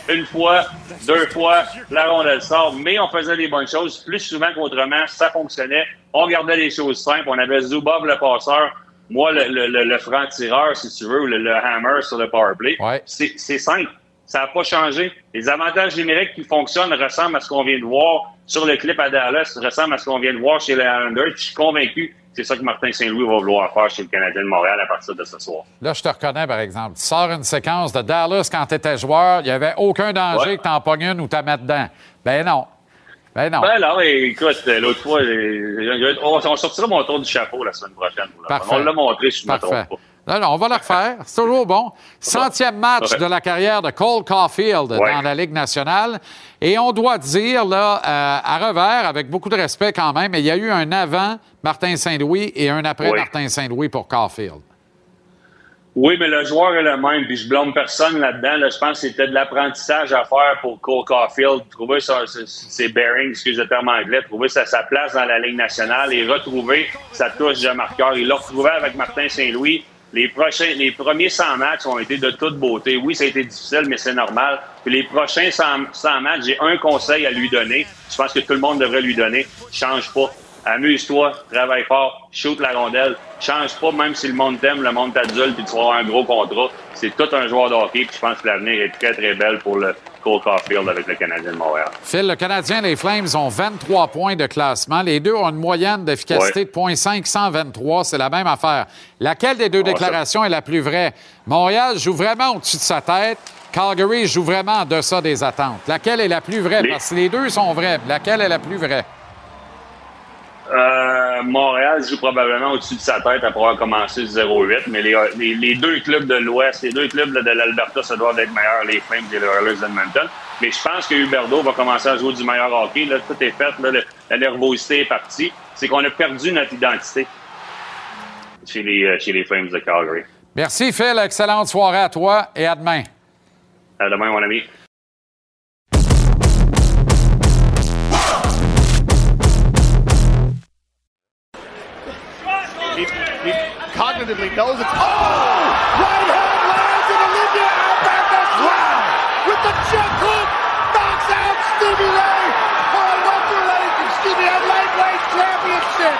S18: Une fois, deux fois, la rondelle sort, mais on faisait les bonnes choses plus souvent qu'autrement, ça fonctionnait. On gardait les choses simples. On avait Zubov, le passeur, moi, le, le, le- le franc-tireur, si tu veux, ou le, hammer sur le powerplay. C'est c'est simple. Ça n'a pas changé. Les avantages numériques qui fonctionnent ressemblent à ce qu'on vient de voir sur le clip à Dallas, ressemblent à ce qu'on vient de voir chez les Islanders. Je suis convaincu que c'est ça que Martin Saint-Louis va vouloir faire chez le Canadien de Montréal à partir de ce soir.
S1: Là, je te reconnais, par exemple. Tu sors une séquence de Dallas quand tu étais joueur, il n'y avait aucun danger
S18: Ouais.
S1: que tu en pognes une ou tu mettes dedans. Ben non. Ben non.
S18: Ben là, écoute, l'autre fois, on, sortira mon tour du chapeau la semaine prochaine.
S1: Parfait.
S18: On l'a montré, je ne me
S1: Parfait.
S18: trompe pas.
S1: Non, non, on va le refaire. C'est toujours bon. Centième match
S18: Ouais.
S1: de la carrière de Cole Caulfield
S18: Ouais.
S1: dans la Ligue nationale. Et on doit dire, là, euh, à revers, avec beaucoup de respect quand même, il y a eu un avant Martin Saint-Louis et un après. Martin Saint-Louis pour Caulfield.
S18: Oui, mais le joueur est le même, puis je blâme personne là-dedans. Là, je pense que c'était de l'apprentissage à faire pour Cole Caulfield, trouver ses, ses bearings, excusez le terme anglais, trouver sa, sa place dans la Ligue nationale et retrouver sa touche de marqueur. Il l'a retrouvé avec Martin Saint-Louis. Les, prochains, les premiers 100 matchs ont été de toute beauté. Oui, ça a été difficile, mais c'est normal. Puis les prochains 100, 100 matchs, j'ai un conseil à lui donner. Je pense que tout le monde devrait lui donner. Change pas. Amuse-toi, travaille fort, shoot la rondelle. Change pas, même si le monde t'aime, le monde t'adulte, puis tu vas avoir un gros contrat. C'est tout un joueur de hockey, puis je pense que l'avenir est très, très belle pour le Cole Caulfield avec le Canadien de Montréal.
S1: Phil, le Canadien, les Flames ont 23 points de classement. Les deux ont une moyenne d'efficacité
S18: Ouais.
S1: de 0.5, 123. C'est la même affaire. Laquelle des deux
S18: Ah, ça-
S1: déclarations est la plus vraie? Montréal joue vraiment au-dessus de sa tête. Calgary joue vraiment en deçà des attentes. Laquelle est la plus vraie?
S18: Les-
S1: Parce que les deux sont vraies. Laquelle est la plus vraie?
S18: Euh, Montréal joue probablement au-dessus de sa tête après avoir commencé 0-8, mais les, les- les deux clubs de l'Ouest, les deux clubs de l'Alberta, ça doit être meilleur, les Flames et les Oilers d'Edmonton. Mais je pense que Huberdeau va commencer à jouer du meilleur hockey. Là, tout est fait, là, le- la nervosité est partie. C'est qu'on a perdu notre identité chez les, euh, chez les Flames de Calgary.
S1: Merci, Phil. Excellente soirée à toi et à demain.
S18: À demain, mon ami.
S19: Cognitively knows it's. Oh! Right hand lands and Olivia Albakas wow! with the check hook knocks out Stevie Ray for a welterweight, excuse me, a lightweight championship.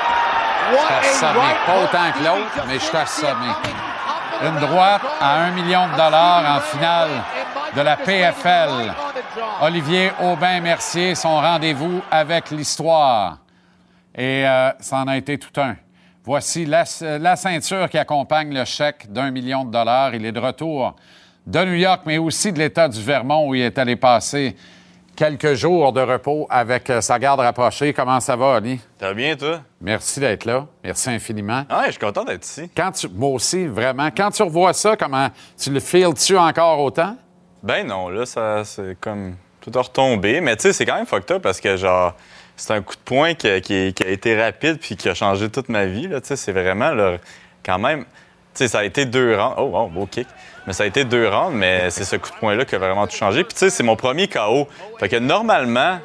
S1: Je
S19: What
S1: suis
S19: a
S1: assommé.
S19: right
S1: Pas autant que l'autre, mais je suis assommé. Une droite à un million de dollars en finale de la PFL. Olivier Aubin-Mercier, son rendez-vous avec l'histoire. Et euh, ça en a été tout un. Voici la, la ceinture qui accompagne le chèque d'un million de dollars. Il est de retour de New York, mais aussi de l'État du Vermont où il est allé passer quelques jours de repos avec euh, sa garde rapprochée. Comment ça va, Ali?
S13: Ça va bien, toi?
S1: Merci d'être là. Merci infiniment.
S13: Ah, je suis content d'être ici.
S1: Quand tu, moi aussi, vraiment. Quand tu revois ça, comment tu le files-tu encore autant?
S13: Ben non, là, ça, c'est comme tout a retombé. Mais tu sais, c'est quand même fucked up parce que, genre, c'est un coup de poing qui a, été rapide puis qui a changé toute ma vie. C'est vraiment, là, quand même... Ça a été deux rounds. Oh, wow, beau kick. Mais ça a été deux rounds, mais c'est ce coup de poing-là qui a vraiment tout changé. Puis tu sais, c'est mon premier KO. Fait que normalement,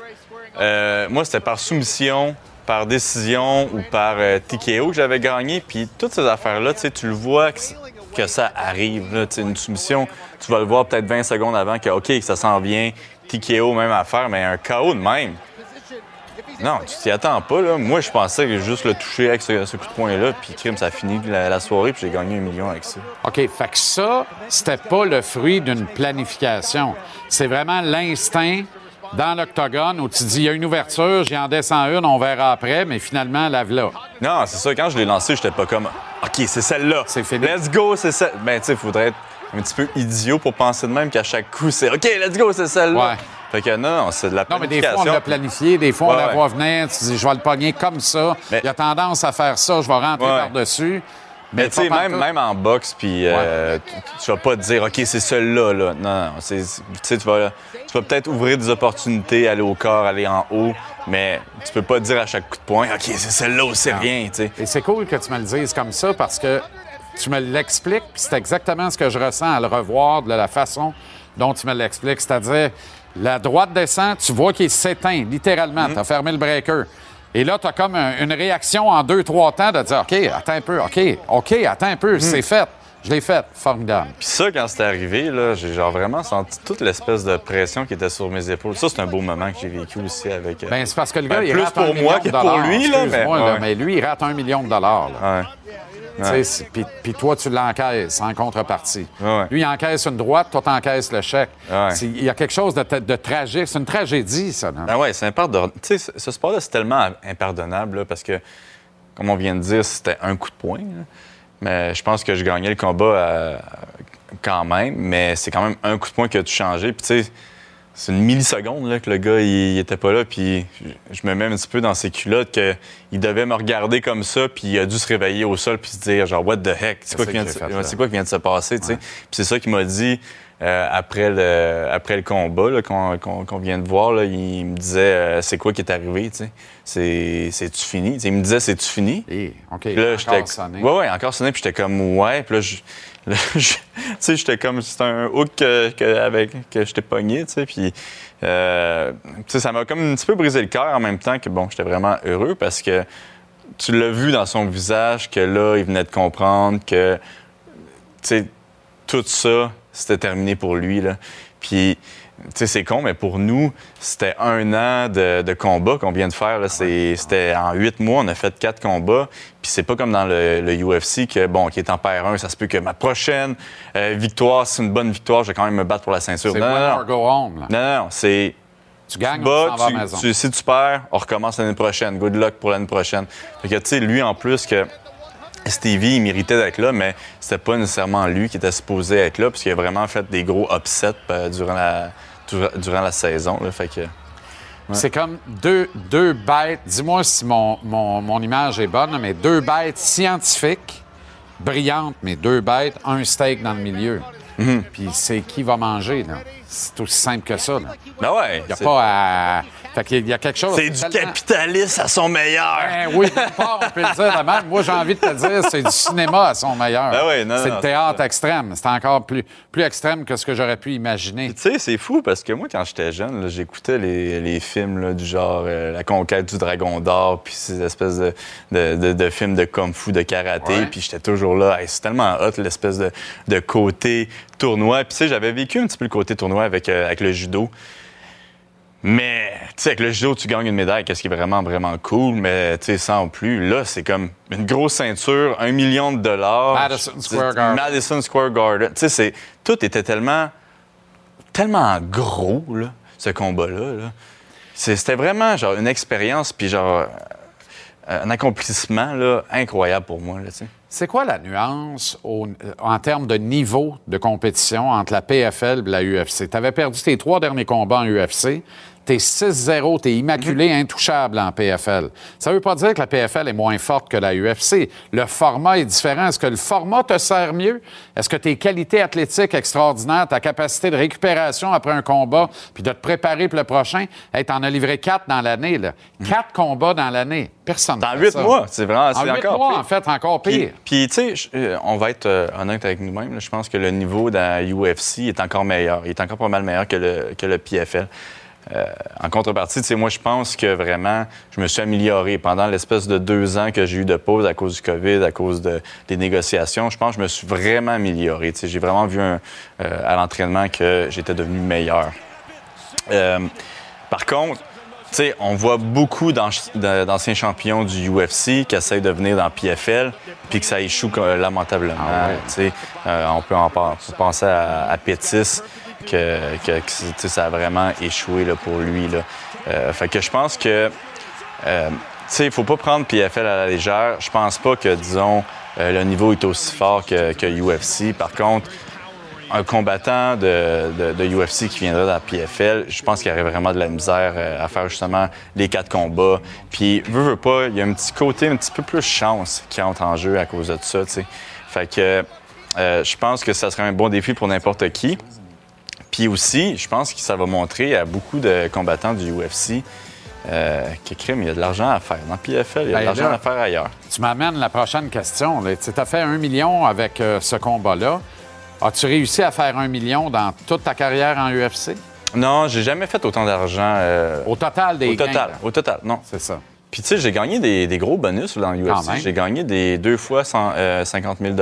S13: euh, moi, c'était par soumission, par décision ou par euh, TKO que j'avais gagné. Puis toutes ces affaires-là, tu le vois que, ça arrive. Une soumission, tu vas le voir peut-être 20 secondes avant que, OK, ça s'en vient. TKO, même affaire, mais un KO de même. Non, tu t'y attends pas. Là. Moi, je pensais que juste le toucher avec ce, ce coup de poing-là, puis crime, ça a fini la, la soirée, puis j'ai gagné un million avec ça.
S1: OK, fait que ça, c'était pas le fruit d'une planification. C'est vraiment l'instinct dans l'octogone où tu dis, il y a une ouverture, j'y en descends une, on verra après, mais finalement, lave-la.
S13: Non, c'est ça. Quand je l'ai lancé, j'étais pas comme OK, c'est celle-là. C'est fini. Let's go, c'est celle. Ben, tu sais, il faudrait être un petit peu idiot pour penser de même qu'à chaque coup, c'est OK, let's go, c'est celle-là.
S1: Ouais.
S13: Fait que non, c'est de la
S1: Non, mais des
S13: planification.
S1: fois, on l'a planifié, des fois, on
S13: Ouais,
S1: la voit venir, tu dis, je vais le pogner comme ça. Il a tendance à faire ça, je vais rentrer par-dessus.
S13: Mais tu sais, même, même en boxe, puis euh, tu, tu vas pas te dire, OK, c'est celle-là, là. Non, non, tu sais, tu vas, tu vas peut-être ouvrir des opportunités, aller au corps, aller en haut, mais tu peux pas te dire à chaque coup de poing, OK, c'est celle-là ou c'est rien, tu sais.
S1: Et c'est cool que tu me le dises comme ça parce que tu me l'expliques, puis c'est exactement ce que je ressens à le revoir de la façon dont tu me l'expliques. C'est-à-dire, la droite descend, tu vois qu'il s'éteint, littéralement.
S13: Mm-hmm.
S1: Tu as fermé le breaker. Et là, tu as comme un- une réaction en deux, trois temps de dire OK, attends un peu, OK, OK, attends un peu, c'est fait. Je l'ai fait. Formidable.
S13: Puis ça, quand c'est arrivé, là, j'ai genre vraiment senti toute l'espèce de pression qui était sur mes épaules. Ça, c'est un beau moment que j'ai vécu aussi avec. euh,
S1: Ben, c'est parce que le gars,
S13: ben,
S1: il
S13: plus
S1: rate
S13: pour
S1: un
S13: moi que pour lui, là, mais.
S1: Là, lui, il rate un million de dollars. là.
S13: Ouais.
S1: Puis toi, tu l'encaisses en contrepartie.
S13: Ouais.
S1: Lui, il encaisse une droite, toi, t'encaisses le chèque.
S13: Ouais.
S1: Il y a quelque chose de, de tragique. C'est une tragédie, ça. non?
S13: Ah ouais, c'est impardonnable. Tu sais, ce- ce sport-là, c'est tellement impardonnable là, parce que, comme on vient de dire, c'était un coup de poing. là. Mais je pense que je gagnais le combat euh, quand même, mais c'est quand même un coup de poing qui a tout changé. Puis tu sais, c'est une milliseconde là, que le gars, il, il était pas là. Puis je, je me mets un petit peu dans ses culottes qu'il devait me regarder comme ça, puis il a dû se réveiller au sol puis se dire genre, what the heck, c'est quoi, qui vient de
S1: fait,
S13: quoi qui vient de se passer, tu sais? Puis c'est ça qu'il m'a dit euh, après, le, après le combat qu'on, vient de voir. Là, il me disait, euh, c'est quoi qui est arrivé, tu sais? C'est, c'est-tu fini? Il me disait, c'est-tu fini?
S1: OK,
S13: Puis là,
S1: encore sonné.
S13: Ouais, ouais, encore sonné, puis j'étais comme, ouais. Puis là, je- (laughs) tu sais, j'étais comme, c'était un hook que, avec, que j'étais pogné, tu sais. Puis, euh, ça m'a comme un petit peu brisé le cœur en même temps que, bon, j'étais vraiment heureux parce que tu l'as vu dans son visage que là, il venait de comprendre que, tu sais, tout ça, c'était terminé pour lui, là. Puis, c'est con, mais pour nous, c'était un an de, de combat qu'on vient de faire. C'était en huit mois, on a fait quatre combats. Puis c'est pas comme dans le, le UFC que, bon, qui est en paire 1, ça se peut que ma prochaine euh, victoire, c'est une bonne victoire, je vais quand même me battre pour la ceinture.
S1: C'est
S13: Non, non,
S1: or
S13: non.
S1: go home. là?
S13: Non, non, non, c'est.
S1: Tu gagnes, tu
S13: tu- si tu perds, on recommence l'année prochaine. Good luck pour l'année prochaine. Fait que, tu sais, lui, en plus, que Stevie, il méritait d'être là, mais c'était pas nécessairement lui qui était supposé être là, parce qu'il a vraiment fait des gros upsets euh, durant, la, durant, la saison. Là, fait que, ouais.
S1: C'est comme deux, deux bêtes, dis-moi si mon, mon, mon image est bonne, mais deux bêtes scientifiques, brillantes, mais deux bêtes, un steak dans le milieu.
S13: Mhm.
S1: Puis c'est qui va manger, là? C'est aussi simple que ça, là.
S13: Ben ouais.
S1: Il n'y a
S13: c'est-
S1: pas à... Fait qu'il y a quelque chose...
S13: C'est du
S1: tellement-
S13: capitalisme à son meilleur.
S1: Ben oui, part, on peut le dire de même. Moi, j'ai envie de te dire, c'est du cinéma à son meilleur.
S13: Ben oui,
S1: c'est le théâtre extrême. C'est encore plus, plus extrême que ce que j'aurais pu imaginer.
S13: Tu sais, c'est fou parce que moi, quand j'étais jeune, j'écoutais les, les films là, du genre euh, La conquête du dragon d'or, puis ces espèces de, de, de- de films de kung-fu, de karaté,
S1: Ouais.
S13: puis j'étais toujours là. Hey, c'est tellement hot, l'espèce de, de côté tournoi. Puis, tu sais, j'avais vécu un petit peu le côté tournoi avec, euh, avec le judo. Mais, tu sais, avec le judo, tu gagnes une médaille, qu'est-ce qui est vraiment, vraiment cool, mais, tu sais, sans plus. Là, c'est comme une grosse ceinture, un million de dollars.
S1: Madison Square Garden.
S13: Madison Square Garden. Tu sais, c'est- tout était tellement tellement gros, là, ce combat-là. là. C'était vraiment genre une expérience, puis genre euh, un accomplissement là, incroyable pour moi. Là, tu sais.
S1: C'est quoi la nuance au- euh, en termes de niveau de compétition entre la PFL et la UFC? Tu avais perdu tes trois derniers combats en UFC. T'es 6-0, t'es immaculé, intouchable en PFL. Ça veut pas dire que la PFL est moins forte que la UFC. Le format est différent. Est-ce que le format te sert mieux? Est-ce que tes qualités athlétiques extraordinaires, ta capacité de récupération après un combat, puis de te préparer pour le prochain, hey, t'en as livré quatre dans l'année, là. Quatre combats dans l'année. Personne
S13: Dans
S1: ne
S13: huit mois, c'est vraiment
S1: En huit mois,
S13: pire.
S1: en fait, encore pire.
S13: Puis, tu sais, euh, on va être euh, honnête avec nous-mêmes. Je pense que le niveau de la UFC est encore meilleur. Il est encore pas mal meilleur que le, que le PFL. Euh, en contrepartie, tu sais, moi, je pense que vraiment, je me suis amélioré pendant l'espèce de deux ans que j'ai eu de pause à cause du COVID, à cause de- des négociations. Je pense que je me suis vraiment amélioré. Tu sais, j'ai vraiment vu un- euh, à l'entraînement que j'étais devenu meilleur. Euh, par contre, tu sais, on voit beaucoup d'anciens champions du UFC qui essayent de venir dans PFL puis que ça échoue lamentablement. Tu sais, on peut en penser à, à Pétis que, ça a vraiment échoué là, pour lui. Là. Euh, fait que je pense que euh, tu sais, il faut pas prendre PFL à la légère. Je pense pas que, disons, euh, le niveau est aussi fort que, UFC. Par contre, un combattant de, UFC qui viendrait dans la PFL, je pense qu'il aurait vraiment de la misère euh, à faire justement les quatre combats. Puis, veut, veut pas, il y a un petit côté un petit peu plus chance qui entre en jeu à cause de ça, tu sais. Fait que je pense que ça serait un bon défi pour n'importe qui. Puis aussi, je pense que ça va montrer à beaucoup de combattants du UFC euh, que crime, il y a de l'argent à faire. Dans PFL, il y a
S1: Ben
S13: de l'argent
S1: là,
S13: à faire ailleurs.
S1: Tu m'amènes la prochaine question. Tu as fait un million avec euh, ce combat-là. As-tu réussi à faire un million dans toute ta carrière en UFC?
S13: Non, j'ai jamais fait autant d'argent. euh,
S1: Au total des
S13: Au total, au total, non.
S1: C'est ça.
S13: Puis tu sais, j'ai gagné des, des gros bonus dans
S1: Quand
S13: UFC.
S1: même.
S13: J'ai gagné des deux fois cent- euh, 50 000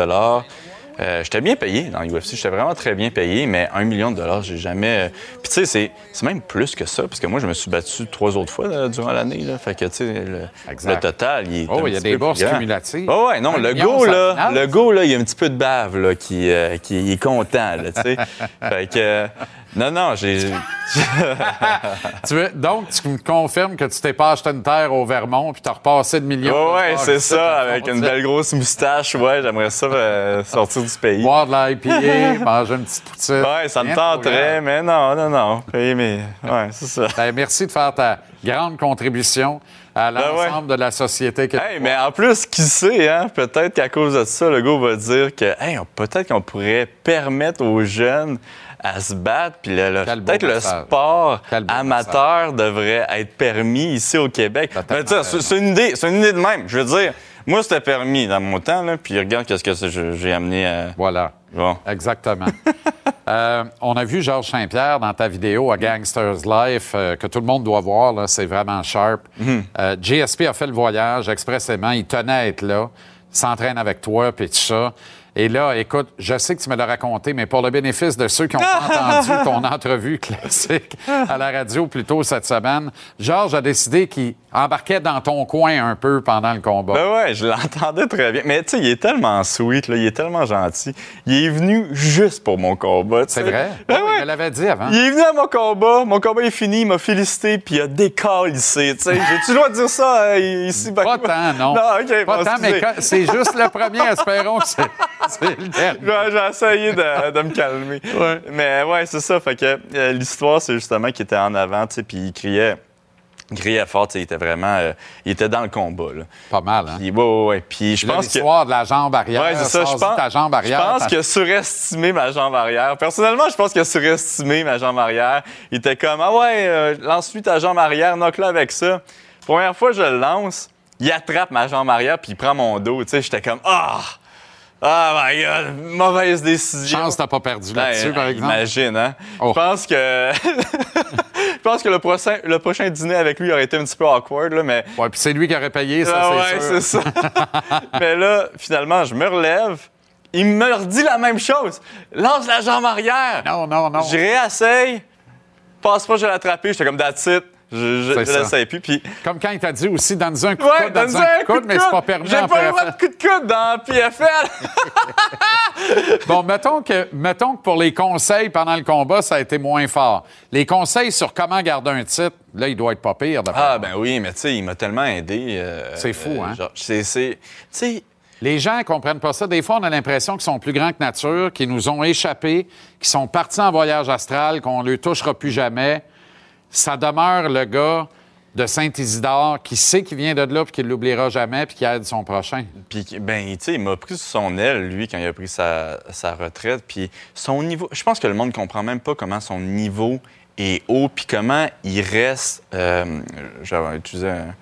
S13: euh, J'étais bien payé dans UFC. J'étais vraiment très bien payé, mais un million de dollars, j'ai jamais... euh, Puis tu sais, c'est- c'est même plus que ça, parce que moi, je me suis battu trois autres fois là, durant l'année. là. Fait que tu sais, le, total, il est
S1: Oh, il y a des bourses cumulatives.
S13: Oh, ouais, non,
S1: Un
S13: le go, là,
S1: finale.
S13: le go, là, il y a un petit peu de bave, là, qui, euh, qui est content, là, tu sais. (laughs) fait que... non, non, j'ai... (laughs)
S1: Tu veux- donc, tu me confirmes que tu t'es pas acheté une terre au Vermont puis tu as repassé de millions.
S13: Ouais, ouais, c'est ça, avec une belle grosse moustache. Ouais, j'aimerais ça euh, sortir du pays.
S1: Boire de l'IPA, (laughs) manger une petite poutine.
S13: Ouais, ça me tenterait, mais non, non, non. Oui, mais ouais, c'est ça.
S1: Ben, merci de faire ta grande contribution à
S13: Ben ouais.
S1: l'ensemble de la société. Que
S13: Hey, mais en plus, qui sait, hein? Peut-être qu'à cause de ça, le gars va dire que hey, peut-être qu'on pourrait permettre aux jeunes à se battre, puis peut-être le sport amateur devrait être permis ici au Québec. C'est une idée, c'est une idée de même. Je veux dire, moi, c'était permis dans mon temps, là, puis regarde qu'est-ce que j'ai amené à...
S1: Voilà.
S13: Bon.
S1: Exactement. (laughs) Euh, on a vu Georges Saint-Pierre dans ta vidéo à Gangster's Life, euh, que tout le monde doit voir. C'est vraiment sharp.
S13: Mhm.
S1: Euh, GSP a fait le voyage expressément. Il tenait à être là, s'entraîne avec toi, puis tout ça. Et là, écoute, je sais que tu me l'as raconté, mais pour le bénéfice de ceux qui n'ont pas (laughs) entendu ton entrevue classique à la radio plus tôt cette semaine, Georges a décidé qu'il embarquait dans ton coin un peu pendant le combat.
S13: Ben ouais, je l'entendais très bien. Mais tu sais, il est tellement sweet, là, il est tellement gentil. Il est venu juste pour mon combat.
S1: C'est vrai?
S13: Ben
S1: Oui,
S13: ouais.
S1: Il me l'avait dit avant.
S13: Il est venu à mon combat, mon combat est fini, il m'a félicité, puis il a tu sais. J'ai-tu le droit de dire ça euh, ici?
S1: Pas tant, non. (laughs)
S13: Non, OK,
S1: Pas
S13: bon,
S1: tant, mais c'est juste le premier. Espérons que c'est (laughs) c'est le dernier.
S13: J'ai essayé de, de me calmer. Mais ouais, c'est ça. Fait que euh, l'histoire, c'est justement qu'il était en avant, tu sais, puis il criait. Il criait fort, il était vraiment. euh, il était dans le combat, là.
S1: Pas mal, hein?
S13: Puis, ouais, ouais, ouais. Puis je pense que.
S1: l'histoire de la jambe arrière.
S13: Ouais, c'est ça. Je pense,
S1: ta jambe arrière.
S13: je pense
S1: ta-
S13: qu'il a surestimé ma jambe arrière. Personnellement, je pense qu'il a surestimé ma jambe arrière. Il était comme, ah ouais, euh, lance-lui ta jambe arrière, knock-le avec ça. Première fois que je le lance, il attrape ma jambe arrière puis il prend mon dos. Tu sais, j'étais comme, ah! Ah my God, mauvaise décision.
S1: Chance t'as pas perdu là-dessus,
S13: Ben,
S1: par
S13: euh,
S1: exemple.
S13: Imagine, hein?
S1: Oh.
S13: Je pense que. (laughs) Je pense que le prochain, le prochain dîner avec lui aurait été un petit peu awkward, là, mais.
S1: Ouais, puis c'est lui qui aurait payé, ça,
S13: Ah
S1: c'est
S13: ouais,
S1: sûr.
S13: c'est ça. (laughs) mais là, finalement, je me relève. Il me redit la même chose. Lance la jambe arrière.
S1: Non, non, non.
S13: Je réessaye. Passe pas, je l'ai attrapé. J'étais comme that's it. Je, l'essaye plus. Puis,
S1: Comme quand il t'a dit aussi, donne-nous un coup de coude, donne-nous un coup de coude, mais c'est pas permis
S13: J'ai pas le droit de coup de coude dans PFL. (laughs)
S1: Bon, mettons que, mettons que pour les conseils pendant le combat, ça a été moins fort. Les conseils sur comment garder un titre, là, il doit être pas pire.
S13: Ah, ben oui, mais tu sais, il m'a tellement aidé. euh,
S1: C'est fou, hein?
S13: genre, c'est, c'est- tu sais,
S1: Les gens ne comprennent pas ça. Des fois, on a l'impression qu'ils sont plus grands que nature, qu'ils nous ont échappé, qu'ils sont partis en voyage astral, qu'on ne les touchera plus jamais. Ça demeure le gars de Saint-Isidore qui sait qu'il vient de là puis qu'il ne l'oubliera jamais puis qui aide son prochain.
S13: Puis, ben, tu sais, il m'a pris sous son aile, lui, quand il a pris sa, sa retraite. Puis, son niveau. Je pense que le monde comprend même pas comment son niveau est haut, puis comment il reste. Euh, J'avais utilisé un.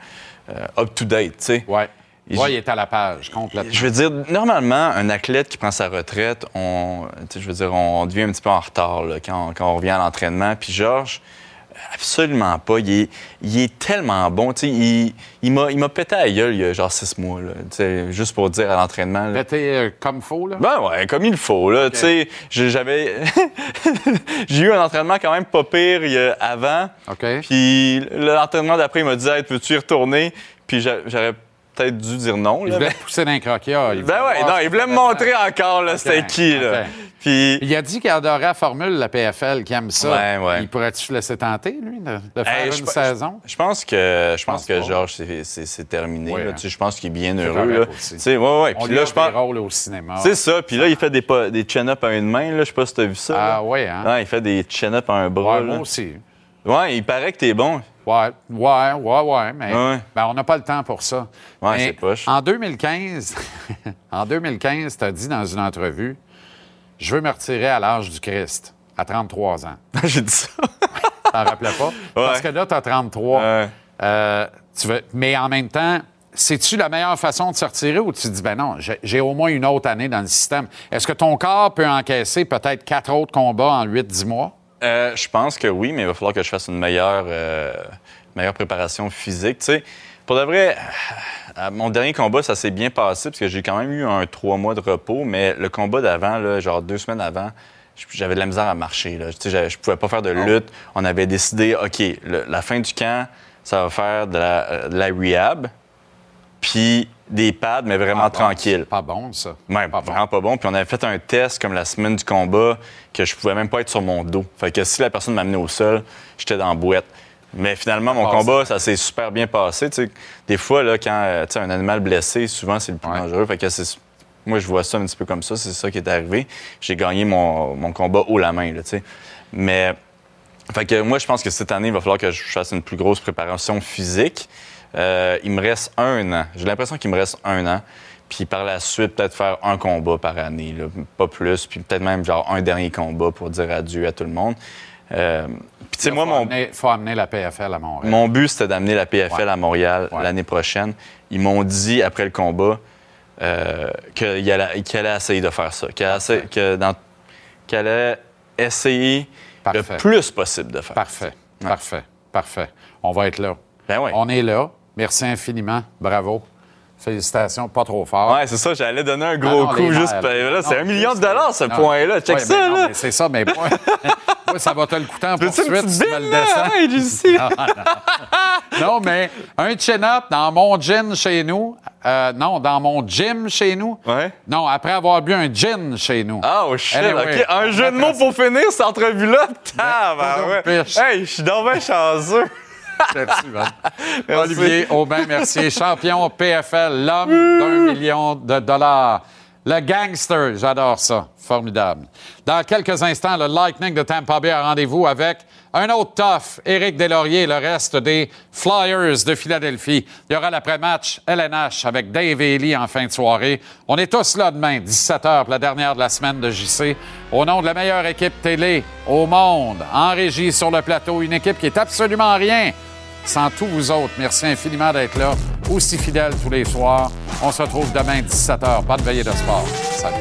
S13: euh, up-to-date, tu sais.
S1: Ouais. Ouais, il est à la page, complètement.
S13: Je veux dire, normalement, un athlète qui prend sa retraite, on, tu sais, je veux dire, on devient un petit peu en retard là, quand, quand on revient à l'entraînement. Puis Georges, absolument pas. Il est, il est tellement bon. Il, il m'a il m'a pété à la gueule il y a genre six mois, là, juste pour dire à l'entraînement.
S1: Pété euh, comme faux, là?
S13: Ben ouais, comme il faut, là. J'avais. (laughs) j'ai eu un entraînement quand même pas pire avant.
S1: OK.
S13: Puis l'entraînement d'après, il m'a dit, hey, peux-tu y retourner? Puis j'a- j'aurais peut-être dû dire non.
S1: Il voulait pousser d'un croquia. Il
S13: Ben ouais, non, il voulait me montrer encore, là, c'était
S1: OK,
S13: qui, là. Puis.
S1: Il a dit qu'il adorait la formule, la PFL, qu'il aime ça.
S13: Ouais, ouais.
S1: Il pourrait-tu laisser tenter, lui, de, de faire
S13: Hey,
S1: une
S13: je,
S1: saison?
S13: Je pense que je pense que. Georges c'est- terminé.
S1: Ouais,
S13: là.
S1: hein.
S13: Tu sais, je pense qu'il est bien heureux. Là.
S1: aussi.
S13: Ouais, ouais.
S1: On
S13: Puis
S1: lui
S13: là,
S1: offre
S13: je pense.
S1: des rôles au cinéma.
S13: C'est ça. Puis là, il fait des, des chin-up à une main. Là. Je sais pas si tu as vu ça.
S1: Ah ouais, hein?
S13: Il fait des chin-up à un bras.
S1: Moi aussi.
S13: Ouais, il paraît que t'es bon.
S1: Ouais, ouais, ouais, ouais, mais
S13: Ouais.
S1: ben, on n'a pas le temps pour ça.
S13: Ouais, c'est poche.
S1: En 2015, (laughs) en 2015, tu as dit dans une entrevue, je veux me retirer à l'âge du Christ, à 33 ans. (laughs)
S13: J'ai dit ça. (laughs)
S1: T'en rappelais pas? Parce que là, tu as 33. Euh, tu veux... Mais en même temps, c'est-tu la meilleure façon de se retirer ou tu te dis, ben non, j'ai- j'ai au moins une autre année dans le système? Est-ce que ton corps peut encaisser peut-être quatre autres combats en 8-10 mois?
S13: Euh, je pense que oui, mais il va falloir que je fasse une meilleure, euh, meilleure préparation physique. Tu sais, pour de vrai, euh, mon dernier combat, ça s'est bien passé parce que j'ai quand même eu un trois mois de repos, mais le combat d'avant, genre deux semaines avant, j'avais de la misère à marcher. Là. Tu sais, j'avais- je pouvais pas faire de lutte. On avait décidé, OK, le- la fin du camp, ça va faire de la, euh, de la rehab, puis des pads, mais vraiment
S1: Ah,
S13: tranquille.
S1: Pas bon, ça.
S13: Ouais, vraiment pas bon. Puis on avait fait un test comme la semaine du combat que je pouvais même pas être sur mon dos. Fait que si la personne m'amenait au sol, j'étais dans la boîte. Mais finalement, mon combat, ça s'est super bien passé. Tu sais, des fois, là, quand euh, un animal blessé, souvent, c'est le plus dangereux. Fait que c'est- moi, je vois ça un petit peu comme ça. C'est ça qui est arrivé. J'ai gagné mon, mon combat haut la main. Là. Mais fait que moi, je pense que cette année, il va falloir que je fasse une plus grosse préparation physique. Euh, il me reste un an. J'ai l'impression qu'il me reste un an. Puis par la suite, peut-être faire un combat par année, là, pas plus. Puis peut-être même genre un dernier combat pour dire adieu à tout le monde. Euh, puis tu sais, moi,
S1: faut
S13: mon,
S1: amener- faut amener la PFL à Montréal.
S13: mon but, c'était d'amener la PFL
S1: Ouais.
S13: à Montréal
S1: Ouais.
S13: l'année prochaine. Ils m'ont dit, après le combat, euh, qu'il allait, essayer de faire ça. Qu'il allait, dans- qu'il allait essayer le plus possible de faire
S1: Parfait. Parfait. Parfait. On va être là.
S13: Ben oui.
S1: On est là. Merci infiniment. Bravo. Félicitations. Pas trop fort.
S13: Ouais, c'est ça, j'allais donner un gros
S1: non,
S13: coup juste. ben là, c'est un million de dollars, ce point-là. Check
S1: Ouais,
S13: ça,
S1: ben non,
S13: là.
S1: mais C'est ça, mais moi, (laughs) moi, ça va te le coûter en
S13: une
S1: poursuite
S13: petite
S1: si tu me le descends. (laughs) Non, mais un chin-up dans mon gin chez nous. euh, non, dans mon gym chez nous.
S13: Ouais.
S1: Non, après avoir bu un gin chez nous.
S13: Ah, oh shit,
S1: Anyway,
S13: OK. Un jeu de mots pour finir cette entrevue-là? Ah,
S1: pas
S13: ouais. Hey, je suis donc bien chanceux. (laughs)
S1: Olivier (laughs) Aubin, merci. Champion PFL, l'homme d'un million de dollars. Le gangster, j'adore ça. Formidable. Dans quelques instants, le Lightning de Tampa Bay a rendez-vous avec un autre tough, Éric Deslauriers, le reste des Flyers de Philadelphie. Il y aura l'après-match LNH avec Dave Ely en fin de soirée. On est tous là demain, 17h, pour la dernière de la semaine de JC. Au nom de la meilleure équipe télé au monde, en régie sur le plateau, une équipe qui est absolument rien sans tous vous autres. Merci infiniment d'être là, aussi fidèles tous les soirs. On se retrouve demain, 17h. Bonne veillée de sport. Salut.